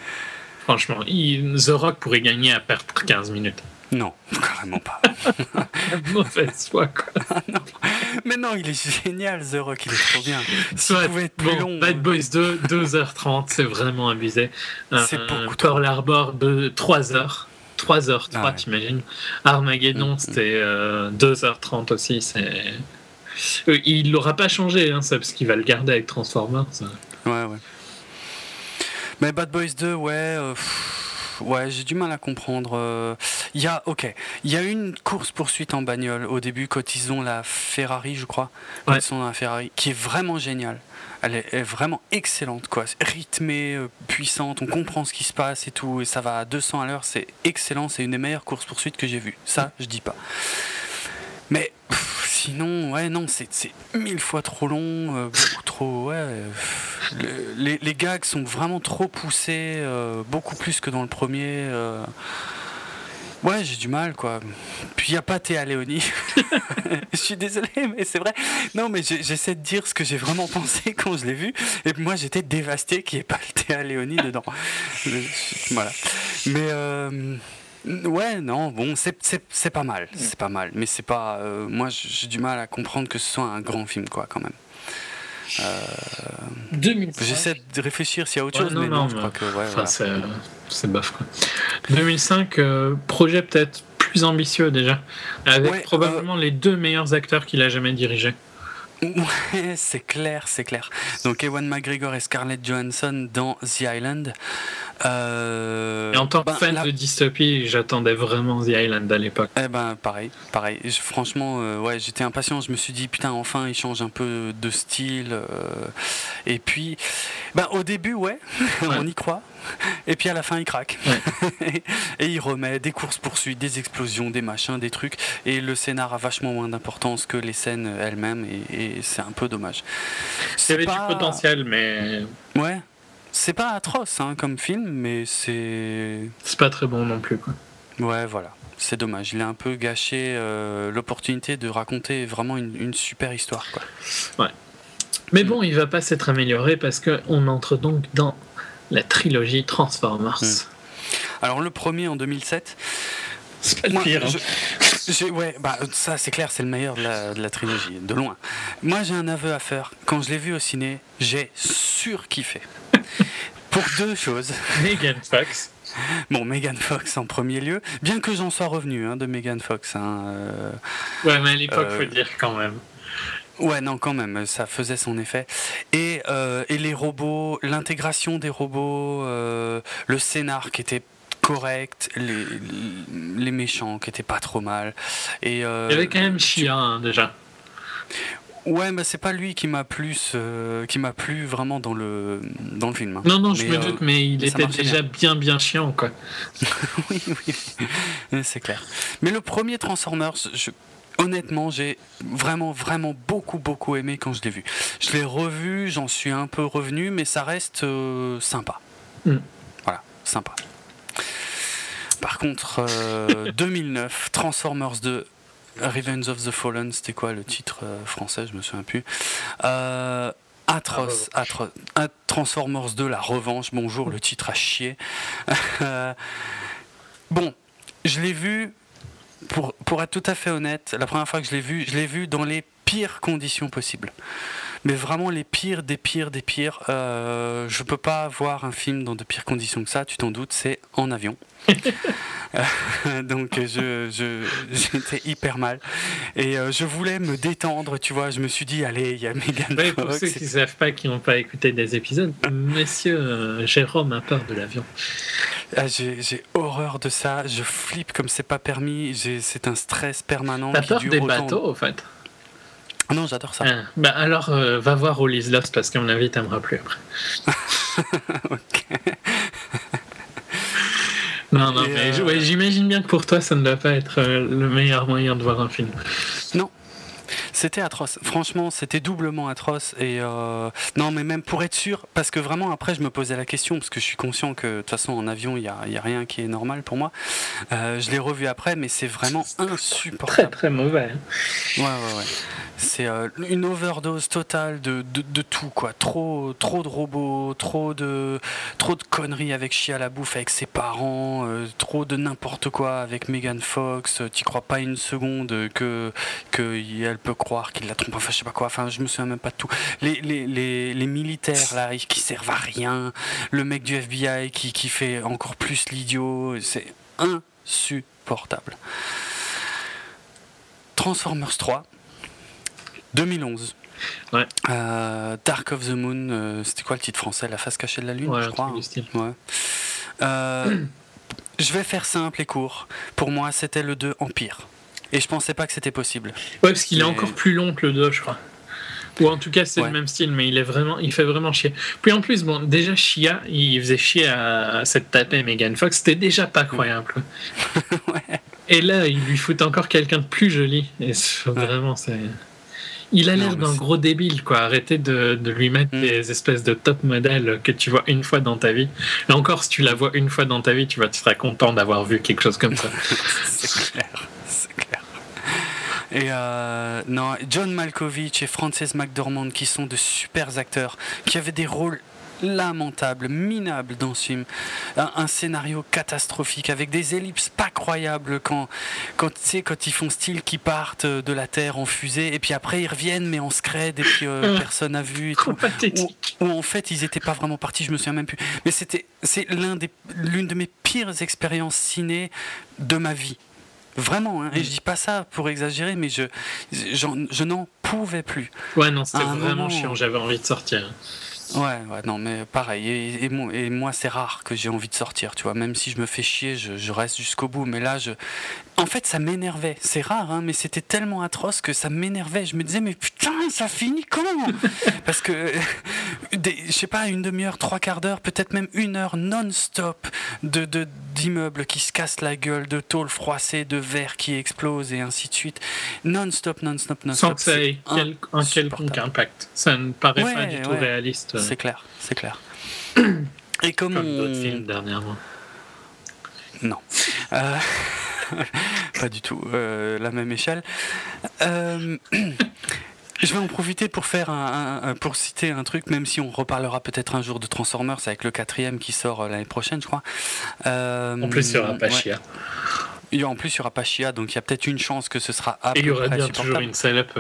Franchement, il- The Rock pourrait gagner à perdre 15 minutes. Non, carrément pas. Mauvaise foi, quoi. mais non, il est génial, The Rock, il est trop bien. S'il Soit, pouvait être plus bon, long. Bad euh, Boys 2, 2h30, c'est vraiment abusé. C'est beaucoup trop. Pearl Harbor, de 3h. 3h3, Ah ouais. t'imagines Armageddon, Mm, c'était euh, 2h30 aussi. C'est... Euh, Il l'aura pas changé, hein, ça, parce qu'il va le garder avec Transformers. Ouais, ouais. Mais Bad Boys 2, ouais. euh, pff, Ouais, j'ai du mal à comprendre. euh, Il y a, ok, il y a une course poursuite en bagnole au début quand ils ont la Ferrari, je crois, quand Ouais. ils sont dans la Ferrari, qui est vraiment géniale. Elle est, vraiment excellente, quoi. Rythmée, euh, puissante, on comprend ce qui se passe et tout, et ça va à 200 à l'heure. C'est excellent, c'est une des meilleures courses poursuites que j'ai vues. Ça, je dis pas. Mais sinon, ouais, non, c'est mille fois trop long, euh, beaucoup trop. Ouais, le- les, gags sont vraiment trop poussés, euh, beaucoup plus que dans le premier. euh. Ouais, j'ai du mal, quoi. Puis il n'y a pas Théa Léonie. je suis désolé, mais c'est vrai. Non, mais j'essaie de dire ce que j'ai vraiment pensé quand je l'ai vu. Et moi, j'étais dévasté qu'il n'y ait pas le Théa Léonie dedans. Voilà. Mais. Euh, Ouais, non, bon, c'est- pas mal, c'est pas mal, mais c'est pas. euh, moi, j'ai du mal à comprendre que ce soit un grand film, quoi, quand même. 2005. J'essaie de réfléchir s'il y a autre Ouais, chose, non, mais non, non, je mais- crois que. Ouais, Enfin, voilà. c'est, bof, quoi. 2005, euh, projet peut-être plus ambitieux déjà, avec Ouais, probablement les deux meilleurs acteurs qu'il a jamais dirigés. Ouais, c'est clair, c'est clair. Donc Ewan McGregor et Scarlett Johansson dans The Island. Euh, Et en tant que ben, fan de dystopie, j'attendais vraiment The Island à l'époque. Eh ben pareil, pareil. Je- franchement, euh, ouais, j'étais impatient. Je me suis dit putain, enfin, il change un peu de style. euh, et puis, ben au début, ouais, on y croit. Et puis à la fin, il craque. et il remet des courses poursuites, des explosions, des machins, des trucs. Et le scénar a vachement moins d'importance que les scènes elles-mêmes. Et, et c'est un peu dommage. Il y C'est avait pas- du potentiel, mais Ouais. C'est pas atroce hein, comme film, mais c'est c'est pas très bon non plus. Quoi. Ouais, voilà. C'est dommage. Il a un peu gâché euh, l'opportunité de raconter vraiment une, une super histoire. Quoi. Mais bon, il va pas s'être amélioré parce qu'on entre donc dans la trilogie Transformers. Mm. Alors, le premier en 2007. C'est pas le moi, pire. hein. je- ouais, bah, ça, c'est clair, c'est le meilleur de la, de la trilogie, de loin. Moi, j'ai un aveu à faire. Quand je l'ai vu au ciné, j'ai surkiffé. Pour deux choses. Megan Fox. Bon, Megan Fox en premier lieu, bien que j'en sois revenu hein, de Megan Fox. hein, euh, Ouais, mais à l'époque, Euh, faut dire quand même. Ouais, non, quand même, ça faisait son effet. Et, euh, et les robots, l'intégration des robots, euh, le scénar qui était correct, les, les méchants qui étaient pas trop mal. Et, euh, Il y avait quand même Chia hein, déjà. Ouais, mais c'est pas lui qui m'a plus, euh, qui m'a plu vraiment dans le dans le film. hein. Non, non, je me doute, mais il mais était déjà bien, bien chiant, quoi. oui, oui, oui. c'est clair. Mais le premier Transformers, je- honnêtement, j'ai vraiment, vraiment beaucoup, beaucoup aimé quand je l'ai vu. Je l'ai revu, j'en suis un peu revenu, mais ça reste euh, sympa. Mm. Voilà, sympa. Par contre, euh, 2009, Transformers 2. Revenge of the Fallen, c'était quoi le titre euh, français Je me souviens plus. Euh, atroce, La atroce. Ah, Transformers 2, la revanche. Bonjour, le titre a chier. Euh, bon, je l'ai vu, pour, être tout à fait honnête, la première fois que je l'ai vu, je l'ai vu dans les pires conditions possibles. Mais vraiment les pires des pires des pires. Euh, je peux pas voir un film dans de pires conditions que ça, tu t'en doutes, c'est en avion. Euh, Donc je, j'étais hyper mal. Et euh, je voulais me détendre, tu vois. Je me suis dit, allez, il y a Megan Ouais, pour ceux qui ne savent pas, qui n'ont pas écouté des épisodes, Monsieur euh, Jérôme a peur de l'avion. Ah, j'ai, horreur de ça. Je flippe comme c'est pas permis. J'ai, c'est un stress permanent. T'as qui peur dure des autant. bateaux, au fait Non, j'adore ça. Ah, Bah alors, euh, va voir All is Lost, parce qu'à mon avis, t'aimeras plus après. Ok. Non, non, Et, mais euh, ouais, j'imagine bien que pour toi, ça ne doit pas être euh, le meilleur moyen de voir un film. C'était atroce. Franchement, c'était doublement atroce. Et euh, non, mais même pour être sûr, parce que vraiment après, je me posais la question, parce que je suis conscient que de toute façon en avion, il n'y a, y a, rien qui est normal pour moi. Euh, je l'ai revu après, mais c'est vraiment insupportable. Très très mauvais. Ouais, ouais, ouais. C'est euh, une overdose totale de, de, de, tout, quoi. Trop, trop de robots, trop de, trop de conneries avec Chia la bouffe, avec ses parents, trop de n'importe quoi avec Megan Fox. Tu crois pas une seconde que, que elle peut croire qu'il la trompe, enfin je sais pas quoi. Enfin, je me souviens même pas de tout. Les, les, les, les militaires là, qui servent à rien. Le mec du FBI qui, qui fait encore plus l'idiot. C'est insupportable. Transformers 3 2011. Ouais. Euh, Dark of the Moon, euh, c'était quoi le titre français? La face cachée de la lune, ouais, je crois. Hein. Ouais. Euh, je vais faire simple et court. Pour moi, c'était le 2 Empire. Et je pensais pas que c'était possible. Ouais, parce qu'il mais... est encore plus long que le 2, je crois. Ou en tout cas, c'est Ouais. le même style, mais il est vraiment, il fait vraiment chier. Puis en plus, bon, déjà Chia, il faisait chier à cette tapée Megan Fox, c'était déjà pas croyable. ouais. Et là, il lui fout encore quelqu'un de plus joli. Et vraiment, c'est. Il a l'air d'un gros débile, quoi. Arrêtez de, de lui mettre Mm. des espèces de top modèles que tu vois une fois dans ta vie. Là encore, si tu la vois une fois dans ta vie, tu vas tu seras content d'avoir vu quelque chose comme ça. c'est clair. Et euh, non, John Malkovich et Frances McDormand qui sont de super acteurs, qui avaient des rôles lamentables, minables dans ce film. Un, un scénario catastrophique avec des ellipses pas croyables quand, quand, ils font style qu'ils partent de la Terre en fusée et puis après ils reviennent mais en scred et puis euh, personne n'a vu et tout. Ou en fait ils étaient pas vraiment partis, je me souviens même plus. Mais c'était c'est l'une de mes pires expériences ciné de ma vie. Vraiment, hein. et je dis pas ça pour exagérer, mais je, je n'en pouvais plus. Ouais, non, c'était vraiment moment- chiant. J'avais envie de sortir. Ouais, ouais, non, mais pareil. Et, et moi, et moi, c'est rare que j'ai envie de sortir, tu vois. Même si je me fais chier, je, je reste jusqu'au bout. Mais là, je. En fait, ça m'énervait. C'est rare, hein, mais c'était tellement atroce que ça m'énervait. Je me disais, mais putain, ça finit quand? Parce que, des- je sais pas, une demi-heure, trois quarts d'heure, peut-être même une heure non-stop de, de, d'immeubles qui se cassent la gueule, de tôles froissées, de verres qui explosent et ainsi de suite. Non-stop, non-stop, Sans non-stop. que ça ait quel- un quelconque impact. Ça ne paraît pas du tout ouais. réaliste. euh, C'est clair, c'est clair. Et comme, Comme on- d'autres films dernièrement. Non. Euh, pas du tout. euh, la même échelle. Euh, Je vais en profiter pour faire un, pour citer un truc, même si on reparlera peut-être un jour de Transformers avec le quatrième qui sort euh, l'année prochaine, je crois. En plus, il y aura pas ouais. En plus, il y aura pas Chia, donc il y a peut-être une chance que ce sera à Et il y aura bien toujours une salope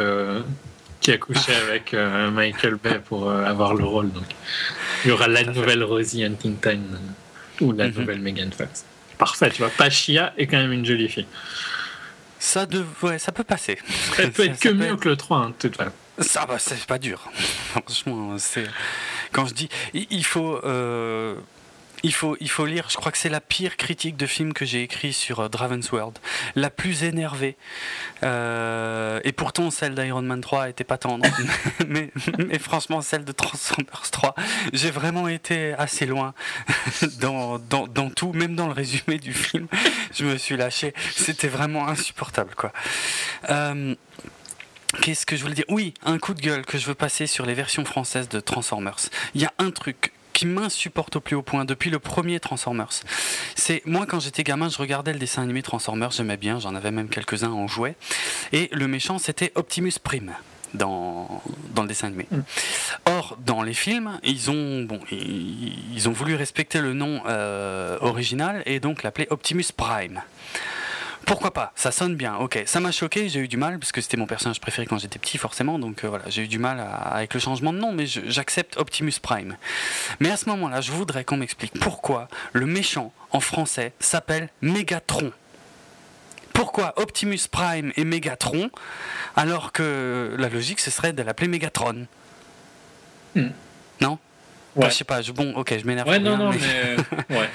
qui a couché avec euh, Michael Bay pour euh, avoir le rôle. Donc. Il y aura la nouvelle Rosie Huntington euh, ou la Mhm. nouvelle Megan Fox. Parfait, tu vois. Pas Chia est quand même une jolie fille. Ça, ouais, ça peut passer. Elle peut Ça- être ça que mieux que le 3, hein, de toute façon. Ça, bah, c'est pas dur. Franchement, c'est. Quand je dis. Il il faut. euh, Il faut, il faut lire, je crois que c'est la pire critique de film que j'ai écrit sur euh, Draven's World. La plus énervée. Euh, et pourtant, celle d'Iron Man 3 était pas tendre. mais, franchement, celle de Transformers 3, j'ai vraiment été assez loin dans tout, même dans le résumé du film. Je me suis lâché. C'était vraiment insupportable, quoi. Euh, Qu'est-ce que je voulais dire? Oui, un coup de gueule que je veux passer sur les versions françaises de Transformers. Il y a un truc qui m'insupporte au plus haut point depuis le premier Transformers. C'est moi quand j'étais gamin, je regardais le dessin animé Transformers, j'aimais bien, j'en avais même quelques-uns en jouet. Et le méchant c'était Optimus Prime dans, dans le dessin animé. Mm. Or, dans les films, ils ont, bon, ils, ils ont voulu respecter le nom euh, original et donc l'appeler Optimus Prime. Pourquoi pas Ça sonne bien, ok. Ça m'a choqué, j'ai eu du mal, parce que c'était mon personnage préféré quand j'étais petit, forcément, donc euh, voilà, j'ai eu du mal à- avec le changement de nom, mais j'accepte Optimus Prime. Mais à ce moment-là, je voudrais qu'on m'explique pourquoi le méchant en français s'appelle Mégatron. Pourquoi Optimus Prime et Mégatron, alors que la logique ce serait de l'appeler Mégatron Hmm. Non? Ouais. Je sais pas, je- bon, ok, je m'énerve. Ouais, non, rien, non, mais- mais. ouais.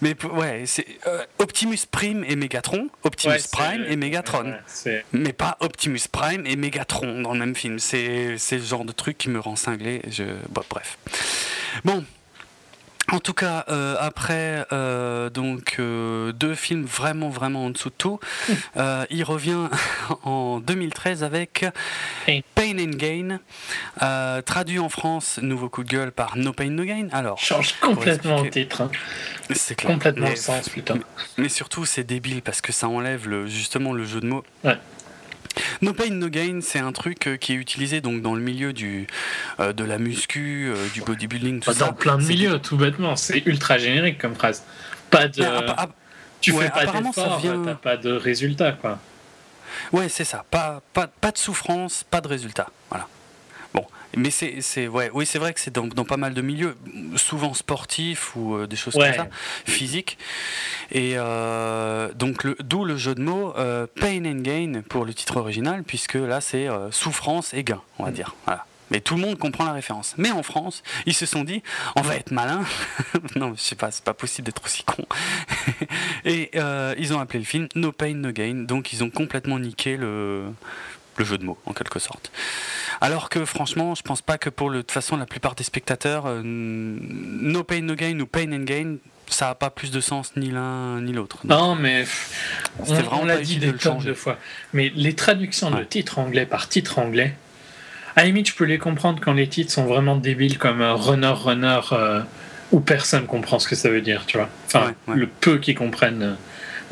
mais ouais, c'est euh, Optimus Prime et Megatron, Optimus Ouais, Prime et Megatron. ouais, Mais pas Optimus Prime et Megatron dans le même film. C'est c'est le genre de truc qui me rend cinglé. Je... Bon, bref. Bon. En tout cas, euh, après euh, donc euh, deux films vraiment vraiment en dessous de tout, il revient en 2013 avec Pain. Pain and Gain, traduit en France, nouveau coup de gueule par No Pain No Gain. Alors, Change complètement le titre. hein. c'est clair. Complètement Mais- le sens, putain. Mais surtout, c'est débile parce que ça enlève le, justement le jeu de mots. Ouais. No pain, no gain, c'est un truc euh, qui est utilisé donc dans le milieu du, euh, de la muscu, euh, du bodybuilding, tout Bah, ça. Dans plein de milieux, tout bêtement. C'est ultra générique comme phrase. Pas de. Tu ouais, fais pas d'effort, vient- t'as pas de résultat, quoi. Ouais, c'est ça. Pas, pas, pas de souffrance, pas de résultat. Voilà. Bon, mais c'est, c'est ouais, oui, c'est vrai que c'est dans, dans pas mal de milieux, souvent sportifs ou euh, des choses Ouais. comme ça, physiques. Et euh, donc, d'où le jeu de mots euh, pain and gain pour le titre original, puisque là, c'est euh, souffrance et gain, on va dire. Voilà. Mais tout le monde comprend la référence. Mais en France, ils se sont dit, on va être malin. non, je sais pas, c'est pas possible d'être aussi con. et euh, ils ont appelé le film No Pain No Gain. Donc ils ont complètement niqué le, le jeu de mots, en quelque sorte. Alors que franchement, je pense pas que pour le, de toute façon la plupart des spectateurs, euh, No Pain No Gain ou Pain and Gain, ça a pas plus de sens ni l'un ni l'autre. Non, mais on, C'était vraiment on l'a dit des de tonnes de fois. Mais les traductions de titres anglais par titre anglais, à la limite, je peux les comprendre quand les titres sont vraiment débiles comme euh, Runner Runner euh, où personne comprend ce que ça veut dire, tu vois. Enfin, Ouais, ouais. le peu qui comprennent.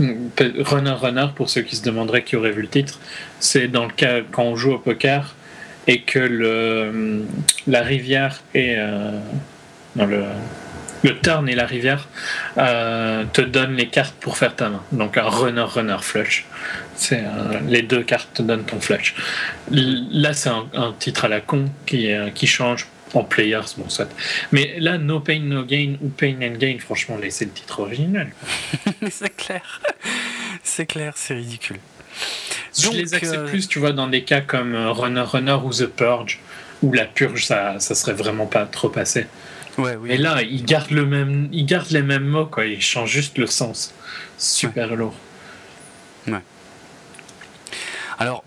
euh, pe- Runner Runner, pour ceux qui se demanderaient qui aurait vu le titre, c'est dans le cas quand on joue au poker et que le, la rivière euh, non, le, le turn et la rivière euh, te donnent les cartes pour faire ta main. Donc un runner runner flush. C'est euh, les deux cartes te donnent ton flush. L- Là c'est un, un titre à la con qui, euh, qui change en players, bon soit. Mais là, no pain, no gain ou pain and gain, franchement, laissez le titre original. c'est clair. c'est clair, c'est ridicule. je les accepte plus, tu vois, dans des cas comme Runner Runner ou The Purge, où la purge, ça, ça serait vraiment pas trop passé. Ouais, oui. Et là, ils gardent, le même, ils gardent les mêmes mots, quoi. Ils changent juste le sens. Super lourd. Alors,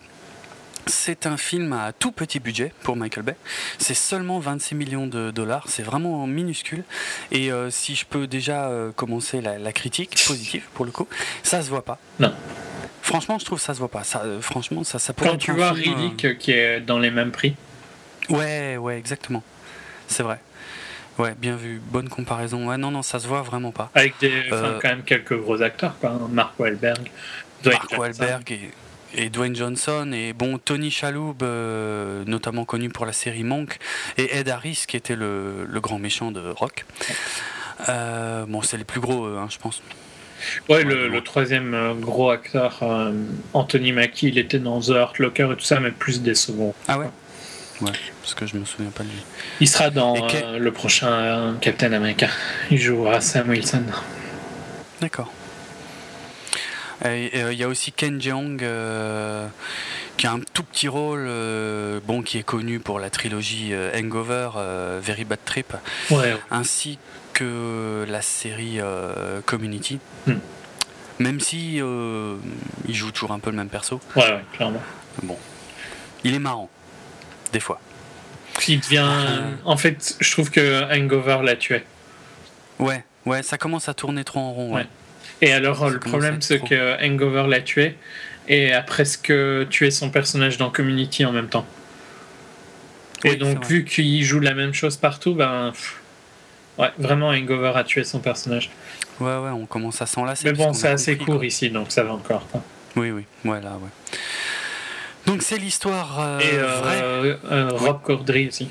c'est un film à tout petit budget pour Michael Bay. C'est seulement 26 millions de dollars. C'est vraiment minuscule. Et euh, si je peux déjà euh, commencer la, la critique positive pour le coup, ça se voit pas. Non. Franchement, je trouve que ça se voit pas. Ça, euh, franchement, ça, ça Quand tu un vois film, euh, Riddick qui est dans les mêmes prix, Ouais, ouais, exactement. C'est vrai. Ouais, bien vu. Bonne comparaison. Ouais, non, non, ça se voit vraiment pas. avec des, enfin, Euh, quand même quelques gros acteurs, quoi. hein. Mark Wahlberg, Dwayne Mark. Wahlberg et, et Dwayne Johnson et bon Tony Shalhoub euh, notamment connu pour la série Monk et Ed Harris qui était le, le grand méchant de Rock Euh, bon c'est les plus gros hein, je pense Ouais, le, le troisième gros acteur, euh, Anthony Mackie, il était dans The Hurt Locker et tout ça, mais plus des seconds. ah ouais? Ouais parce que je me souviens pas de lui Il sera dans que- euh, le prochain euh, Captain America. Il jouera Sam Wilson. d'accord euh, il y a aussi Ken Jeong euh, qui a un tout petit rôle euh, bon qui est connu pour la trilogie Hangover Very Bad Trip Ouais, ainsi que la série Community. Hmm. Même si il joue toujours un peu le même perso, ouais, ouais, clairement. bon, il est marrant, des fois. Il devient. En fait, je trouve que Hangover l'a tué. Ouais, ouais, ça commence à tourner trop en rond. Ouais. Ouais. Et alors, Ça le problème, c'est trop. que Hangover l'a tué et a presque tué son personnage dans Community en même temps. Et Oui, donc, vu qu'il joue la même chose partout, ben. Ouais, vraiment, Hangover a tué son personnage. ouais, ouais, on commence à s'enlacer. Mais bon, c'est assez compris, court ici, donc ça va encore. Oui, oui, ouais, là, ouais. Donc c'est l'histoire euh, et euh, vraie. euh, Rob Corddry aussi.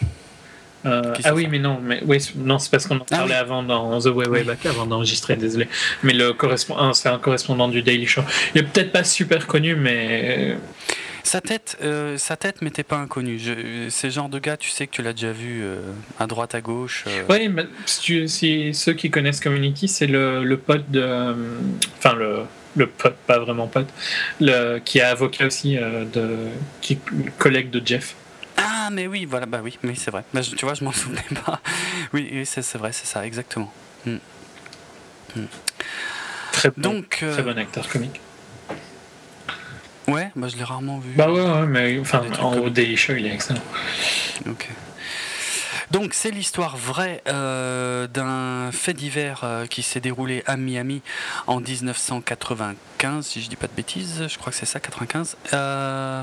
Euh, ah oui, mais non, mais oui, c'est- non, c'est parce qu'on en Ah parlait oui. avant dans The Way Way Oui. Back avant d'enregistrer, désolé. Mais le correspondant, c'est un correspondant du Daily Show. Il est peut-être pas super connu, mais Sa tête, euh, sa tête m'était pas inconnue. Je- C'est le genre de gars, tu sais que tu l'as déjà vu euh, à droite, à gauche. euh, Oui, mais si, tu- si ceux qui connaissent Community, c'est le, le pote de. euh, Enfin, le, le pote, pas vraiment pote, le, qui est avocat aussi, euh, de, qui collègue de Jeff. Ah, mais oui, voilà, bah oui, mais c'est vrai. Bah, je- tu vois, je m'en souvenais pas. Oui, oui, c'est vrai, c'est ça, exactement. Très bon, Donc, euh, très bon acteur comique. ouais, bah je l'ai rarement vu. Bah ouais, ouais, mais enfin, des en Daily Show, il est excellent. Ok. Donc c'est l'histoire vraie euh, d'un fait divers euh, qui s'est déroulé à Miami en 1995, si je dis pas de bêtises, je crois que c'est ça, 95. Euh,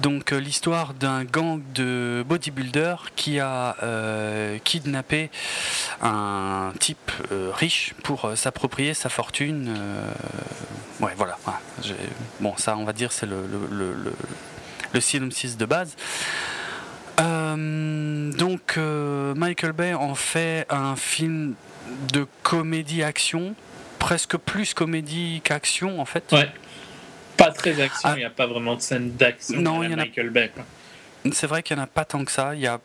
donc l'histoire d'un gang de bodybuilders qui a kidnappé un type riche pour s'approprier sa fortune. ouais, voilà. bon, ça, on va dire, c'est le, le, de base. Euh, donc euh, Michael Bay en fait un film de comédie-action, presque plus comédie qu'action en fait. Ouais. Pas très action, ah. il n'y a pas vraiment de scène d'action non, y Michael Bay. C'est vrai qu'il n'y en a pas tant que ça. Il n'y a,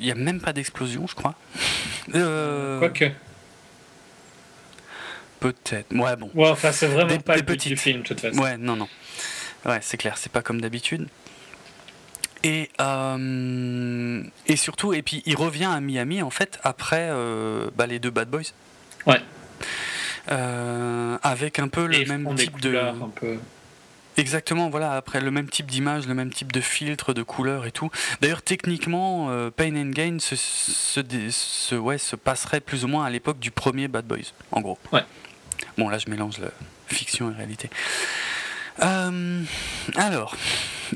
y a même pas d'explosion, je crois. Euh... Quoique. Peut-être. Ouais, bon. Ouais, enfin, c'est vraiment pas le but du film, de toute façon. Ouais, non, non. Ouais, c'est clair, c'est pas comme d'habitude. Et, euh, et surtout, et puis il revient à Miami en fait après euh, bah, les deux Bad Boys. Ouais. Euh, avec un peu le même type de. Un peu... Exactement, voilà, après le même type d'image, le même type de filtre, de couleur et tout. D'ailleurs, techniquement, Pain and Gain se, se, ouais, se passerait plus ou moins à l'époque du premier Bad Boys, en gros. Ouais. Bon, là, je mélange la fiction et réalité. Alors,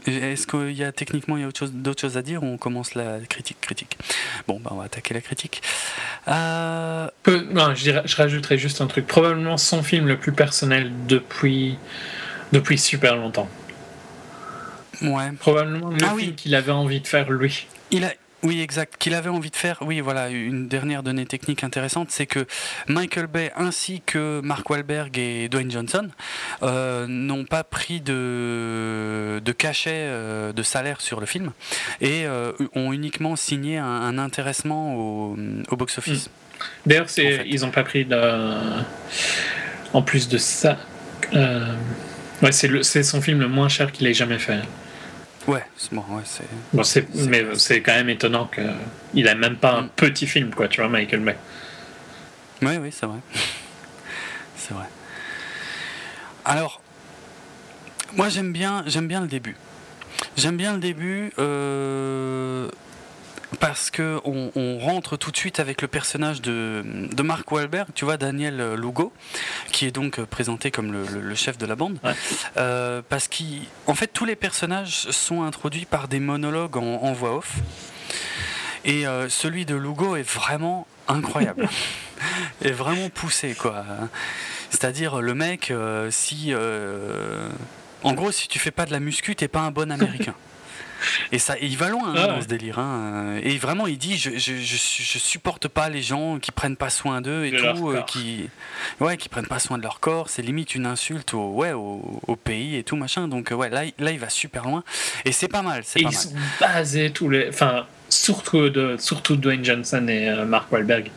est-ce qu'il y a techniquement il y a d'autres choses à dire ou on commence la critique critique? Bon, bah on va attaquer la critique. Euh... non, je, dirais, je rajouterais juste un truc. Probablement son film le plus personnel depuis, depuis super longtemps. Ouais. Probablement le ah, film oui. qu'il avait envie de faire lui. Il a, oui, exact. Qu'il avait envie de faire, oui, voilà, une dernière donnée technique intéressante, c'est que Michael Bay ainsi que Mark Wahlberg et Dwayne Johnson euh, n'ont pas pris de, de cachet euh, de salaire sur le film et euh, ont uniquement signé un, intéressement au, box-office. Hmm. D'ailleurs, ils n'ont pas pris de... En plus de ça, ouais, c'est son film le moins cher qu'il ait jamais fait. Ouais, bon, ouais, c'est. Bon, mais c'est quand même étonnant qu'il a même pas un mm. petit film, quoi, tu vois, Michael Bay. Oui, oui, c'est vrai. c'est vrai. Alors, moi j'aime bien, j'aime bien le début. J'aime bien le début. Euh, parce que on, rentre tout de suite avec le personnage de, de Mark Wahlberg, tu vois, Daniel Lugo, qui est donc présenté comme le, chef de la bande. Euh, parce qu'en fait, tous les personnages sont introduits par des monologues en, voix off. Et euh, celui de Lugo est vraiment incroyable. est vraiment poussé, quoi. C'est-à-dire, le mec, euh, si. en gros, si tu fais pas de la muscu, t'es pas un bon américain. Et ça, il va loin hein, ah dans ce délire. Hein. Et vraiment, il dit je, je, je, supporte pas les gens qui prennent pas soin d'eux et tout, euh, qui, ouais, qui prennent pas soin de leur corps. C'est limite une insulte au, ouais, au, pays et tout machin. Donc ouais, là, là, il va super loin. Et c'est pas mal. Et ils sont basés tous les, enfin, surtout de, surtout Dwayne Johnson et euh, Mark Wahlberg.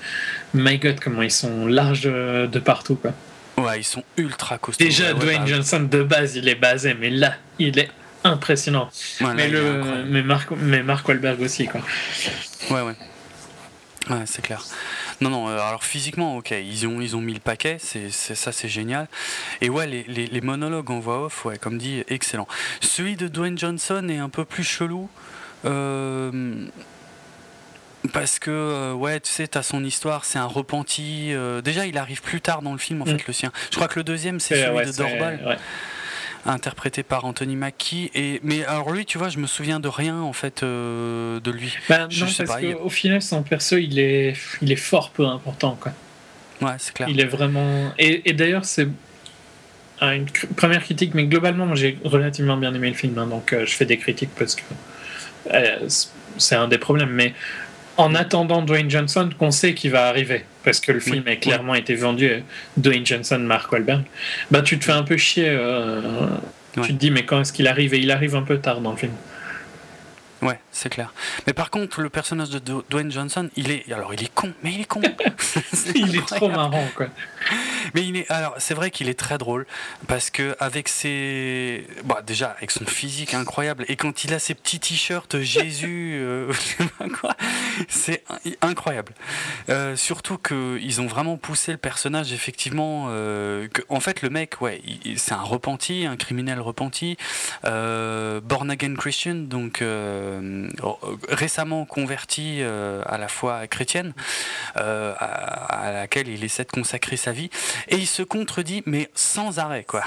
My God, comment ils sont larges de, partout quoi. Ouais, ils sont ultra costauds. Déjà, Dwayne bah, Johnson de base, il est basé, mais là, il est impressionnant. mais, le, mais, Mark, mais Mark Wahlberg aussi, quoi. Ouais, ouais. Ouais, c'est clair. Non, non, euh, alors physiquement, ok, ils ont, ils ont mis le paquet, c'est, ça c'est génial. Et ouais, les, les, monologues en voix off, ouais, comme dit, excellent. Celui de Dwayne Johnson est un peu plus chelou. Euh, parce que, euh, ouais, tu sais, t'as son histoire, c'est un repenti. déjà, il arrive plus tard dans le film, en fait, mm. le sien. Je crois que le deuxième, c'est celui de Dorbal. Ouais interprété par Anthony Mackie. Et, mais alors lui, tu vois, je me souviens de rien en fait euh, de lui. Bah, je, non, sais parce pas, Au final, son perso, il est, il est fort peu important. Quoi. Ouais, c'est clair. Il est vraiment. Et, et d'ailleurs, c'est une première critique, mais globalement, j'ai relativement bien aimé le film, hein, donc euh, je fais des critiques parce que euh, c'est un des problèmes. Mais en attendant Dwayne Johnson qu'on sait qu'il va arriver, parce que le film a clairement été vendu à Dwayne Johnson, Mark Wahlberg, bah tu te fais un peu chier. Euh, tu te dis, mais quand est-ce qu'il arrive? Et il arrive un peu tard dans le film. Ouais, c'est clair. Mais par contre, le personnage de Dwayne Johnson, il est. Alors, il est con, mais il est con Il est trop marrant, quoi. Mais il est, alors c'est vrai qu'il est très drôle parce que avec ses, bah, déjà avec son physique incroyable et quand il a ses petits t-shirts Jésus, euh, quoi, c'est incroyable. Euh, surtout qu'ils ont vraiment poussé le personnage effectivement. Euh, que, en fait, le mec, ouais, c'est un repenti, un criminel repenti, born again Christian, donc récemment converti à la foi chrétienne, à, à laquelle il essaie de consacrer sa vie et il se contredit, mais sans arrêt, quoi.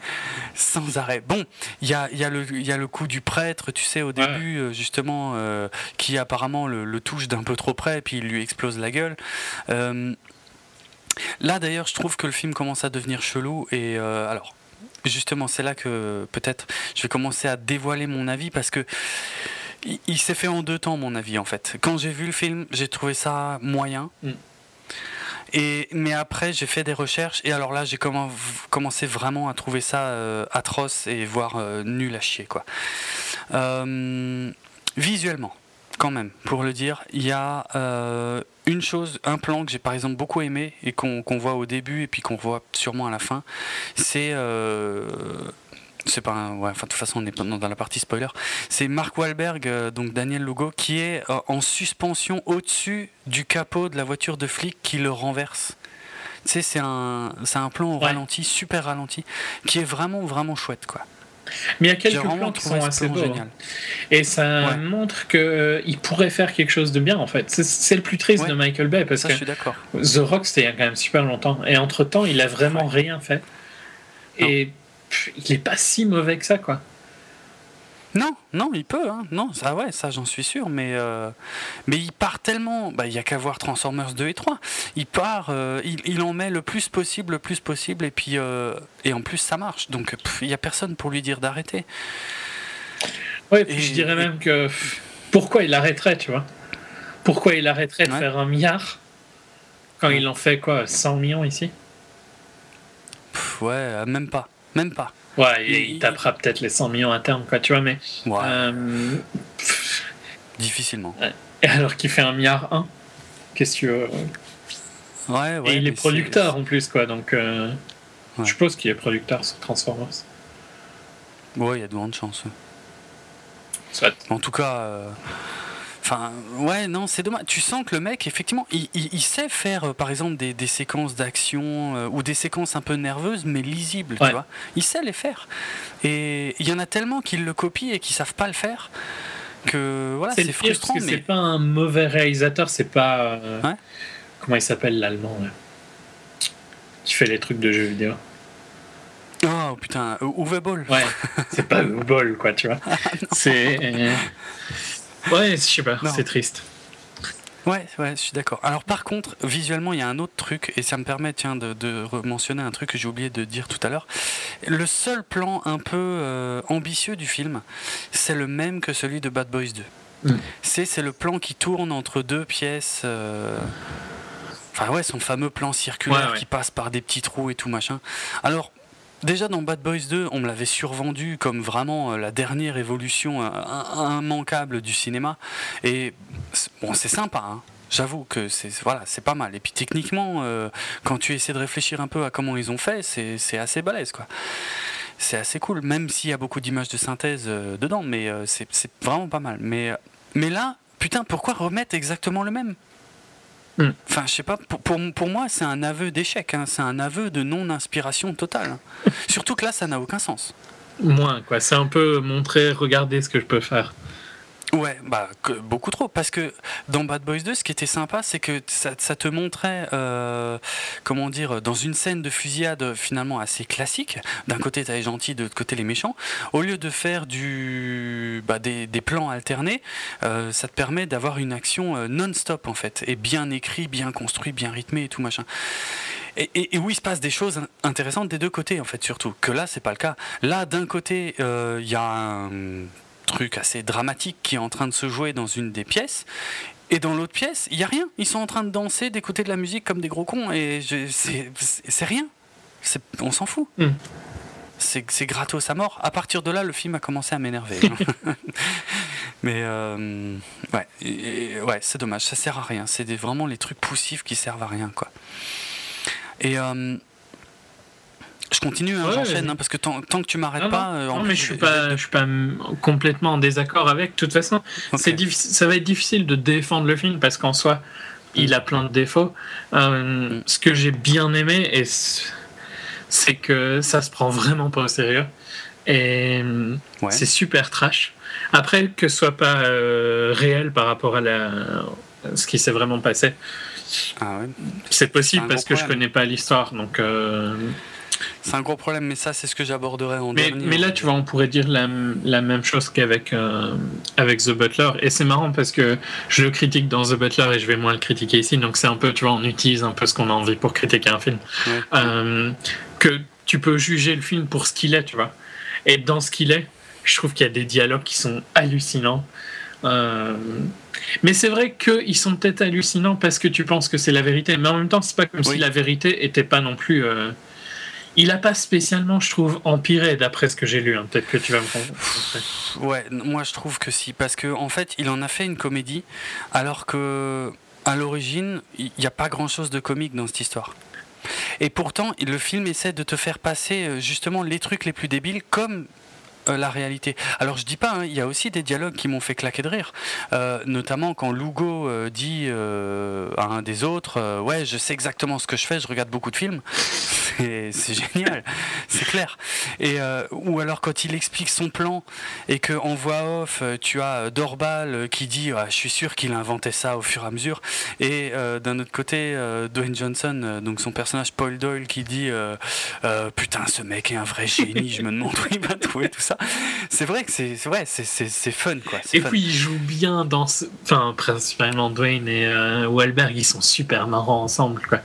sans arrêt. Bon, il y a, y, a y a, le coup du prêtre, tu sais, au début, euh, justement, euh, qui apparemment le, touche d'un peu trop près, et puis il lui explose la gueule. Euh, là, d'ailleurs, je trouve que le film commence à devenir chelou, et alors. Justement, c'est là que peut-être je vais commencer à dévoiler mon avis parce que il, s'est fait en deux temps, mon avis, en fait. Quand j'ai vu le film, j'ai trouvé ça moyen. Mm mais après, j'ai fait des recherches et alors là, j'ai commencé vraiment à trouver ça euh, atroce et voire euh, nul à chier. Quoi. Euh, visuellement, quand même, pour le dire, il y a une chose, un plan que j'ai par exemple beaucoup aimé et qu'on voit au début et puis qu'on voit sûrement à la fin, c'est c'est pas un, ouais, enfin, de toute façon on est dans la partie spoiler c'est Mark Wahlberg euh, donc Daniel Lugo qui est euh, en suspension au-dessus du capot de la voiture de flic qui le renverse tu sais c'est un c'est un plan au ralenti super ralenti qui est vraiment vraiment chouette quoi mais il y a quelques plans qui sont assez beaux. Hein. Et ça montre qu'il euh, il pourrait faire quelque chose de bien, en fait. C'est le plus triste de Michael Bay, parce que The Rock, c'était il y a quand même super longtemps. Et entre-temps, il a vraiment rien fait. Et il est pas si mauvais que ça, quoi. Non, non, il peut, hein. non, ça ouais, ça j'en suis sûr, mais, euh, mais il part tellement, bah, il n'y a qu'à voir Transformers 2 et 3, il part, euh, il, en met le plus possible, le plus possible, et puis, euh, et en plus ça marche, donc il n'y a personne pour lui dire d'arrêter. Ouais, puis je dirais même que pourquoi il arrêterait, tu vois? Pourquoi il arrêterait de faire un milliard quand il en fait quoi, 100 millions ici? Ouais, même pas. Même pas. Ouais, il, tapera peut-être les 100 millions à terme, quoi, tu vois, mais. Euh, Difficilement. Et alors qu'il fait un milliard 1 Qu'est-ce que tu veux Ouais, ouais. Et il est producteur en plus, quoi, donc. Euh, je suppose qu'il est producteur sur Transformers. Ouais, il y a de grandes chances. En tout cas. Euh, Enfin, ouais, non, c'est dommage. Tu sens que le mec, effectivement, il, sait faire, euh, par exemple, des, séquences d'action euh, ou des séquences un peu nerveuses, mais lisibles, tu vois. Il sait les faire. Et il y en a tellement qui le copient et qui savent pas le faire que voilà, c'est frustrant. mais... c'est pas un mauvais réalisateur, c'est pas. Euh, comment il s'appelle l'allemand Qui fait les trucs de jeux vidéo. Oh putain, Uwe Boll. Ouais, c'est pas Uwe Boll, quoi, tu vois. Ah, c'est. Ouais, je sais pas, c'est triste. Ouais, ouais, je suis d'accord. Alors par contre, visuellement, il y a un autre truc, et ça me permet tiens, de, de mentionner un truc que j'ai oublié de dire tout à l'heure. Le seul plan un peu euh, ambitieux du film, c'est le même que celui de Bad Boys 2. Mm. C'est le plan qui tourne entre deux pièces. Euh, enfin ouais, son fameux plan circulaire qui passe par des petits trous et tout machin. Alors, Déjà dans Bad Boys 2, on me l'avait survendu comme vraiment euh, la dernière évolution euh, immanquable du cinéma. Et bon, c'est sympa, hein. J'avoue que c'est pas mal. Et puis techniquement, euh, quand tu essaies de réfléchir un peu à comment ils ont fait, c'est assez balèze quoi. C'est assez cool, même s'il y a beaucoup d'images de synthèse dedans, mais c'est vraiment pas mal. Mais là, putain, pourquoi remettre exactement le même? Mm. Enfin, je sais pas, pour, pour, moi, c'est un aveu d'échec, hein. c'est un aveu de non-inspiration totale. Surtout que là, ça n'a aucun sens. Moins, quoi. C'est un peu montrer, regardez ce que je peux faire. Ouais, bah beaucoup trop. Parce que dans Bad Boys 2, ce qui était sympa, c'est que ça, te montrait, euh, comment dire, dans une scène de fusillade finalement assez classique. D'un côté, t'as les gentils, de l'autre côté, les méchants. Au lieu de faire du, bah, des, plans alternés, euh, ça te permet d'avoir une action euh, non-stop en fait, et bien écrit, bien construit, bien rythmé et tout machin. Et, où il se passe des choses intéressantes des deux côtés en fait surtout. Que là, c'est pas le cas. Là, d'un côté, il y a un truc assez dramatique qui est en train de se jouer dans une des pièces. Et dans l'autre pièce, il n'y a rien. Ils sont en train de danser, d'écouter de la musique comme des gros cons. Et c'est rien. On s'en fout. Mm. C'est gratos à mort. À partir de là, le film a commencé à m'énerver. Mais euh, ouais, ouais c'est dommage. Ça sert à rien. C'est vraiment les trucs poussifs qui servent à rien. quoi. Et, euh, Je continue, hein, Ouais, j'enchaîne, hein, parce que tant, tant que tu m'arrêtes Non, pas. non, euh, en non, plus, mais je suis pas, je suis pas complètement en désaccord avec. De toute façon, Ok. c'est ça va être difficile de défendre le film parce qu'en soi, il a plein de défauts. Euh, Mm. Ce que j'ai bien aimé, et c'est que ça se prend vraiment pas au sérieux. Et Ouais. c'est super trash. Après, que ce soit pas euh, réel par rapport à la, ce qui s'est vraiment passé, Ah ouais. c'est possible parce que je problème. connais pas l'histoire. Donc, euh, C'est un gros problème, mais ça, c'est ce que j'aborderai en Mais, dernier. mais là, tu vois, on pourrait dire la, la même chose qu'avec euh, avec The Butler. Et c'est marrant parce que je le critique dans The Butler et je vais moins le critiquer ici. Donc c'est un peu, tu vois, on utilise un peu ce qu'on a envie pour critiquer un film. Ouais. Euh, que tu peux juger le film pour ce qu'il est, tu vois. Et dans ce qu'il est, je trouve qu'il y a des dialogues qui sont hallucinants. Euh, mais c'est vrai qu'ils sont peut-être hallucinants parce que tu penses que c'est la vérité. Mais en même temps, c'est pas comme Oui. si la vérité était pas non plus. euh, Il a pas spécialement, je trouve, empiré d'après ce que j'ai lu. hein. Peut-être que tu vas me comprendre. Ouais, moi je trouve que si, parce que en fait, il en a fait une comédie, alors que à l'origine, il n'y a pas grand-chose de comique dans cette histoire. Et pourtant, le film essaie de te faire passer euh, justement les trucs les plus débiles comme la réalité. Alors je dis pas, hein, il y a aussi des dialogues qui m'ont fait claquer de rire, Euh, notamment quand Lugo euh, dit euh, à un des autres, euh, ouais, je sais exactement ce que je fais, je regarde beaucoup de films. C'est génial, c'est clair. Et euh, ou alors quand il explique son plan et que voix off, euh, tu as euh, Dorbal euh, qui dit, Ah, je suis sûr qu'il a inventé ça au fur et à mesure. Et euh, d'un autre côté, euh, Dwayne Johnson, euh, donc son personnage Paul Doyle, qui dit, euh, euh, putain, ce mec est un vrai génie. Je me demande où il va trouver tout ça. C'est vrai que c'est vrai, c'est fun quoi. Et fun. puis, il joue bien dans. Ce... Enfin, principalement Dwayne et euh, Wahlberg, ils sont super marrants ensemble, quoi.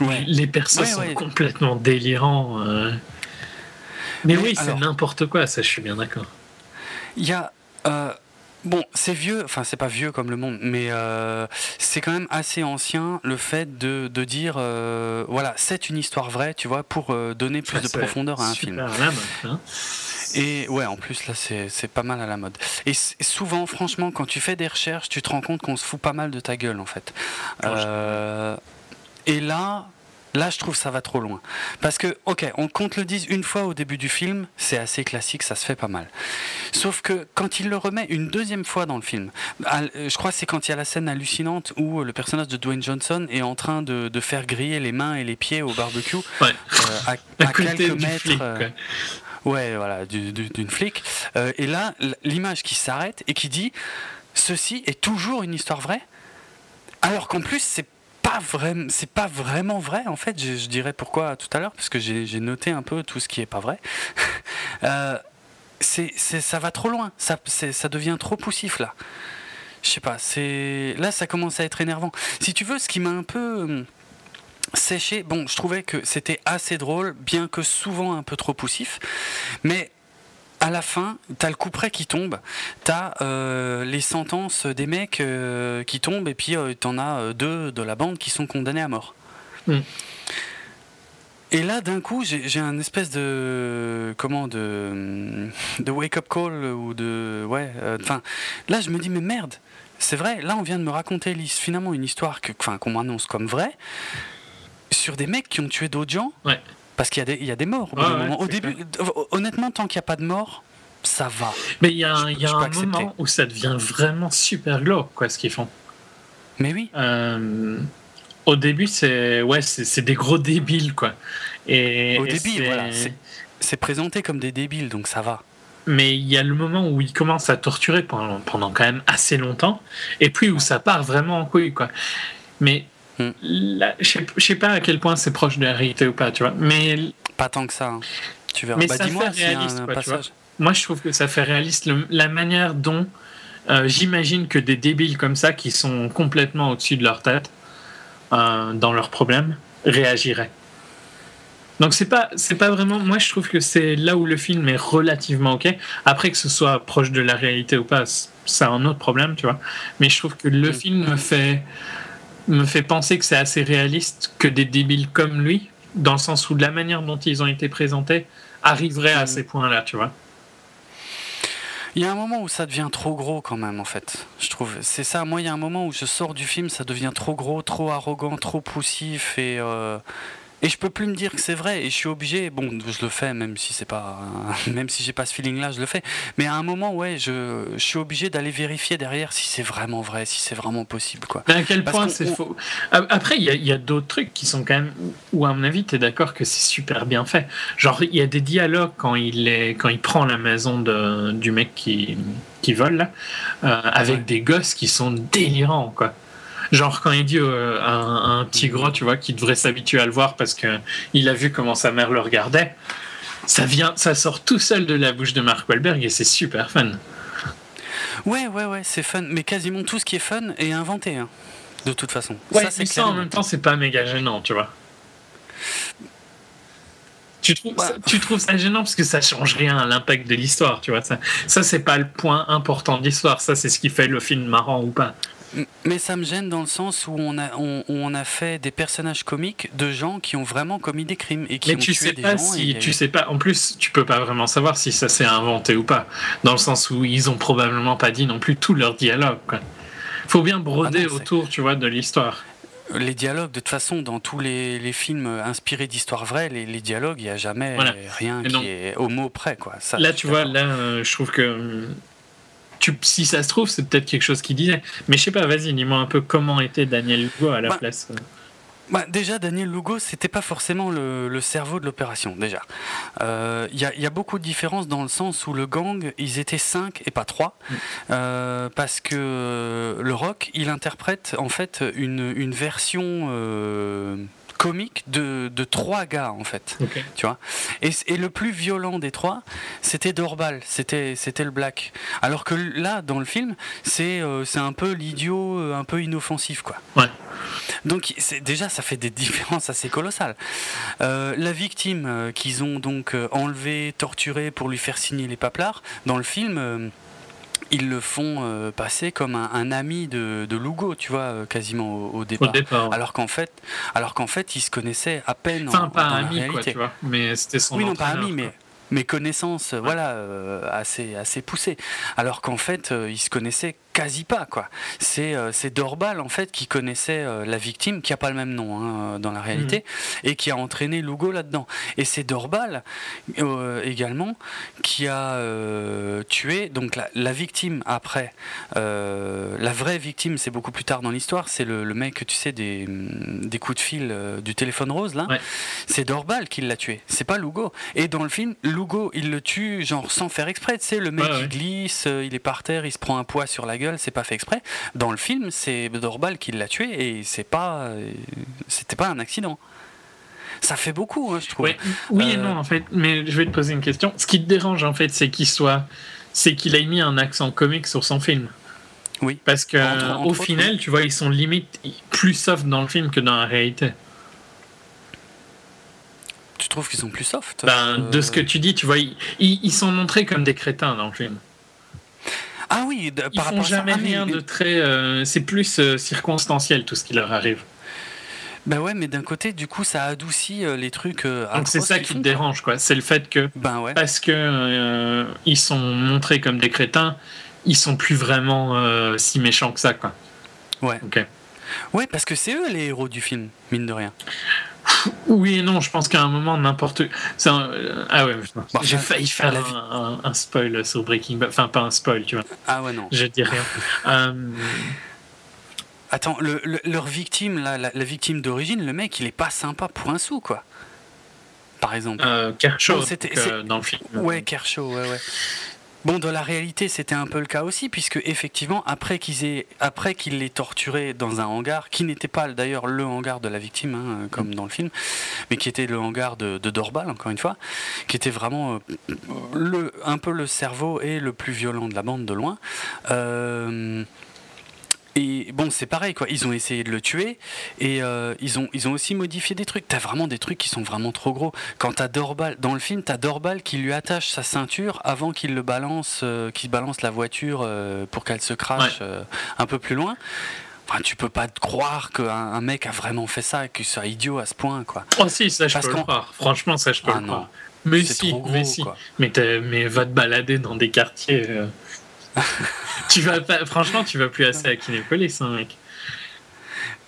Ouais. Les persos Ouais, sont ouais. complètement délirants. euh. Mais, Mais oui, c'est n'importe quoi, ça, je suis bien d'accord. Il y a. euh, bon, c'est vieux, enfin, c'est pas vieux comme le monde, mais euh, c'est quand même assez ancien le fait de, de dire euh, voilà, c'est une histoire vraie, tu vois, pour euh, donner plus de Ça, profondeur à un film. hein. Et ouais, en plus, là, c'est pas mal à la mode. Et souvent, franchement, quand tu fais des recherches, tu te rends compte qu'on se fout pas mal de ta gueule, en fait. Euh, et là. Là, je trouve ça va trop loin. Parce que, ok, on compte le dise une fois au début du film, c'est assez classique, ça se fait pas mal. Sauf que quand il le remet une deuxième fois dans le film, euh, je crois que c'est quand il y a la scène hallucinante où le personnage de Dwayne Johnson est en train de, de faire griller les mains et les pieds au barbecue Ouais. euh, à, À à quelques mètres. flic, euh. Ouais, voilà, du- du- d'une flic. Euh, et là, l'image qui s'arrête et qui dit Ceci est toujours une histoire vraie. Alors qu'en plus, c'est pas vraiment, c'est pas vraiment vrai. En fait, je, dirais pourquoi tout à l'heure, parce que j'ai noté un peu tout ce qui est pas vrai. Euh, c'est, ça va trop loin. Ça, ça devient trop poussif là. Je sais pas. C'est là, ça commence à être énervant. Si tu veux, ce qui m'a un peu hum, séché. Bon, je trouvais que c'était assez drôle, bien que souvent un peu trop poussif. Mais à la fin, t'as le coup près qui tombe, t'as euh, les sentences des mecs euh, qui tombent, et puis euh, t'en as euh, deux de la bande qui sont condamnés à mort. Mm. Et là, d'un coup, j'ai un espèce de comment de de wake up call ou de ouais. euh, Enfin, là, je me dis mais merde, c'est vrai. Là, on vient de me raconter finalement une histoire que enfin qu'on m'annonce comme vraie sur des mecs qui ont tué d'autres gens. Ouais. Parce qu'il y a des il y a des morts. au Ouais, début, honnêtement, tant qu'il n'y a pas de mort, ça va. Mais il y a, un- Je- il y a je peux un accepter. moment où ça devient vraiment super glauque, quoi, ce qu'ils font. Mais oui. Euh, au début, c'est ouais, c'est des gros débiles, quoi. Et, Au et début, voilà, c'est- C'est présenté comme des débiles, donc ça va. Mais il y a le moment où ils commencent à torturer pendant, pendant quand même assez longtemps, et puis où ça part vraiment en couille, quoi. Mais Là, je sais- pas à quel point c'est proche de la réalité ou pas, tu vois. Mais Pas tant que ça. hein. Tu verras. Mais bah, ça fait réaliste, un quoi, tu passage. moi, je trouve que ça fait réaliste le- la manière dont euh, j'imagine que des débiles comme ça, qui sont complètement au-dessus de leur tête, euh, dans leurs problèmes, réagiraient. Donc c'est pas c'est pas vraiment moi je trouve que c'est là où le film est relativement ok après que ce soit proche de la réalité ou pas c'est un autre problème tu vois mais je trouve que le Mm. film me fait me fait penser que c'est assez réaliste que des débiles comme lui dans le sens où de la manière dont ils ont été présentés arriveraient à Mm. ces points là tu vois Il y a un moment où ça devient trop gros quand même, en fait. Je trouve. C'est ça. Moi, il y a un moment où je sors du film, ça devient trop gros, trop arrogant, trop poussif et. euh, Et je peux plus me dire que c'est vrai. Et je suis obligé. Bon, je le fais, même si c'est pas, même si j'ai pas ce feeling-là, je le fais. Mais à un moment, ouais, je, je suis obligé d'aller vérifier derrière si c'est vraiment vrai, si c'est vraiment possible, quoi. Mais à quel point c'est faux? Après, il y a, d'autres trucs qui sont quand même. Où à mon avis, tu es d'accord que c'est super bien fait. Genre, il y a des dialogues quand il est, quand il prend la maison de, du mec qui, qui vole là, euh, avec des gosses qui sont délirants, quoi. Genre quand il dit euh, à, un, un, petit gros, tu vois, qui devrait s'habituer à le voir parce que il a vu comment sa mère le regardait, ça vient, ça sort tout seul de la bouche de Mark Wahlberg et c'est super fun. Ouais, ouais, ouais, c'est fun, mais quasiment tout ce qui est fun est inventé, hein, de toute façon. Ouais, ça, c'est ça en même temps, c'est pas méga gênant, tu vois. Tu trouves, ouais. ça, tu trouves ça gênant parce que ça change rien à l'impact de l'histoire, tu vois. Ça, ça c'est pas le point important de l'histoire. Ça, c'est ce qui fait le film marrant ou pas. Mais ça me gêne dans le sens où on a, on, on, a fait des personnages comiques de gens qui ont vraiment commis des crimes et qui Mais ont tu tué sais des pas gens. si et- tu sais pas. En plus, tu peux pas vraiment savoir si ça s'est inventé ou pas. Dans le sens où ils ont probablement pas dit non plus tout leur dialogue. Quoi. Faut bien broder Ah non, autour, tu vois, de l'histoire. Les dialogues, de toute façon, dans tous les, les films inspirés d'histoires vraies, les, les dialogues, il n'y a jamais Voilà. rien Et qui donc- est au mot près. Quoi. Ça, là, je tu vois, là, euh, je trouve que hum, tu, si ça se trouve, c'est peut-être quelque chose qu'il disait. Mais je sais pas. Vas-y, dis-moi un peu comment était Daniel Hugo à la Bah, place. euh. Bah, déjà, Daniel Lugo, c'était pas forcément le, le cerveau de l'opération, déjà. Euh, Il y, a, il y a beaucoup de différences dans le sens où le gang, ils étaient 5 et pas 3. Mm. Euh, parce que le rock, il interprète en fait une, une version euh, comique de, de trois gars, en fait. Tu vois et, le plus violent des trois, c'était Dorbal, c'était c'était le black. Alors que là, dans le film, c'est euh, c'est un peu l'idiot, euh, un peu inoffensif, quoi. Ouais. Donc c'est déjà, ça fait des différences assez colossales. Euh, la victime qu'ils ont donc enlevée, torturée pour lui faire signer les paplards, dans le film. Ils le font euh, passer comme un, un ami de, de Lugo, tu vois, euh, quasiment au, au Au départ. départ. ouais. Alors qu'en fait, alors qu'en fait, ils se connaissaient à peine. Enfin, en, pas dans la ami, quoi, tu vois. Mais c'était son. Oui, non, pas quoi. mais mes connaissances, voilà, euh, assez, assez poussées. Alors qu'en fait, euh, ils se connaissaient quasi pas, quoi. C'est euh, c'est Dorbal, en fait, qui connaissait euh, la victime, qui a pas le même nom hein, dans la réalité, Mhm. et qui a entraîné Lugo là-dedans. Et c'est Dorbal euh, également qui a euh, tué, donc la, la victime après, euh, la vraie victime, c'est beaucoup plus tard dans l'histoire, c'est le, le mec, tu sais, des, des coups de fil euh, du téléphone rose, là. Ouais. C'est Dorbal qui l'a tué, c'est pas Lugo. Et dans le film, Lugo, il le tue genre sans faire exprès. Tu sais, le mec Ouais, ouais. il glisse, euh, il est par terre, il se prend un poids sur la gueule, c'est pas fait exprès. Dans le film, c'est Dorbal qui l'a tué et c'est pas, euh, c'était pas un accident. Ça fait beaucoup, hein, je trouve. Ouais, oui et Euh, non en fait, mais je vais te poser une question. Ce qui te dérange en fait, c'est qu'il soit, c'est qu'il ait mis un accent comique sur son film. Oui. Parce que Entre- entre au autres, final, tu vois, ils sont limite plus soft dans le film que dans la réalité. Tu trouves qu'ils sont plus soft Ben, euh, de ce que tu dis, tu vois, ils, ils- ils sont montrés comme des crétins dans le film. Ah oui, de- Ils par font rapport à ça. jamais Ah, mais- rien de très. euh, c'est plus euh, circonstanciel tout ce qui leur arrive. Ben ouais, mais d'un côté, du coup, ça adoucit euh, les trucs. Donc c'est ça qui te font, dérange, quoi. C'est le fait que. Ben ouais. parce que ils sont montrés comme des crétins, ils sont plus vraiment si méchants que ça, quoi. Ouais. Ok. Ouais, parce que c'est eux les héros du film, mine de rien. Oui et non, je pense qu'à un moment, n'importe. un- euh, Ah ouais. Bon, j'ai failli faire la un, un- un spoil sur Breaking Bad. Enfin, pas un spoil, tu vois. Ah ouais, non. Je dis rien. Euh, Attends, le- le- leur victime, la, la victime d'origine, le mec, il est pas sympa pour un sou, quoi. Par exemple. euh, Kershaw, Non, c'était- donc, euh, dans le film. Ouais, Kershaw, ouais, ouais. Bon, dans la réalité, c'était un peu le cas aussi, puisque effectivement, après qu'ils aient, après qu'il les torturé dans un hangar, qui n'était pas d'ailleurs le hangar de la victime, hein, comme dans le film, mais qui était le hangar de, de Dorbal, encore une fois, qui était vraiment euh, le, un peu le cerveau et le plus violent de la bande de loin. Euh, et bon, c'est pareil, quoi. Ils ont essayé de le tuer et euh, ils, ont, ils ont aussi modifié des trucs. T'as vraiment des trucs qui sont vraiment trop gros. Quand t'as Dorbal, dans le film, t'as Dorbal qui lui attache sa ceinture avant qu'il le balance, euh, qu'il balance la voiture euh, pour qu'elle se crache un peu plus loin. Enfin, tu peux pas te croire qu'un un mec a vraiment fait ça et qu'il soit idiot à ce point, quoi. Oh si, ça je Parce peux le croire. Franchement, ça je peux Ah le croire. Mais si, gros, mais si. Mais, t'as- mais va te balader dans des quartiers. tu vas pas, franchement, tu vas plus assez à Kinépolis, hein, mec.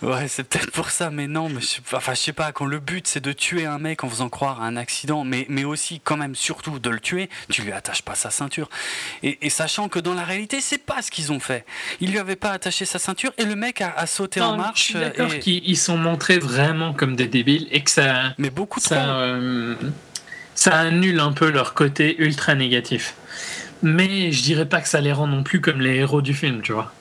Ouais, c'est peut-être pour ça, mais non, mais je, enfin, je sais pas, quand le but c'est de tuer un mec en faisant croire à un accident, mais, mais aussi, quand même, surtout de le tuer, tu lui attaches pas sa ceinture. Et, sachant que dans la réalité, c'est pas ce qu'ils ont fait. Ils lui avaient pas attaché sa ceinture et le mec a, sauté en marche. Je d'accord et... qu'ils sont montrés vraiment comme des débiles et que ça. Mais beaucoup ça, trop. Euh, ça annule un peu leur côté ultra négatif. Mais je dirais pas que ça les rend non plus comme les héros du film, tu vois.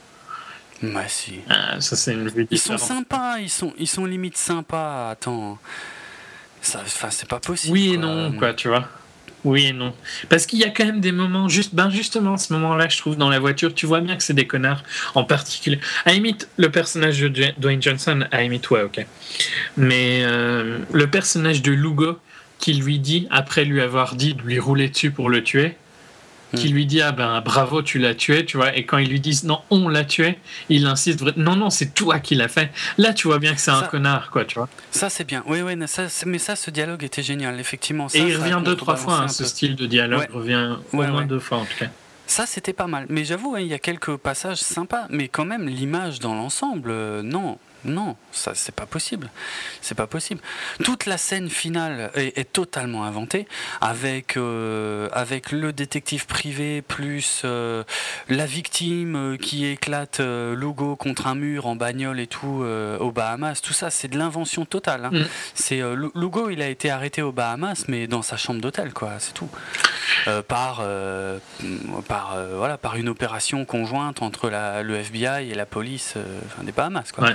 Bah si. Ah, ça c'est une Ils sont sympas, ils sont, ils sont limite sympas. Attends, ça, c'est pas possible. Oui et non, quoi, tu vois. Oui et non. Parce qu'il y a quand même des moments, juste, ben justement, ce moment-là, je trouve, dans la voiture, tu vois bien que c'est des connards, en particulier. À limite, le personnage de Dwayne Johnson, à limite, ouais, ok. Mais euh, le personnage de Lugo, qui lui dit, après lui avoir dit de lui rouler dessus pour le tuer, qui lui dit ah ben bravo tu l'as tué tu vois. Et quand ils lui disent non on l'a tué il insiste non non c'est toi qui l'as fait. Là tu vois bien que c'est un connard quoi tu vois. Ça c'est bien. Oui oui ça, mais ça ce dialogue était génial effectivement. Et il revient deux trois fois hein, ce style de dialogue revient au moins deux fois en tout cas. Ça, c'était pas mal. Mais j'avoue, hein, il y a quelques passages sympas. Mais quand même, l'image dans l'ensemble, euh, non. Non, ça c'est pas possible. C'est pas possible. Toute la scène finale est, totalement inventée avec euh, avec le détective privé plus euh, la victime euh, qui éclate Lugo contre un mur en bagnole et tout aux Bahamas. Tout ça c'est de l'invention totale. Hein. Mm. C'est Lugo il a été arrêté aux Bahamas mais dans sa chambre d'hôtel quoi. C'est tout. par par voilà par une opération conjointe entre la, le FBI et la police des Bahamas quoi.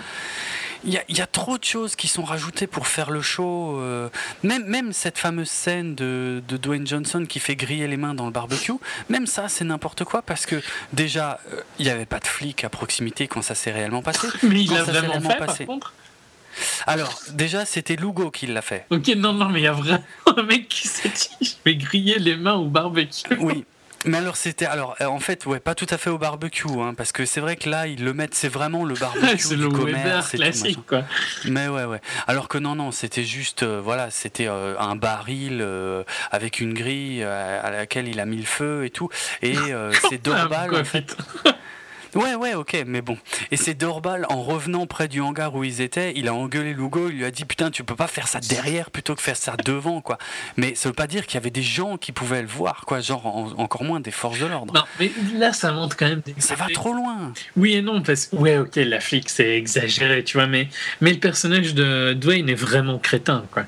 Il y, a, trop de choses qui sont rajoutées pour faire le show. Euh, même, même cette fameuse scène de, de, Dwayne Johnson qui fait griller les mains dans le barbecue, même ça, c'est n'importe quoi parce que déjà, euh, il n'y avait pas de flic à proximité quand ça s'est réellement passé. Mais il l'a vraiment fait, passé. par contre alors, déjà, c'était Lugo qui l'a fait. Ok, non, non, mais il y a vraiment un mec qui s'est dit je vais griller les mains au barbecue. Oui, mais alors c'était alors euh, en fait ouais pas tout à fait au barbecue hein, parce que c'est vrai que là ils le mettent c'est vraiment le barbecue c'est le commerce classique quoi. Mais ouais ouais alors que non non c'était juste euh, voilà c'était euh, un baril avec une grille à laquelle il a mis le feu et tout et c'est Dorbal en fait. Ouais, ouais, ok, mais bon. Et c'est Dorbal, en revenant près du hangar où ils étaient, il a engueulé Lugo, il lui a dit Putain, tu peux pas faire ça derrière plutôt que faire ça devant, quoi. Mais ça veut pas dire qu'il y avait des gens qui pouvaient le voir, quoi, genre encore moins des forces de l'ordre. Non, mais là, ça montre quand même. Des... Ça va trop loin. Oui et non, parce que, ouais, ok, la flic, c'est exagéré, tu vois, mais, mais le personnage de Dwayne est vraiment crétin, quoi.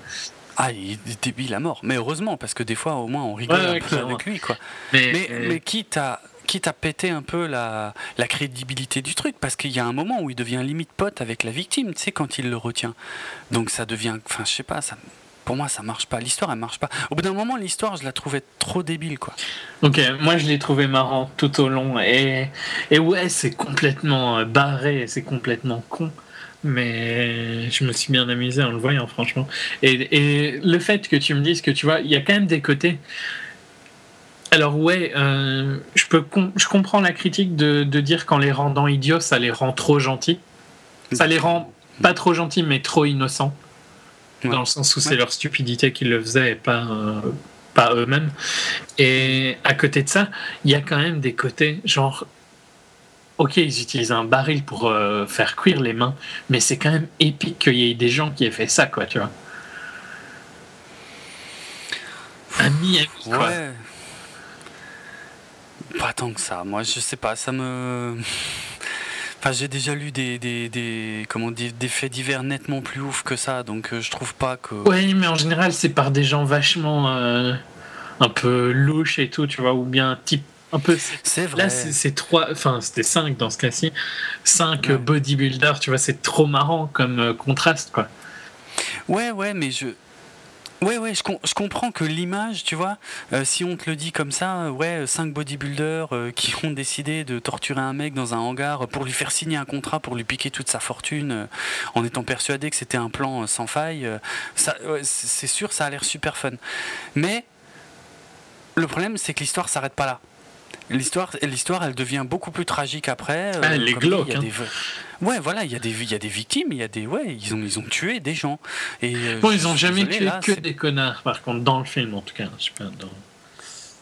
Ah, il est débile à mort. Mais heureusement, parce que des fois, au moins, on rigole un peu avec lui, quoi. Mais, mais, mais quitte à quitte à péter un peu la, crédibilité du truc, parce qu'il y a un moment où il devient limite pote avec la victime, tu sais, quand il le retient. Donc ça devient, enfin, je sais pas, ça, pour moi, ça marche pas. L'histoire, elle marche pas. Au bout d'un moment, l'histoire, je la trouvais trop débile, quoi. Ok, moi, je l'ai trouvé marrant tout au long. Et, et ouais, c'est complètement euh, barré, c'est complètement con. Mais je me suis bien amusé en le voyant, franchement. Et, et le fait que tu me dises que tu vois, il y a quand même des côtés alors ouais, euh, je, peux je comprends la critique de, dire qu'en les rendant idiots, ça les rend trop gentils. Ça les rend pas trop gentils, mais trop innocents. Dans le sens où c'est leur stupidité qui le faisait et pas, euh, pas eux-mêmes. Et à côté de ça, il y a quand même des côtés, genre, ok, ils utilisent un baril pour euh, faire cuire les mains, mais c'est quand même épique qu'il y ait des gens qui aient fait ça, quoi, tu vois. Ami, ami, quoi. Pas tant que ça. Moi, je sais pas, ça me. Enfin, j'ai déjà lu des, des, des, comment des faits divers nettement plus ouf que ça, donc euh, je trouve pas que. Oui, mais en général, c'est par des gens vachement euh, un peu louches et tout, tu vois, ou bien type un peu. C'est vrai. Là, c'est trois, enfin, c'était cinq dans ce cas-ci, cinq bodybuilders, tu vois, c'est trop marrant comme euh, contraste, quoi. Ouais, ouais, mais je, Ouais, ouais, je, je, comprends que l'image, tu vois, euh, si on te le dit comme ça, euh, ouais, cinq bodybuilders euh, qui ont décidé de torturer un mec dans un hangar pour lui faire signer un contrat, pour lui piquer toute sa fortune, en étant persuadé que c'était un plan sans faille, ça, c'est sûr, ça a l'air super fun. Mais le problème, c'est que l'histoire s'arrête pas là. L'histoire, l'histoire, elle devient beaucoup plus tragique après. Ah, les glauques. Hein. Ouais, voilà, il y a des, il y a des victimes, il y a des, ouais, ils ont, ils ont tué des gens. Et euh, bon, ils ont jamais tué que des connards, par contre, dans le film, en tout cas. Je sais pas, dans...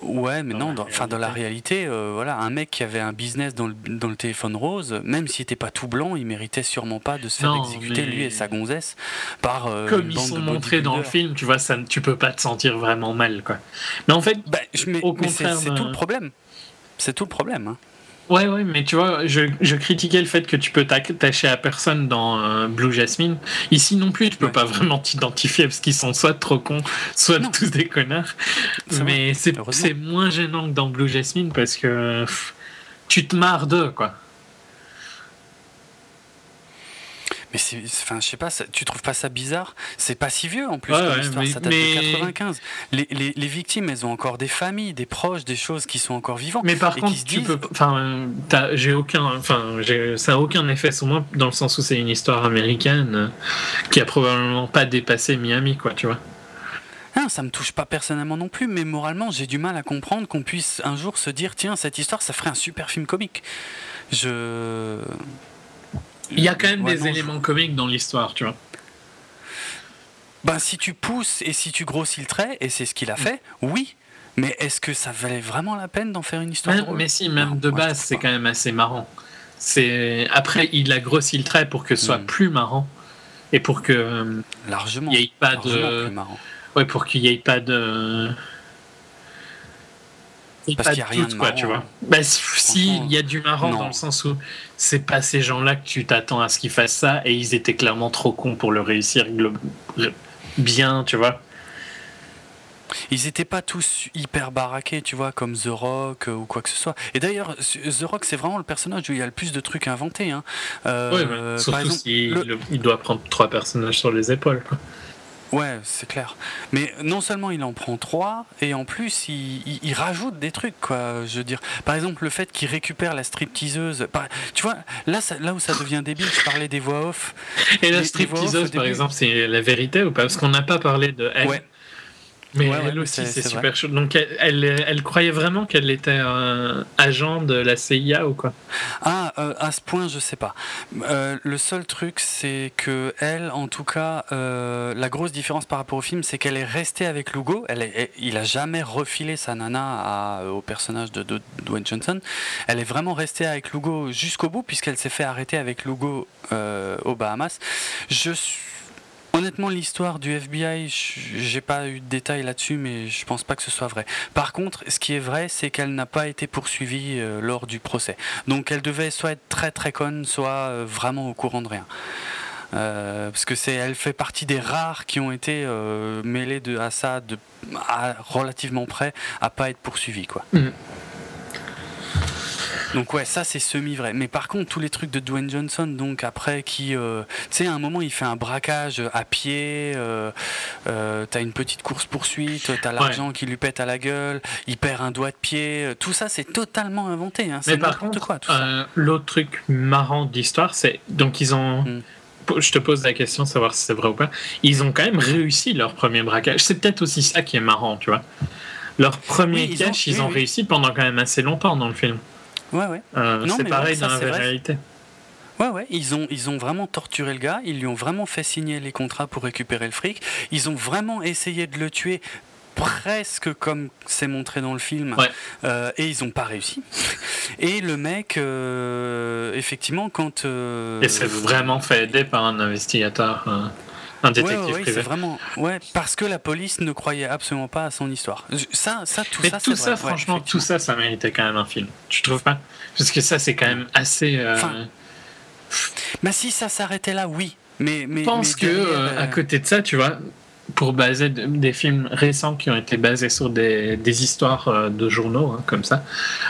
Ouais, mais Dans non, dans, enfin, dans la réalité, euh, voilà, un mec qui avait un business dans le, dans le téléphone rose, même s'il n'était pas tout blanc, il méritait sûrement pas de se faire Non, exécuter, mais- lui et sa gonzesse, par euh, Comme une ils bande sont montrés dans le film, tu vois, ça, tu peux pas te sentir vraiment mal, quoi. Mais en fait, Bah, je- mais, Au c'est contraire c'est tout le problème. C'est tout le problème. hein. Ouais, ouais, mais tu vois, je, je critiquais le fait que tu peux t'attacher à personne dans euh, Blue Jasmine. Ici non plus, tu peux Ouais. pas vraiment t'identifier parce qu'ils sont soit trop cons, soit Non. tous des connards. Mais c'est moins gênant que dans Blue Jasmine parce que pff, tu te marres d'eux, quoi. Mais c'est, enfin, je sais pas, ça- tu trouves pas ça bizarre? C'est pas si vieux en plus Ouais, histoire, mais- ça date mais- de 95. Les, les- les victimes, elles ont encore des familles, des proches, des choses qui sont encore vivantes. Mais par Et qui contre, se tu disent- peux, enfin, j'ai aucun, enfin, ça a aucun effet sur moi dans le sens où c'est une histoire américaine euh, qui a probablement pas dépassé Miami, quoi, tu vois. Ah, ça me touche pas personnellement non plus, mais moralement, j'ai du mal à comprendre qu'on puisse un jour se dire tiens, cette histoire, ça ferait un super film comique. Je. Il y a quand même Ouais, des non, je- éléments comiques dans l'histoire, tu vois. Ben, si tu pousses et si tu grossis le trait, et c'est ce qu'il a fait, oui. Mais est-ce que ça valait vraiment la peine d'en faire une histoire Même- drôle mais si, même Non, de base, c'est quand même assez marrant. C'est après, il a grossi le trait pour que ce soit Mm. plus marrant et pour que euh, Largement. il n'y ait pas largement de, plus marrant. ouais, pour qu'il y ait pas de Ait Parce pas qu'il y a de rien de quoi, marrant, tu vois. Bah, si, il y a du marrant non. dans le sens où c'est pas ces gens-là que tu t'attends à ce qu'ils fassent ça et ils étaient clairement trop cons pour le réussir bien, tu vois. Ils étaient pas tous hyper baraqués, tu vois, comme The Rock euh, ou quoi que ce soit. Et d'ailleurs, The Rock, c'est vraiment le personnage où il y a le plus de trucs inventés. Hein. Euh. Surtout exemple, le- il doit prendre trois personnages sur les épaules. quoi. Ouais, c'est clair. Mais non seulement il en prend trois, et en plus il, il- il rajoute des trucs, quoi. Je veux dire, par exemple, le fait qu'il récupère la stripteaseuse. par- Tu vois, là, ça- là où ça devient débile, je parlais des voix off. Et la stripteaseuse, par exemple, c'est la vérité ou pas? Parce qu'on n'a pas parlé de elle. Ouais. Mais Ouais, elle aussi, c'est- super chaud. Donc, elle, elle, elle croyait vraiment qu'elle était euh, agent de la CIA ou quoi Ah, euh, à ce point, je sais pas. Euh, le seul truc, c'est que elle, en tout cas, euh, la grosse différence par rapport au film, c'est qu'elle est restée avec Lugo. Elle est- il a jamais refilé sa nana à- au personnage de, de Dwayne Johnson. Elle est vraiment restée avec Lugo jusqu'au bout, puisqu'elle s'est fait arrêter avec Lugo aux Bahamas. Je suis- Honnêtement, l'histoire du FBI, j'ai pas eu de détails là-dessus, mais je pense pas que ce soit vrai. Par contre, ce qui est vrai, c'est qu'elle n'a pas été poursuivie euh, lors du procès. Donc elle devait soit être très très conne, soit euh, vraiment au courant de rien. Euh, parce que c'est, elle fait partie des rares qui ont été euh, mêlés de, à ça de, à relativement près à pas être poursuivis quoi. Mhm. Donc ouais, ça c'est semi-vrai. Mais par contre, tous les trucs de Dwayne Johnson, donc après qui, euh, tu sais, à un moment il fait un braquage à pied, euh, euh, t'as une petite course poursuite, t'as l'argent qui lui pète à la gueule, il perd un doigt de pied, tout ça c'est totalement inventé. Hein, c'est Mais par n'importe contre, quoi tout ça. l'autre truc marrant de l'histoire, c'est. Donc, ils ont. Mm. Je te pose la question, savoir si c'est vrai ou pas. Ils ont quand même réussi leur premier braquage. C'est peut-être aussi ça qui est marrant, tu vois. Leur premier Oui, ils ont- cache, ils ont, oui. réussi pendant quand même assez longtemps dans le film. Ouais, ouais. Euh, c'est pareil ouais, ça, dans la réalité. Ouais, ouais, ils ont, ils ont vraiment torturé le gars, ils lui ont vraiment fait signer les contrats pour récupérer le fric, ils ont vraiment essayé de le tuer presque comme c'est montré dans le film, Ouais. euh, et ils n'ont pas réussi. Et le mec, euh, effectivement, quand... Et c'est vraiment fait aider par un investigateur, euh, un détective ouais, ouais, privé. c'est vraiment... Ouais, parce que la police ne croyait absolument pas à son histoire. Ça, ça tout Mais ça, tout ça, vrai. Ouais, franchement, tout ça, ça méritait quand même un film. Tu trouves pas? Parce que ça, c'est quand même assez. euh, Enfin, Bah si ça s'arrêtait là, oui. Mais, mais, Je pense mais que euh, à euh, côté de ça, tu vois, pour baser de- des films récents qui ont été basés sur des, des histoires euh, de journaux hein, comme ça,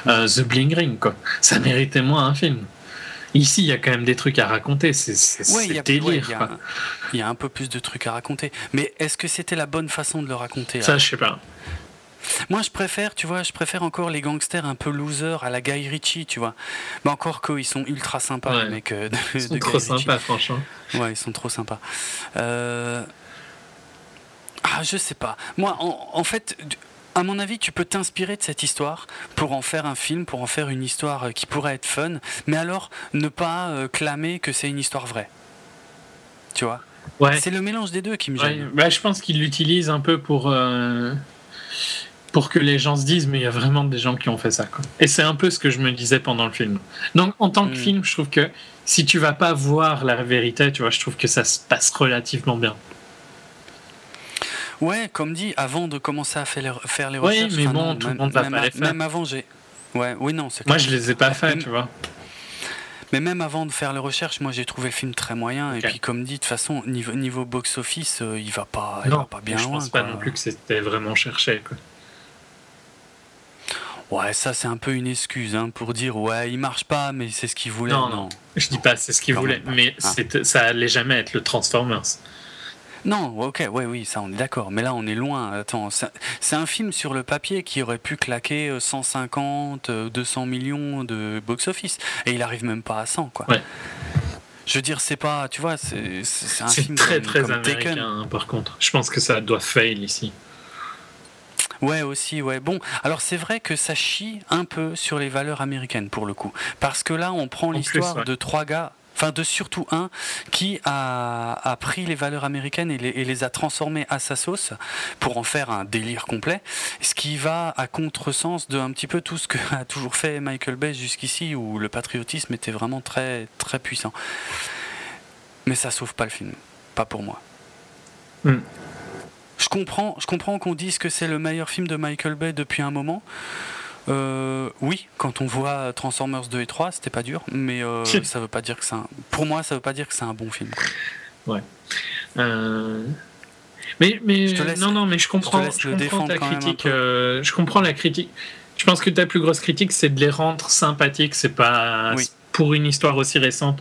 euh, The Bling Ring, quoi, ça méritait moins un film. Ici, il y a quand même des trucs à raconter, c'est Ouais, il délire. ouais, il y a- y un peu plus de trucs à raconter. Mais est-ce que c'était la bonne façon de le raconter Ça, je sais pas. Moi, je préfère, tu vois, je préfère encore les gangsters un peu losers à la Guy Ritchie, tu vois. Mais encore qu'ils sont ultra sympas, Ouais. les mecs euh, de, Ils sont de trop Guy sympas, franchement. Ouais, ils sont trop sympas. Euh, Ah, je sais pas. Moi, en, en fait, à mon avis, tu peux t'inspirer de cette histoire pour en faire un film, pour en faire une histoire euh, qui pourrait être fun, mais alors ne pas euh, clamer que c'est une histoire vraie. Tu vois? Ouais. C'est le mélange des deux qui me Ouais, gêne. bah, je pense qu'il l'utilise un peu pour. euh, pour que les gens se disent mais il y a vraiment des gens qui ont fait ça quoi. Et c'est un peu ce que je me disais pendant le film. Donc en tant que Mm. film, je trouve que si tu vas pas voir la vérité, tu vois, je trouve que ça se passe relativement bien. Ouais, comme dit, avant de commencer à faire les, faire les Oui, recherches. mais bon, non, tout le monde va pas les faire. Même avant, j'ai. Ouais, oui, non, c'est Moi, je les ai pas fait, Même- tu vois. Mais même avant de faire les recherches, moi j'ai trouvé le film très moyen. Et puis, comme dit, de toute façon, niveau, niveau box-office, euh, il va pas, il non, va pas bien je loin. pense pas quoi. non plus que c'était vraiment cherché. Quoi. Ouais, ça c'est un peu une excuse hein, pour dire ouais, il marche pas, mais c'est ce qu'il voulait. Non, non. Je dis pas c'est ce même pas. mais Ah. ça allait jamais être le Transformers. Non, ok, ouais, oui, ça on est d'accord. Mais là on est loin. Attends, c'est un film sur le papier qui aurait pu claquer euh, 150, euh, 200 millions de box-office. Et il arrive même pas à 100, quoi. Ouais. Je veux dire, c'est pas, tu vois, c'est un film très comme, très comme américain Taken. hein, par contre. Je pense que ça doit fail ici. Ouais, aussi, ouais. Bon, alors c'est vrai que ça chie un peu sur les valeurs américaines pour le coup. Parce que là, on prend l'histoire ouais. de trois gars, enfin de surtout un, qui a, a pris les valeurs américaines et les, et les a transformées à sa sauce pour en faire un délire complet. Ce qui va à contresens de un petit peu tout ce que a toujours fait Michael Bay jusqu'ici, où le patriotisme était vraiment très, très puissant. Mais ça sauve pas le film. Pas pour moi. Hmm. Je comprends, je comprends qu'on dise que c'est le meilleur film de Michael Bay depuis un moment. Euh, oui, quand on voit Transformers 2 et 3, c'était pas dur, mais euh, ça veut pas dire que c'est un... Pour moi, ça veut pas dire que c'est un bon film. quoi. Euh, Mais, mais Je te laisse- non, non, mais je comprends, je comprends défendre ta critique. je comprends la critique. Je pense que ta plus grosse critique, c'est de les rendre sympathiques. C'est pas Oui. pour une histoire aussi récente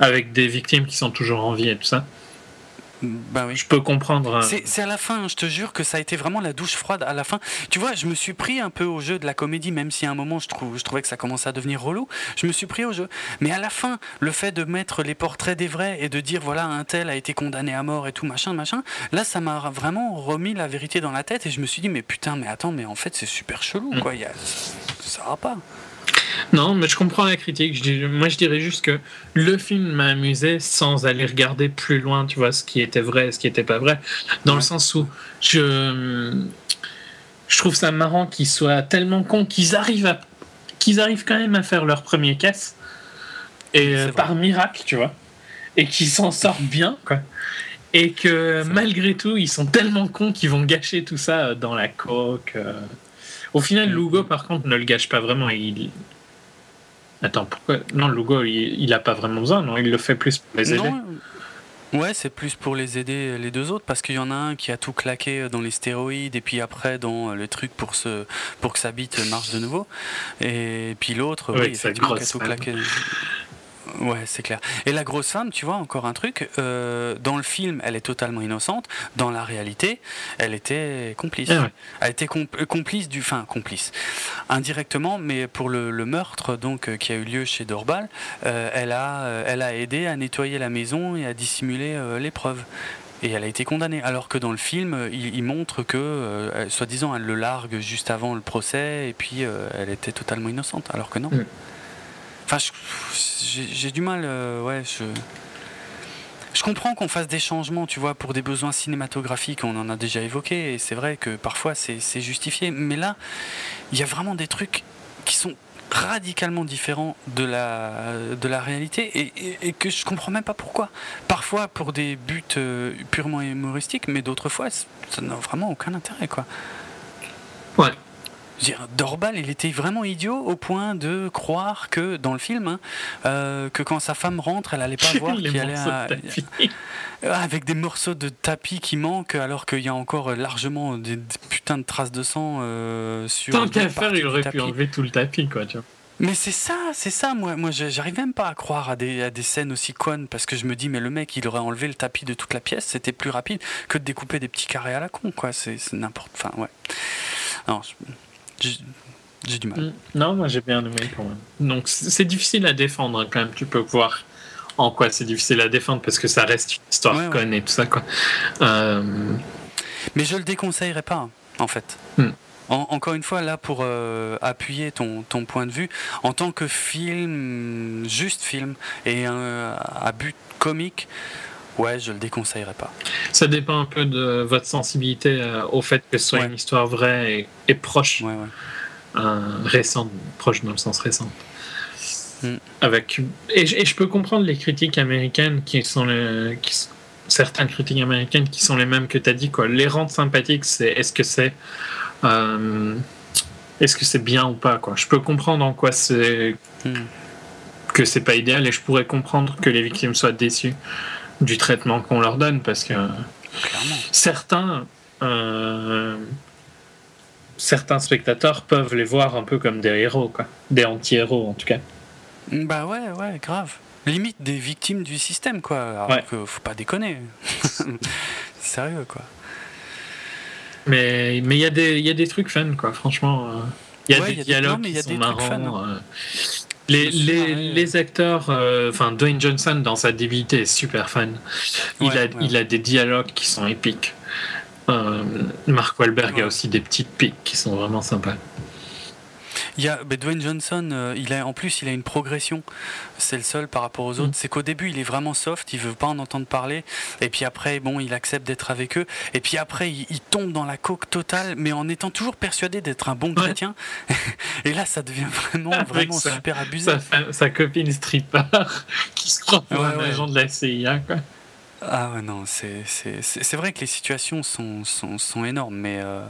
avec des victimes qui sont toujours en vie et tout ça. Ben oui. Je peux comprendre. euh, C'est à la fin, je te jure que ça a été vraiment la douche froide à la fin. Tu vois, je me suis pris un peu au jeu de la comédie, même si à un moment je, trouve, je trouvais que ça commençait à devenir relou. Je me suis pris au jeu. Mais à la fin, le fait de mettre les portraits des vrais et de dire voilà, un tel a été condamné à mort et tout, machin, machin, là ça m'a vraiment remis la vérité dans la tête et je me suis dit mais putain, mais attends, mais en fait c'est super chelou Mm. quoi. Il y a- Ça va pas. Non, mais je comprends la critique. Je moi, je dirais juste que le film m'a amusé sans aller regarder plus loin, tu vois, ce qui était vrai, ce qui était pas vrai. Dans le sens où je, je trouve ça marrant qu'ils soient tellement cons qu'ils arrivent qu'ils arrivent quand même à faire leur premier caisse et euh, par miracle, tu vois, et qu'ils s'en sortent bien, quoi. Et que malgré tout, ils sont tellement cons qu'ils vont gâcher tout ça euh, dans la coque. euh. Au final, Mm. Lugo, par contre, ne le gâche pas vraiment. Il... Attends, pourquoi? Non, Lugo, il, il a pas vraiment besoin, non? Il le fait plus pour les aider. Non, Ouais, c'est plus pour les aider les deux autres parce qu'il y en a un qui a tout claqué dans les stéroïdes et puis après dans le truc pour se pour que sa bite marche de nouveau. Et puis l'autre Avec oui, effectivement, qui a tout claqué. Ouais, c'est clair. Et la grosse femme, tu vois, encore un truc, euh, dans le film, elle est totalement innocente. Dans la réalité, elle était complice. Ah ouais. Elle était euh, complice du, enfin complice, indirectement, mais pour le, le meurtre donc euh, qui a eu lieu chez Dorbal, euh, elle a, elle a aidé à nettoyer la maison et à dissimuler les preuves. Et elle a été condamnée. Alors que dans le film, il, il montre que, euh, soi-disant, elle le largue juste avant le procès, et puis euh, elle était totalement innocente. Alors que non. Mm. Enfin, j'ai du mal. euh, ouais, je. Comprends qu'on fasse des changements, tu vois, pour des besoins cinématographiques, on en a déjà évoqué, et c'est vrai que parfois c'est justifié. Mais là, il y a vraiment des trucs qui sont radicalement différents de la, de la réalité et, et- que je comprends même pas pourquoi. Parfois pour des buts euh, purement humoristiques, mais d'autres fois ça n'a vraiment aucun intérêt quoi. Ouais. Dire, Dorbal, il était vraiment idiot au point de croire que dans le film, hein, euh, que quand sa femme rentre, elle allait pas voir qu'il allait de avec des morceaux de tapis qui manquent alors qu'il y a encore euh, largement des, des putains de traces de sang euh, sur. Tant qu'à faire, il aurait pu enlever tout le tapis, quoi, tu vois. Mais c'est ça, c'est ça, moi, moi j'arrive même pas à croire à des, à des scènes aussi connes parce que je me dis, mais le mec, il aurait enlevé le tapis de toute la pièce, c'était plus rapide que de découper des petits carrés à la con, quoi. C'est c'est n'importe. Enfin, ouais. Non, je- j'ai du mal. Mm. Non, moi j'ai bien aimé quand même. Donc c'est difficile à défendre hein, quand même. Tu peux voir en quoi c'est difficile à défendre parce que ça reste une histoire Ouais, ouais. conne et tout ça, quoi. Euh, Mais je le déconseillerais pas, en fait. En- encore une fois, là, pour euh, appuyer ton, ton point de vue, en tant que film, juste film, et euh, à but comique, ouais, je le déconseillerais pas. Ça dépend un peu de votre sensibilité euh, au fait que ce soit Ouais. une histoire vraie et, et proche, Ouais, ouais. euh, récente, proche dans le sens récent. Mm. Avec et, je- et je peux comprendre les critiques américaines qui sont les, qui s- certaines critiques américaines qui sont les mêmes que tu as dit quoi. Les rendre sympathiques, c'est est-ce que c'est euh, est-ce que c'est bien ou pas quoi. Je peux comprendre en quoi c'est Hmm. que c'est pas idéal et je pourrais comprendre que les victimes soient déçues du traitement qu'on leur donne parce que Clairement. certains euh, certains spectateurs peuvent les voir un peu comme des héros quoi des anti-héros en tout cas Bah ouais, ouais, grave. Limite des victimes du système, quoi. Alors Ouais. que faut pas déconner. Sérieux, quoi. mais mais il y a des il y a des trucs fun quoi franchement euh, il y a Ouais, des y a des- dialogues non, mais il y qui sont des fun, marrants hein. Les, les, les acteurs, euh, enfin Dwayne Johnson dans sa débilité est super fun. Il, Ouais, a, ouais. il a des dialogues qui sont épiques. Euh, Mark Wahlberg Ouais. a aussi des petites piques qui sont vraiment sympas. Il y a Dwayne Johnson, euh, il a, en plus, il a une progression. C'est le seul par rapport aux autres. Mm. C'est qu'au début, il est vraiment soft, il veut pas en entendre parler. Et puis après, bon, il accepte d'être avec eux. Et puis après, il, il tombe dans la coque totale, mais en étant toujours persuadé d'être un bon Ouais. chrétien. Et là, ça devient vraiment, Avec vraiment ça- super abusé. Sa, sa copine stripper qui se croit pour Ouais, un ouais. agent de la CIA. Quoi. Ah ouais, non, c'est vrai que les situations sont, sont, sont énormes, mais... euh,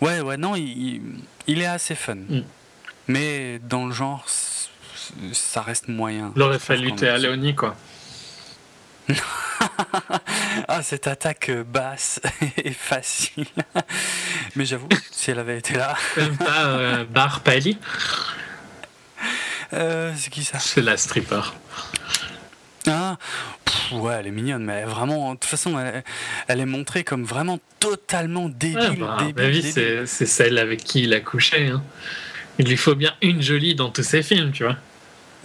Ouais, ouais, non, il, il- est assez fun. Mm. Mais dans le genre, ça reste moyen. Il aurait fallu Théa même. Leoni, quoi. Ah, cette attaque basse et facile. Mais j'avoue, si elle avait été là... Euh, Bar Pali, Euh, c'est qui ça? C'est la stripper. Ah, pff, ouais, elle est mignonne, mais elle est vraiment, de toute façon, elle, elle est montrée comme vraiment totalement débile. Ouais, bah, débile, c'est celle avec qui il a couché. hein. Il lui faut bien une jolie dans tous ses films, tu vois.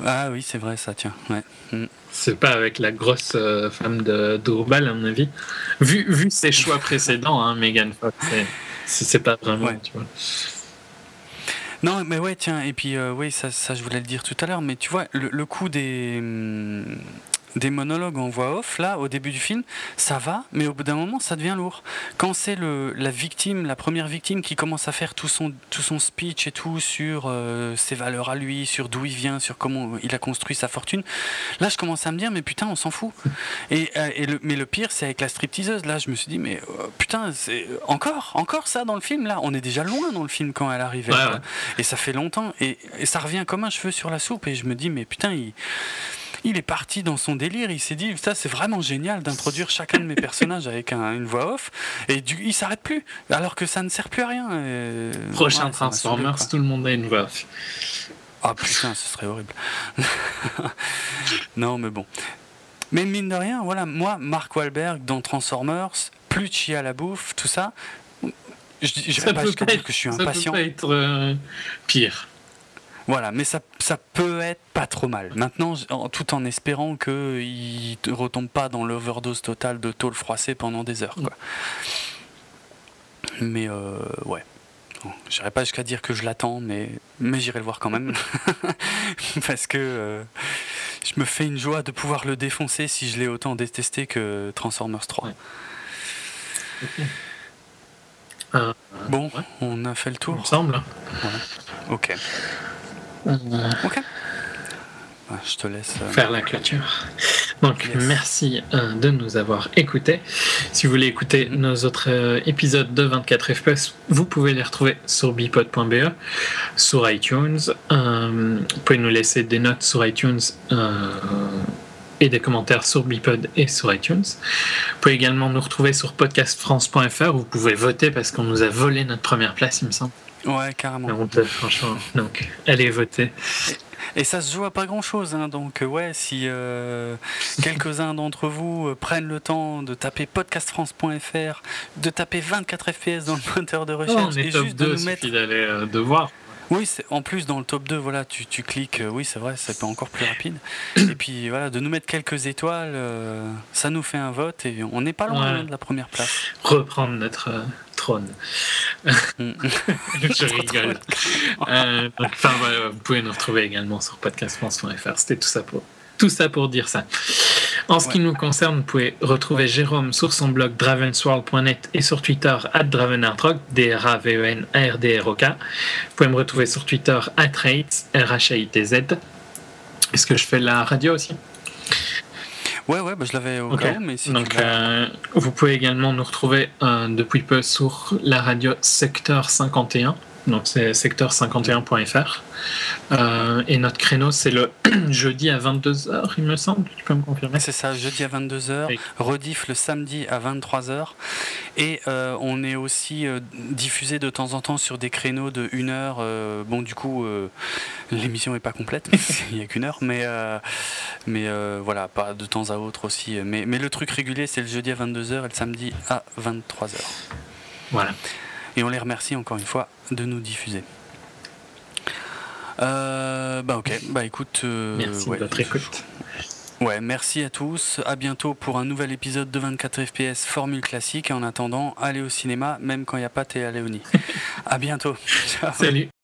Ah oui, c'est vrai, ça, tiens. Ouais. Mm. C'est pas avec la grosse euh, femme de Dourbal, à mon avis. Vu, vu ses choix précédents, hein, Megan Fox, c'est- pas vraiment, Ouais. tu vois. Non, mais ouais, tiens, et puis euh, oui, ça, ça, je voulais le dire tout à l'heure, mais tu vois, le, le coup des, hum, des monologues en voix off, là, au début du film, ça va, mais au bout d'un moment, ça devient lourd. Quand c'est le, la victime, la première victime qui commence à faire tout son, tout son speech et tout sur euh, ses valeurs à lui, sur d'où il vient, sur comment il a construit sa fortune, là, je commence à me dire, mais putain, on s'en fout. Et, euh, et le, mais le pire, c'est avec la stripteaseuse, là, je me suis dit, mais euh, putain, c'est encore, encore ça dans le film, là, on est déjà loin dans le film quand elle arrive. elle, Ouais, quoi. ouais. Et ça fait longtemps. Et, et ça revient comme un cheveu sur la soupe. Et je me dis, mais putain, il, il est parti dans son délire. Il s'est dit, ça, c'est vraiment génial d'introduire chacun de mes personnages avec un- une voix off. Et du, il s'arrête plus. Alors que ça ne sert plus à rien. Et- Prochain ouais, Transformers, tout le monde a une voix off. Ah putain, ce serait horrible. non, mais bon. Mais mine de rien, voilà, moi, Mark Wahlberg dans Transformers, plus Chia à la bouffe, tout ça. Je, je Ça pas peut pas être- que je suis Ça peut impatient. pas être euh, pire. Voilà, mais ça, ça peut être pas trop mal. Maintenant, tout en espérant qu'il ne retombe pas dans l'overdose totale de tôle froissée pendant des heures. Quoi. Mais euh, ouais. J'irai pas jusqu'à dire que je l'attends, mais, mais j'irai le voir quand même. Parce que euh, je me fais une joie de pouvoir le défoncer si je l'ai autant détesté que Transformers 3. Ouais. Euh, Bon, ouais. on a fait le il tour. me semble. hein. Ok. Euh, Ok. Ouais, je te laisse. euh, faire la clôture. Donc, Yes. merci euh, de nous avoir écoutés. Si vous voulez écouter nos autres euh, épisodes de 24 FPS, vous pouvez les retrouver sur bipod.be, sur iTunes. Euh, vous pouvez nous laisser des notes sur iTunes euh, et des commentaires sur bipod et sur iTunes. Vous pouvez également nous retrouver sur podcastfrance.fr où vous pouvez voter parce qu'on nous a volé notre première place, il me semble. Ouais, carrément. La honte, franchement. Donc, allez voter. Et ça se joue à pas grand chose, donc euh, ouais, si euh, quelques-uns d'entre vous euh, prennent le temps de taper podcastfrance.fr, de taper 24 FPS dans le moteur de Oh, recherche et juste 2, de nous mettre. d'aller euh, de voir. Oui, en plus dans le top 2, voilà, tu, tu cliques, euh, oui, c'est vrai, c'est pas encore plus rapide. et puis voilà, de nous mettre quelques étoiles, euh, ça nous fait un vote et on n'est pas loin Ouais. hein, de la première place. reprendre notre euh, trône. Mm. Je rigole. Donc, enfin, voilà, vous pouvez nous retrouver également sur podcastfrance.fr. C'était tout ça pour tout ça pour dire ça. En ce qui nous concerne, vous pouvez retrouver Jérôme sur son blog dravensworld.net et sur Twitter at dravenardrock, D-R-A-V-E-N-R-D-R-O-K. Vous pouvez me retrouver sur Twitter at Rates, R-H-A-I-T-Z. Est-ce que je fais la radio aussi? Ouais, ouais, bah, je l'avais au cas mais si Donc, euh, vous pouvez également nous retrouver euh, depuis peu sur la radio Secteur 51 donc c'est secteur51.fr. Euh, et notre créneau, c'est le jeudi à 22h, il me semble. Tu peux me confirmer? C'est ça, jeudi à 22h, rediff le samedi à 23h. Et euh, on est aussi euh, diffusé de temps en temps sur des créneaux de 1 heure. bon, du coup, l'émission n'est pas complète, il n'y a qu'une heure, mais, mais voilà, pas de temps à autre aussi. Mais, mais le truc régulier, c'est le jeudi à 22h et le samedi à 23h. Voilà. Et on les remercie encore une fois de nous diffuser. Euh, bah ok, bah écoute. Euh, merci de votre écoute. Ouais, merci à tous. À bientôt pour un nouvel épisode de 24 FPS Formule classique. Et en attendant, allez au cinéma, même quand il n'y a pas Théa Léonie. à bientôt. Salut.